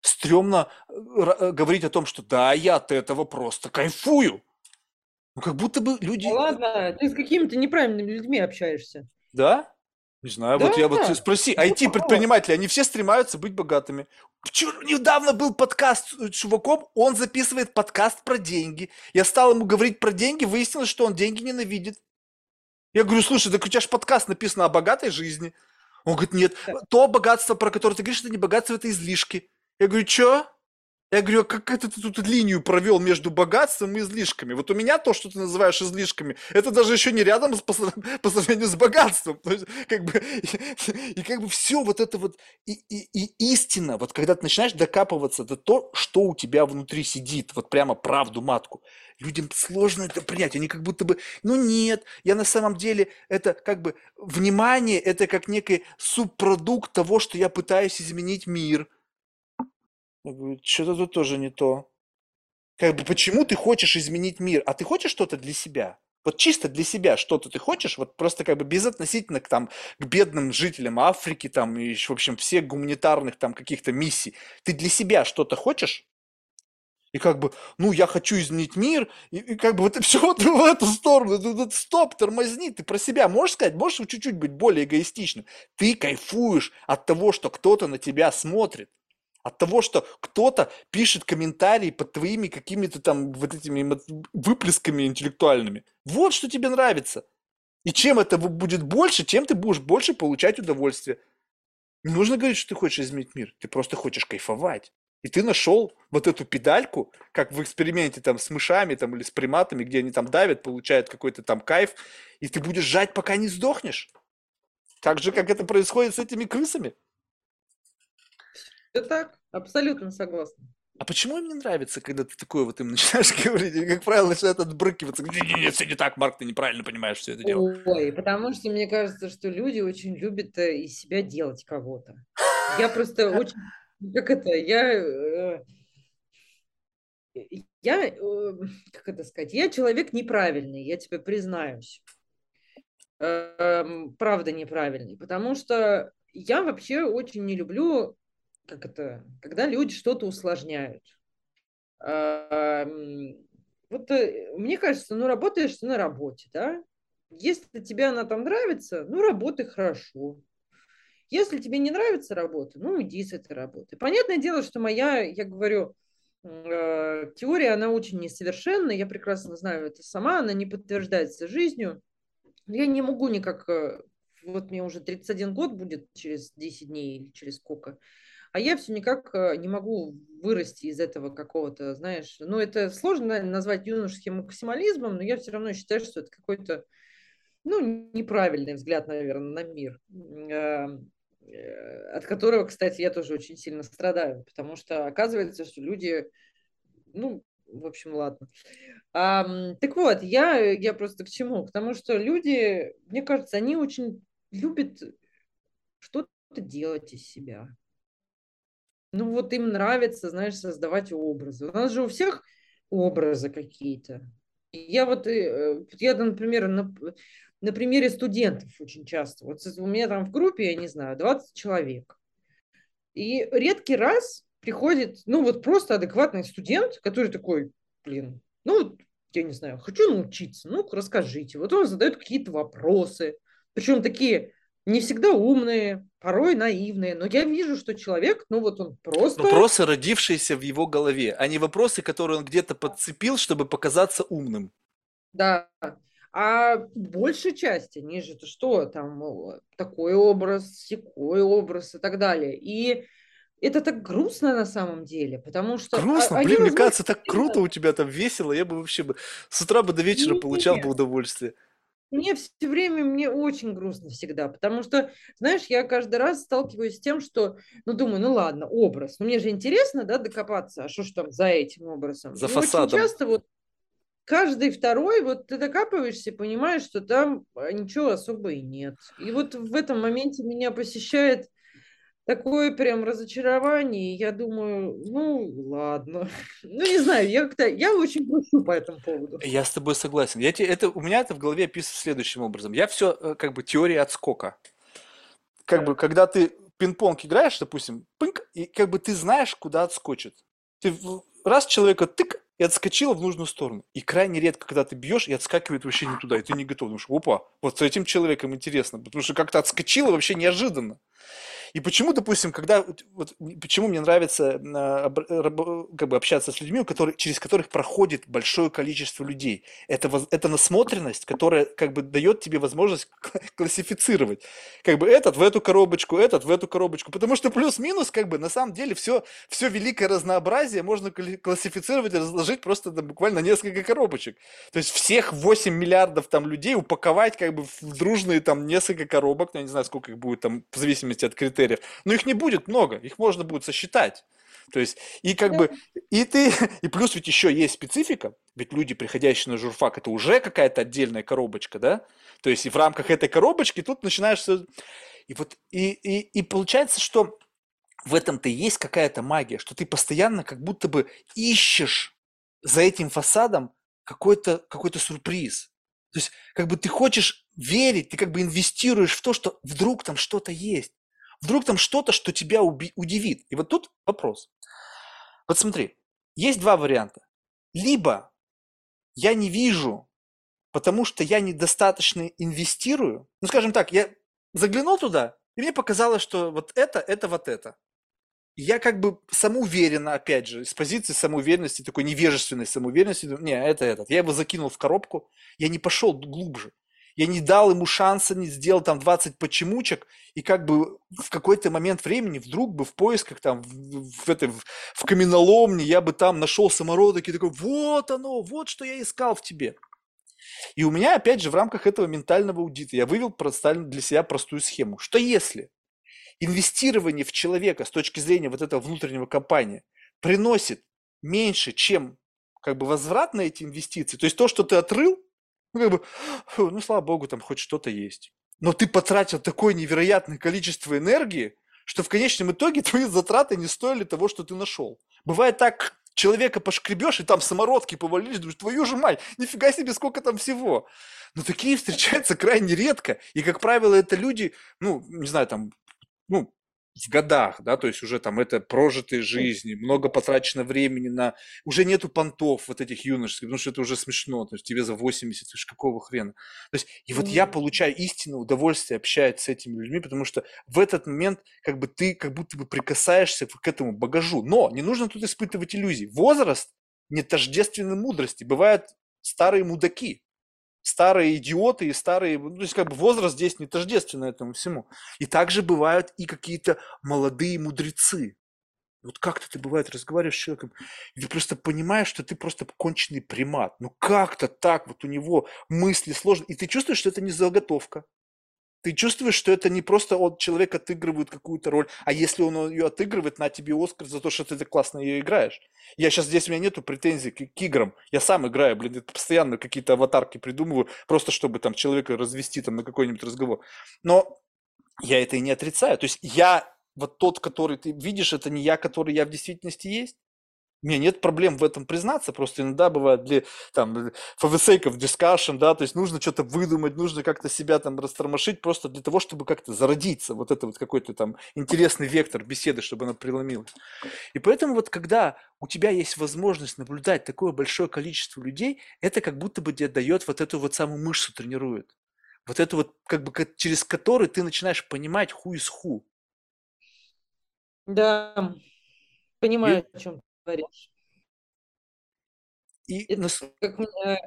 стрёмно э, э, говорить о том, что да, я от этого просто кайфую. Ну, как будто бы люди... Ну, ладно, ты с какими-то неправильными людьми общаешься. Да? Не знаю, да, вот я вот спроси, IT-предприниматели, они все стремаются быть богатыми. Недавно был подкаст с чуваком, он записывает подкаст про деньги. Я стал ему говорить про деньги, выяснилось, что он деньги ненавидит. Я говорю, слушай, так у тебя же подкаст написан о богатой жизни. Он говорит, нет, то богатство, про которое ты говоришь, это не богатство, это излишки. Я говорю, что? Я говорю, а как это ты тут линию провел между богатством и излишками? Вот у меня то, что ты называешь излишками, это даже еще не рядом с, по, по сравнению с богатством. То есть, как бы, и, и как бы все вот это вот, и, и, и истина, вот когда ты начинаешь докапываться до то, что у тебя внутри сидит, вот прямо правду матку, людям сложно это принять. Они как будто бы, ну нет, я на самом деле, это как бы, внимание, это как некий субпродукт того, что я пытаюсь изменить мир – я говорю, что-то тут тоже не то. Как бы, почему ты хочешь изменить мир? А ты хочешь что-то для себя? Вот чисто для себя что-то ты хочешь, вот просто как бы безотносительно к, там, к бедным жителям Африки там и, в общем, всех гуманитарных там каких-то миссий. Ты для себя что-то хочешь? И как бы, ну, я хочу изменить мир, и, и как бы вот все вот в эту сторону, стоп, тормозни, ты про себя можешь сказать, можешь чуть-чуть быть более эгоистичным. Ты кайфуешь от того, что кто-то на тебя смотрит. От того, что кто-то пишет комментарии под твоими какими-то там вот этими выплесками интеллектуальными. Вот что тебе нравится. И чем это будет больше, тем ты будешь больше получать удовольствие. Не нужно говорить, что ты хочешь изменить мир. Ты просто хочешь кайфовать. И ты нашел вот эту педальку, как в эксперименте там с мышами там, или с приматами, где они там давят, получают какой-то там кайф, и ты будешь жать, пока не сдохнешь. Так же, как это происходит с этими крысами. Все так, абсолютно согласна. А почему им не нравится, когда ты такое вот им начинаешь говорить, и, как правило, начинают отбрыкиваться? Нет, нет, все не так, Марк, ты неправильно понимаешь все это дело. Ой, потому что мне кажется, что люди очень любят э, из себя делать кого-то. Я просто очень, как это, я, э, я, э, как это сказать, я человек неправильный, я тебе признаюсь. эм, правда неправильный, потому что я вообще очень не люблю, как это, когда люди что-то усложняют. Эм, вот э, мне кажется, ну работаешь ты на работе, да? Если тебе она там нравится, ну работай хорошо. Если тебе не нравится работа, ну уйди с этой работы. Понятное дело, что моя, я говорю, э, теория, она очень несовершенна, я прекрасно знаю это сама, она не подтверждается жизнью. Я не могу никак, э, вот мне уже 31 год будет через 10 дней или через сколько, а я все никак э, не могу вырасти из этого какого-то, знаешь, ну это сложно назвать юношеским максимализмом, но я все равно считаю, что это какой-то, ну, неправильный взгляд, наверное, на мир, эм, э, от которого, кстати, я тоже очень сильно страдаю, потому что оказывается, что люди, ну, в общем, ладно. А, так вот, я, я просто к чему? К тому, что люди, мне кажется, они очень любят что-то делать из себя. Ну вот им нравится, знаешь, создавать образы. У нас же у всех образы какие-то. Я вот, э, я, например, на, на примере студентов очень часто. Вот у меня там в группе, я не знаю, 20 человек. И редкий раз приходит, ну вот просто адекватный студент, который такой, блин, ну, я не знаю, хочу научиться, ну, расскажите. Вот он задает какие-то вопросы, причем такие не всегда умные, порой наивные, но я вижу, что человек, ну вот он просто... Вопросы, родившиеся в его голове, а не вопросы, которые он где-то подцепил, чтобы показаться умным. Да, а большей части, они же что, там такой образ, секой образ и так далее. И это так грустно на самом деле, потому что... Грустно? Они, Блин, мне кажется, так круто у тебя там весело. Я бы вообще бы с утра бы до вечера Нет. получал бы удовольствие. Мне все время, мне очень грустно всегда, потому что, знаешь, я каждый раз сталкиваюсь с тем, что, ну, думаю, ну ладно, образ, ну мне же интересно, да, докопаться, а что ж там за этим образом? За И фасадом. очень часто вот каждый второй, вот ты докапываешься, понимаешь, что там а, ничего особо и нет. И вот в этом моменте меня посещает такое прям разочарование, я думаю, ну ладно, ну не знаю, я как-то, я очень грущу по этому поводу. Я с тобой согласен. Я те, это, у меня это в голове описано следующим образом. Я все, э, как бы, теория отскока. Как бы, когда ты пинг-понг играешь, допустим, пинг, и как бы ты знаешь, куда отскочит. Ты раз человека тык, и отскочила в нужную сторону. И крайне редко, когда ты бьешь, и отскакивает вообще не туда, и ты не готов. Думаешь, опа, вот с этим человеком интересно, потому что как-то отскочила вообще неожиданно. И почему, допустим, когда вот, почему мне нравится а, как бы общаться с людьми, которые, через которых проходит большое количество людей, это это насмотренность, которая как бы дает тебе возможность классифицировать, как бы этот в эту коробочку, этот в эту коробочку, потому что плюс-минус как бы на самом деле все все великое разнообразие можно классифицировать и разложить просто на буквально несколько коробочек. То есть всех 8 миллиардов там людей упаковать как бы в дружные там несколько коробок, ну, я не знаю, сколько их будет там в зависимости от критериев критериев. Но их не будет много, их можно будет сосчитать. То есть, и как бы, и ты, и плюс ведь еще есть специфика, ведь люди, приходящие на журфак, это уже какая-то отдельная коробочка, да? То есть, и в рамках этой коробочки тут начинаешь... И вот, и, и, и получается, что в этом-то и есть какая-то магия, что ты постоянно как будто бы ищешь за этим фасадом какой-то какой сюрприз. То есть, как бы ты хочешь верить, ты как бы инвестируешь в то, что вдруг там что-то есть. Вдруг там что-то, что тебя удивит. И вот тут вопрос. Вот смотри, есть два варианта. Либо я не вижу, потому что я недостаточно инвестирую. Ну, скажем так, я заглянул туда, и мне показалось, что вот это, это вот это. И я как бы самоуверенно, опять же, с позиции самоуверенности, такой невежественной самоуверенности, не, это этот. Я его закинул в коробку, я не пошел глубже я не дал ему шанса, не сделал там 20 почемучек, и как бы в какой-то момент времени вдруг бы в поисках там в, в, этой, в, в каменоломне я бы там нашел самородок и такой, вот оно, вот что я искал в тебе. И у меня, опять же, в рамках этого ментального аудита я вывел для себя простую схему. Что если инвестирование в человека с точки зрения вот этого внутреннего компания приносит меньше, чем как бы возврат на эти инвестиции, то есть то, что ты отрыл, ну, как бы, фу, ну, слава богу, там хоть что-то есть. Но ты потратил такое невероятное количество энергии, что в конечном итоге твои затраты не стоили того, что ты нашел. Бывает так человека пошкребешь, и там самородки повалились, думаешь, твою же мать, нифига себе, сколько там всего. Но такие встречаются крайне редко. И, как правило, это люди, ну, не знаю, там, ну, в годах, да, то есть уже там это прожитые жизни, много потрачено времени на... Уже нету понтов вот этих юношеских, потому что это уже смешно, то есть тебе за 80, ты какого хрена. То есть, и вот я получаю истинное удовольствие общаясь с этими людьми, потому что в этот момент как бы ты как будто бы прикасаешься к этому багажу. Но не нужно тут испытывать иллюзий. Возраст не тождественный мудрости. Бывают старые мудаки, старые идиоты и старые, ну, то есть как бы возраст здесь не тождественно этому всему. И также бывают и какие-то молодые мудрецы. Вот как-то ты бывает разговариваешь с человеком, и ты просто понимаешь, что ты просто конченый примат. Ну как-то так вот у него мысли сложные, и ты чувствуешь, что это не заготовка. Ты чувствуешь, что это не просто он, человек отыгрывает какую-то роль, а если он ее отыгрывает, на тебе Оскар за то, что ты так классно ее играешь. Я сейчас здесь, у меня нету претензий к, к играм. Я сам играю, блин, это постоянно какие-то аватарки придумываю, просто чтобы там человека развести там на какой-нибудь разговор. Но я это и не отрицаю. То есть я, вот тот, который ты видишь, это не я, который я в действительности есть. У меня нет проблем в этом признаться, просто иногда бывает для, там, for the sake of discussion, да, то есть нужно что-то выдумать, нужно как-то себя там растормошить просто для того, чтобы как-то зародиться, вот это вот какой-то там интересный вектор беседы, чтобы она преломилась. И поэтому вот когда у тебя есть возможность наблюдать такое большое количество людей, это как будто бы тебе дает вот эту вот самую мышцу тренирует. Вот это вот как бы через который ты начинаешь понимать who is who. Да, понимаю, и... о чем говоришь. И Это нас... как меня...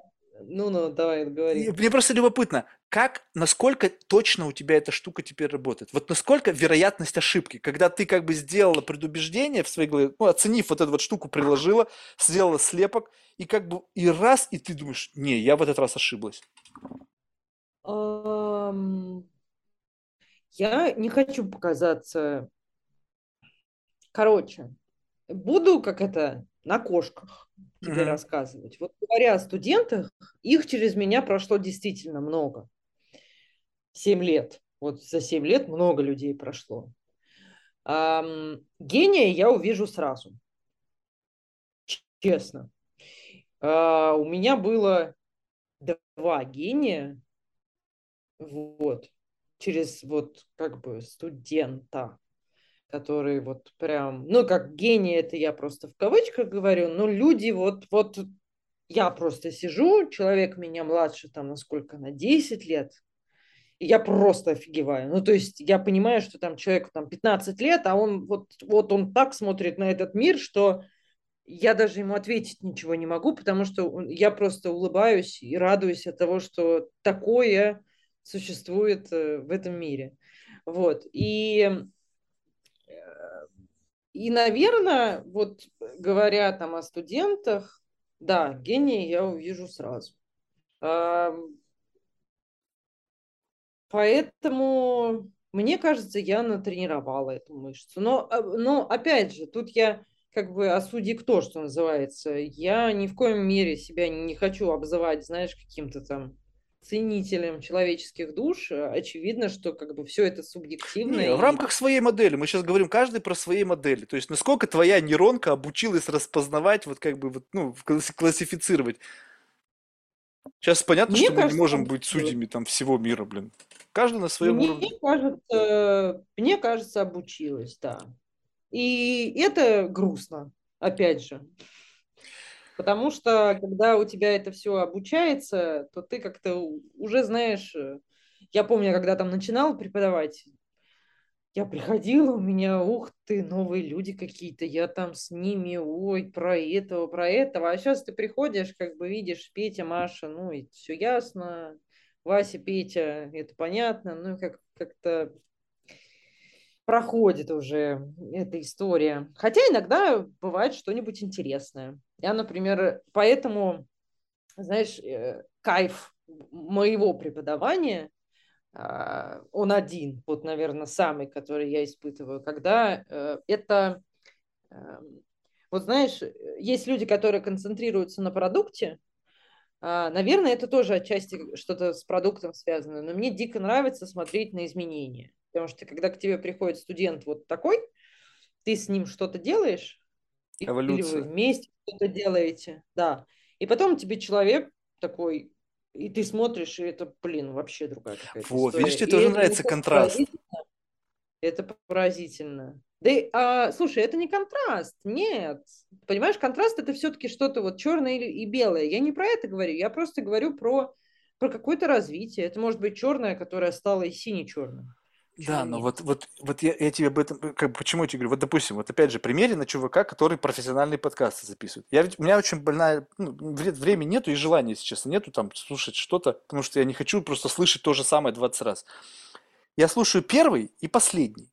Ну, ну, давай, говори. Мне просто любопытно, как, насколько точно у тебя эта штука теперь работает? Вот насколько вероятность ошибки, когда ты как бы сделала предубеждение в своей голове, ну, оценив вот эту вот штуку, приложила, сделала слепок, и как бы и раз, и ты думаешь, не, я в этот раз ошиблась. Я не хочу показаться... Короче, буду, как это, на кошках тебе mm-hmm. рассказывать. Вот говоря о студентах, их через меня прошло действительно много. Семь лет. Вот за семь лет много людей прошло. Эм, гения я увижу сразу. Честно. Э, у меня было два гения. Вот. Через вот как бы студента которые вот прям, ну, как гении, это я просто в кавычках говорю, но люди вот, вот я просто сижу, человек меня младше там на сколько, на 10 лет, и я просто офигеваю. Ну, то есть я понимаю, что там человеку там 15 лет, а он вот, вот он так смотрит на этот мир, что я даже ему ответить ничего не могу, потому что я просто улыбаюсь и радуюсь от того, что такое существует э, в этом мире. Вот. И и, наверное, вот говоря там о студентах, да, гения я увижу сразу. Поэтому, мне кажется, я натренировала эту мышцу. Но, а, но опять же, тут я как бы осуди кто, что называется. Я ни в коем мере себя не хочу обзывать, знаешь, каким-то там ценителем человеческих душ, э, очевидно, что как бы все это субъективно. Не, и... В рамках своей модели, мы сейчас говорим каждый про свои модели, то есть насколько твоя нейронка обучилась распознавать, вот как бы, вот, ну, классифицировать. Сейчас понятно, Мне что кажется, мы не можем быть судьями там всего мира, блин. Каждый на своем мне уровне. Кажется, мне кажется, обучилась, да. И это грустно, опять же. Потому что, когда у тебя это все обучается, то ты как-то уже знаешь... Э, я помню, когда там начинала преподавать, я приходила, у меня, ух ты, новые люди какие-то, я там с ними, ой, про этого, про этого. А сейчас ты приходишь, как бы видишь, Петя, Маша, ну, и все ясно, Вася, Петя, это понятно, ну, как, как-то проходит уже эта история. Хотя иногда бывает что-нибудь интересное. Я, например, поэтому, знаешь, э, кайф моего преподавания, а, он один, вот, наверное, самый, который я испытываю, когда э, это, эм, вот знаешь, есть люди, которые концентрируются на продукте, а, Наверное, это тоже отчасти что-то с продуктом связано, но мне дико нравится смотреть на изменения. Потому что когда к тебе приходит студент вот такой, ты с ним что-то делаешь, Или вы Эволюция. вместе что-то делаете, да. И потом тебе человек такой, и ты смотришь, и это, блин, вообще другая какая-то Вот, история. видишь, тебе тоже нравится контраст. поразительно, это поразительно. Да, а, слушай, это не контраст, нет. Понимаешь, контраст это все-таки что-то вот черное и белое. Я не про это говорю, я просто говорю про, про какое-то развитие. Это может быть черное, которое стало и сине-черным. Да, но нет? вот, вот, вот я, я тебе об этом, э, как, бы, почему я тебе говорю, вот допустим, вот опять же, примере на чувака, который профессиональные подкасты записывает. Я у меня очень больная, ну, вре- времени нету и желания, если честно, нету там слушать что-то, потому что я не хочу просто слышать то же самое 20 раз. Я слушаю первый и последний.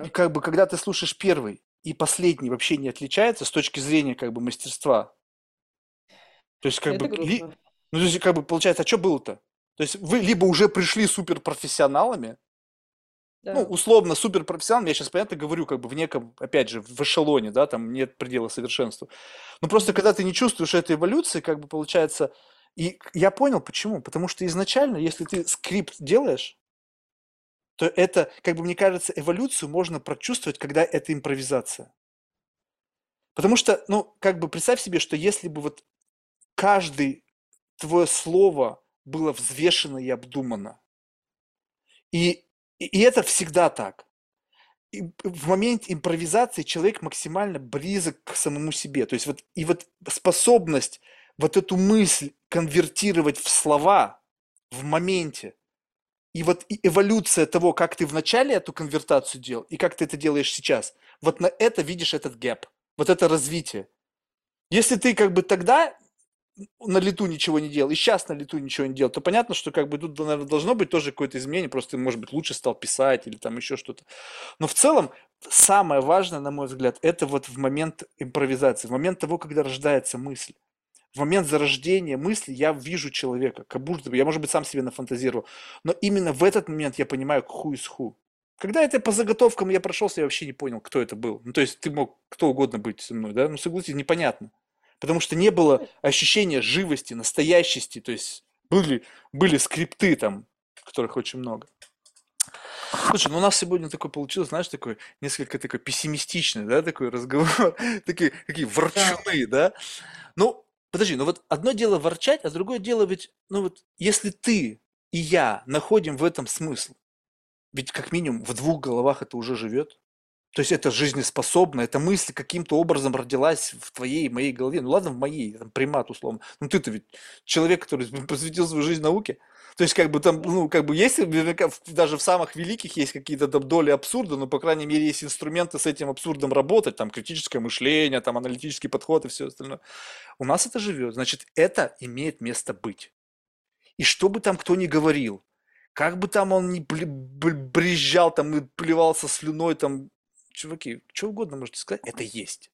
И Так, как бы, когда ты слушаешь первый и последний вообще не отличается с точки зрения как бы мастерства. То есть как это бы, ли- ну, то есть как бы получается, а что было-то? То есть вы либо уже пришли суперпрофессионалами, ну, Да. условно суперпрофессионалами, я сейчас, понятно, говорю, как бы в неком, опять же, в эшелоне, да, там нет предела совершенству. Но просто когда ты не чувствуешь этой эволюции, как бы получается, и я понял почему, потому что изначально, если ты скрипт делаешь, то это, как бы мне кажется, эволюцию можно прочувствовать, когда это импровизация. Потому что, ну, как бы представь себе, что если бы вот каждое твое слово было взвешено и обдумано, и, и это всегда так. И в момент импровизации человек максимально близок к самому себе. То есть вот и вот способность вот эту мысль конвертировать в слова в моменте, и вот и эволюция того, как ты вначале эту конвертацию делал, и как ты это делаешь сейчас, вот на это видишь этот гэп, вот это развитие. Если ты как бы тогда на лету ничего не делал, и сейчас на лету ничего не делал, то понятно, что как бы тут, наверное, должно быть тоже какое-то изменение, просто может быть, лучше стал писать или там еще что-то. Но в целом самое важное, на мой взгляд, это вот в момент импровизации, в момент того, когда рождается мысль. В момент зарождения мысли я вижу человека, как будто бы, я, может быть, сам себе нафантазировал, но именно в этот момент я понимаю, who is who. Когда это по заготовкам я прошелся, я вообще не понял, кто это был. Ну, то есть ты мог кто угодно быть со мной, да? Ну, согласитесь, непонятно. Потому что не было ощущения живости, настоящести. То есть были, были скрипты там, которых очень много. Слушай, ну у нас сегодня такой получилось, знаешь, такой несколько такой пессимистичный, да, такой разговор, такие, какие Да. ворчуны, да. Ну, подожди, ну вот одно дело ворчать, а другое дело ведь, ну вот, если ты и я находим в этом смысл, ведь как минимум в двух головах это уже живет. То есть это жизнеспособно, эта мысль каким-то образом родилась в твоей моей голове. Ну ладно, в моей, там, примат условно. Ну ты-то ведь человек, который посвятил свою жизнь науке. То есть как бы там, ну как бы есть, даже в самых великих есть какие-то там доли абсурда, но по крайней мере есть инструменты с этим абсурдом работать, там критическое мышление, там аналитический подход и все остальное. У нас это живет, значит это имеет место быть. И что бы там кто ни говорил, как бы там он ни брезжал там и плевался слюной, там, чуваки, что угодно можете сказать, это есть.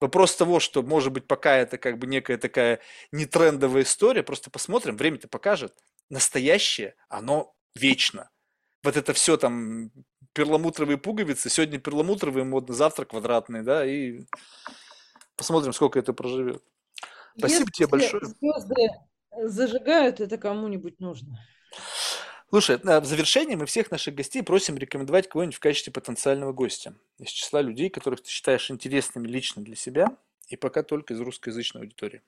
Вопрос того, что, может быть, пока это как бы некая такая нетрендовая история, просто посмотрим, время-то покажет. Настоящее, оно вечно. Вот это все там перламутровые пуговицы, сегодня перламутровые модно, завтра квадратные, да, и посмотрим, сколько это проживет. Спасибо тебе Если большое. звезды зажигают, это кому-нибудь нужно. Слушай, в завершение мы всех наших гостей просим рекомендовать кого-нибудь в качестве потенциального гостя из числа людей, которых ты считаешь интересными лично для себя, и пока только из русскоязычной аудитории.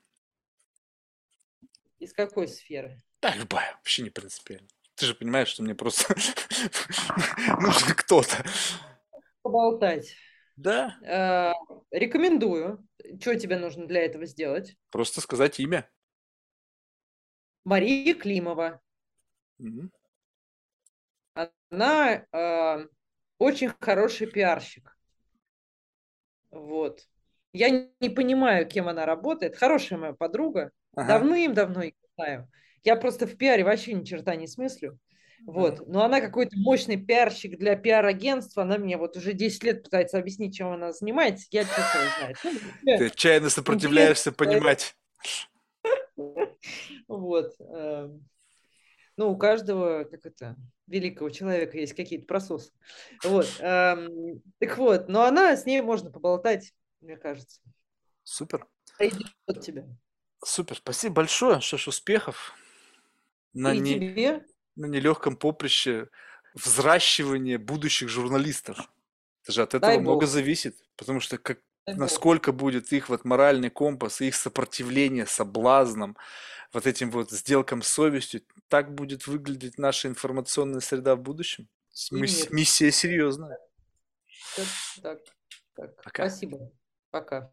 Из какой сферы? Да, любая, вообще не принципиально. Ты же понимаешь, что мне просто нужен кто-то. Поболтать. Да, Э, Рекомендую. Что тебе нужно для этого сделать? просто сказать имя. Мария Климова. Мгм. Она э, очень хороший пиарщик. Вот. Я не понимаю, кем она работает. Хорошая моя подруга. Ага. Давным-давно ее знаю. Я просто в пиаре вообще ни черта не смыслю. Вот. Но она какой-то мощный пиарщик для пиар-агентства. Она мне вот уже 10 лет пытается объяснить, чем она занимается. Я черт его знает. Ну, Ты отчаянно сопротивляешься понимать. Вот. эм, Ну, у каждого, как это, великого человека есть какие-то прососы. Вот. эм, Так вот, но она, с ней можно поболтать, мне кажется. Супер. Пойдет тебя. Супер. Спасибо большое. Что ж, успехов на, И не, тебе. на нелегком поприще взращивания будущих журналистов. Это же от этого Дай много бог. зависит. Потому что как. Насколько будет их вот моральный компас, их сопротивление соблазнам, вот этим вот сделкам с совестью, так будет выглядеть наша информационная среда в будущем. Мисс-. Миссия серьезная. Так, так, так. Пока. Спасибо. Пока.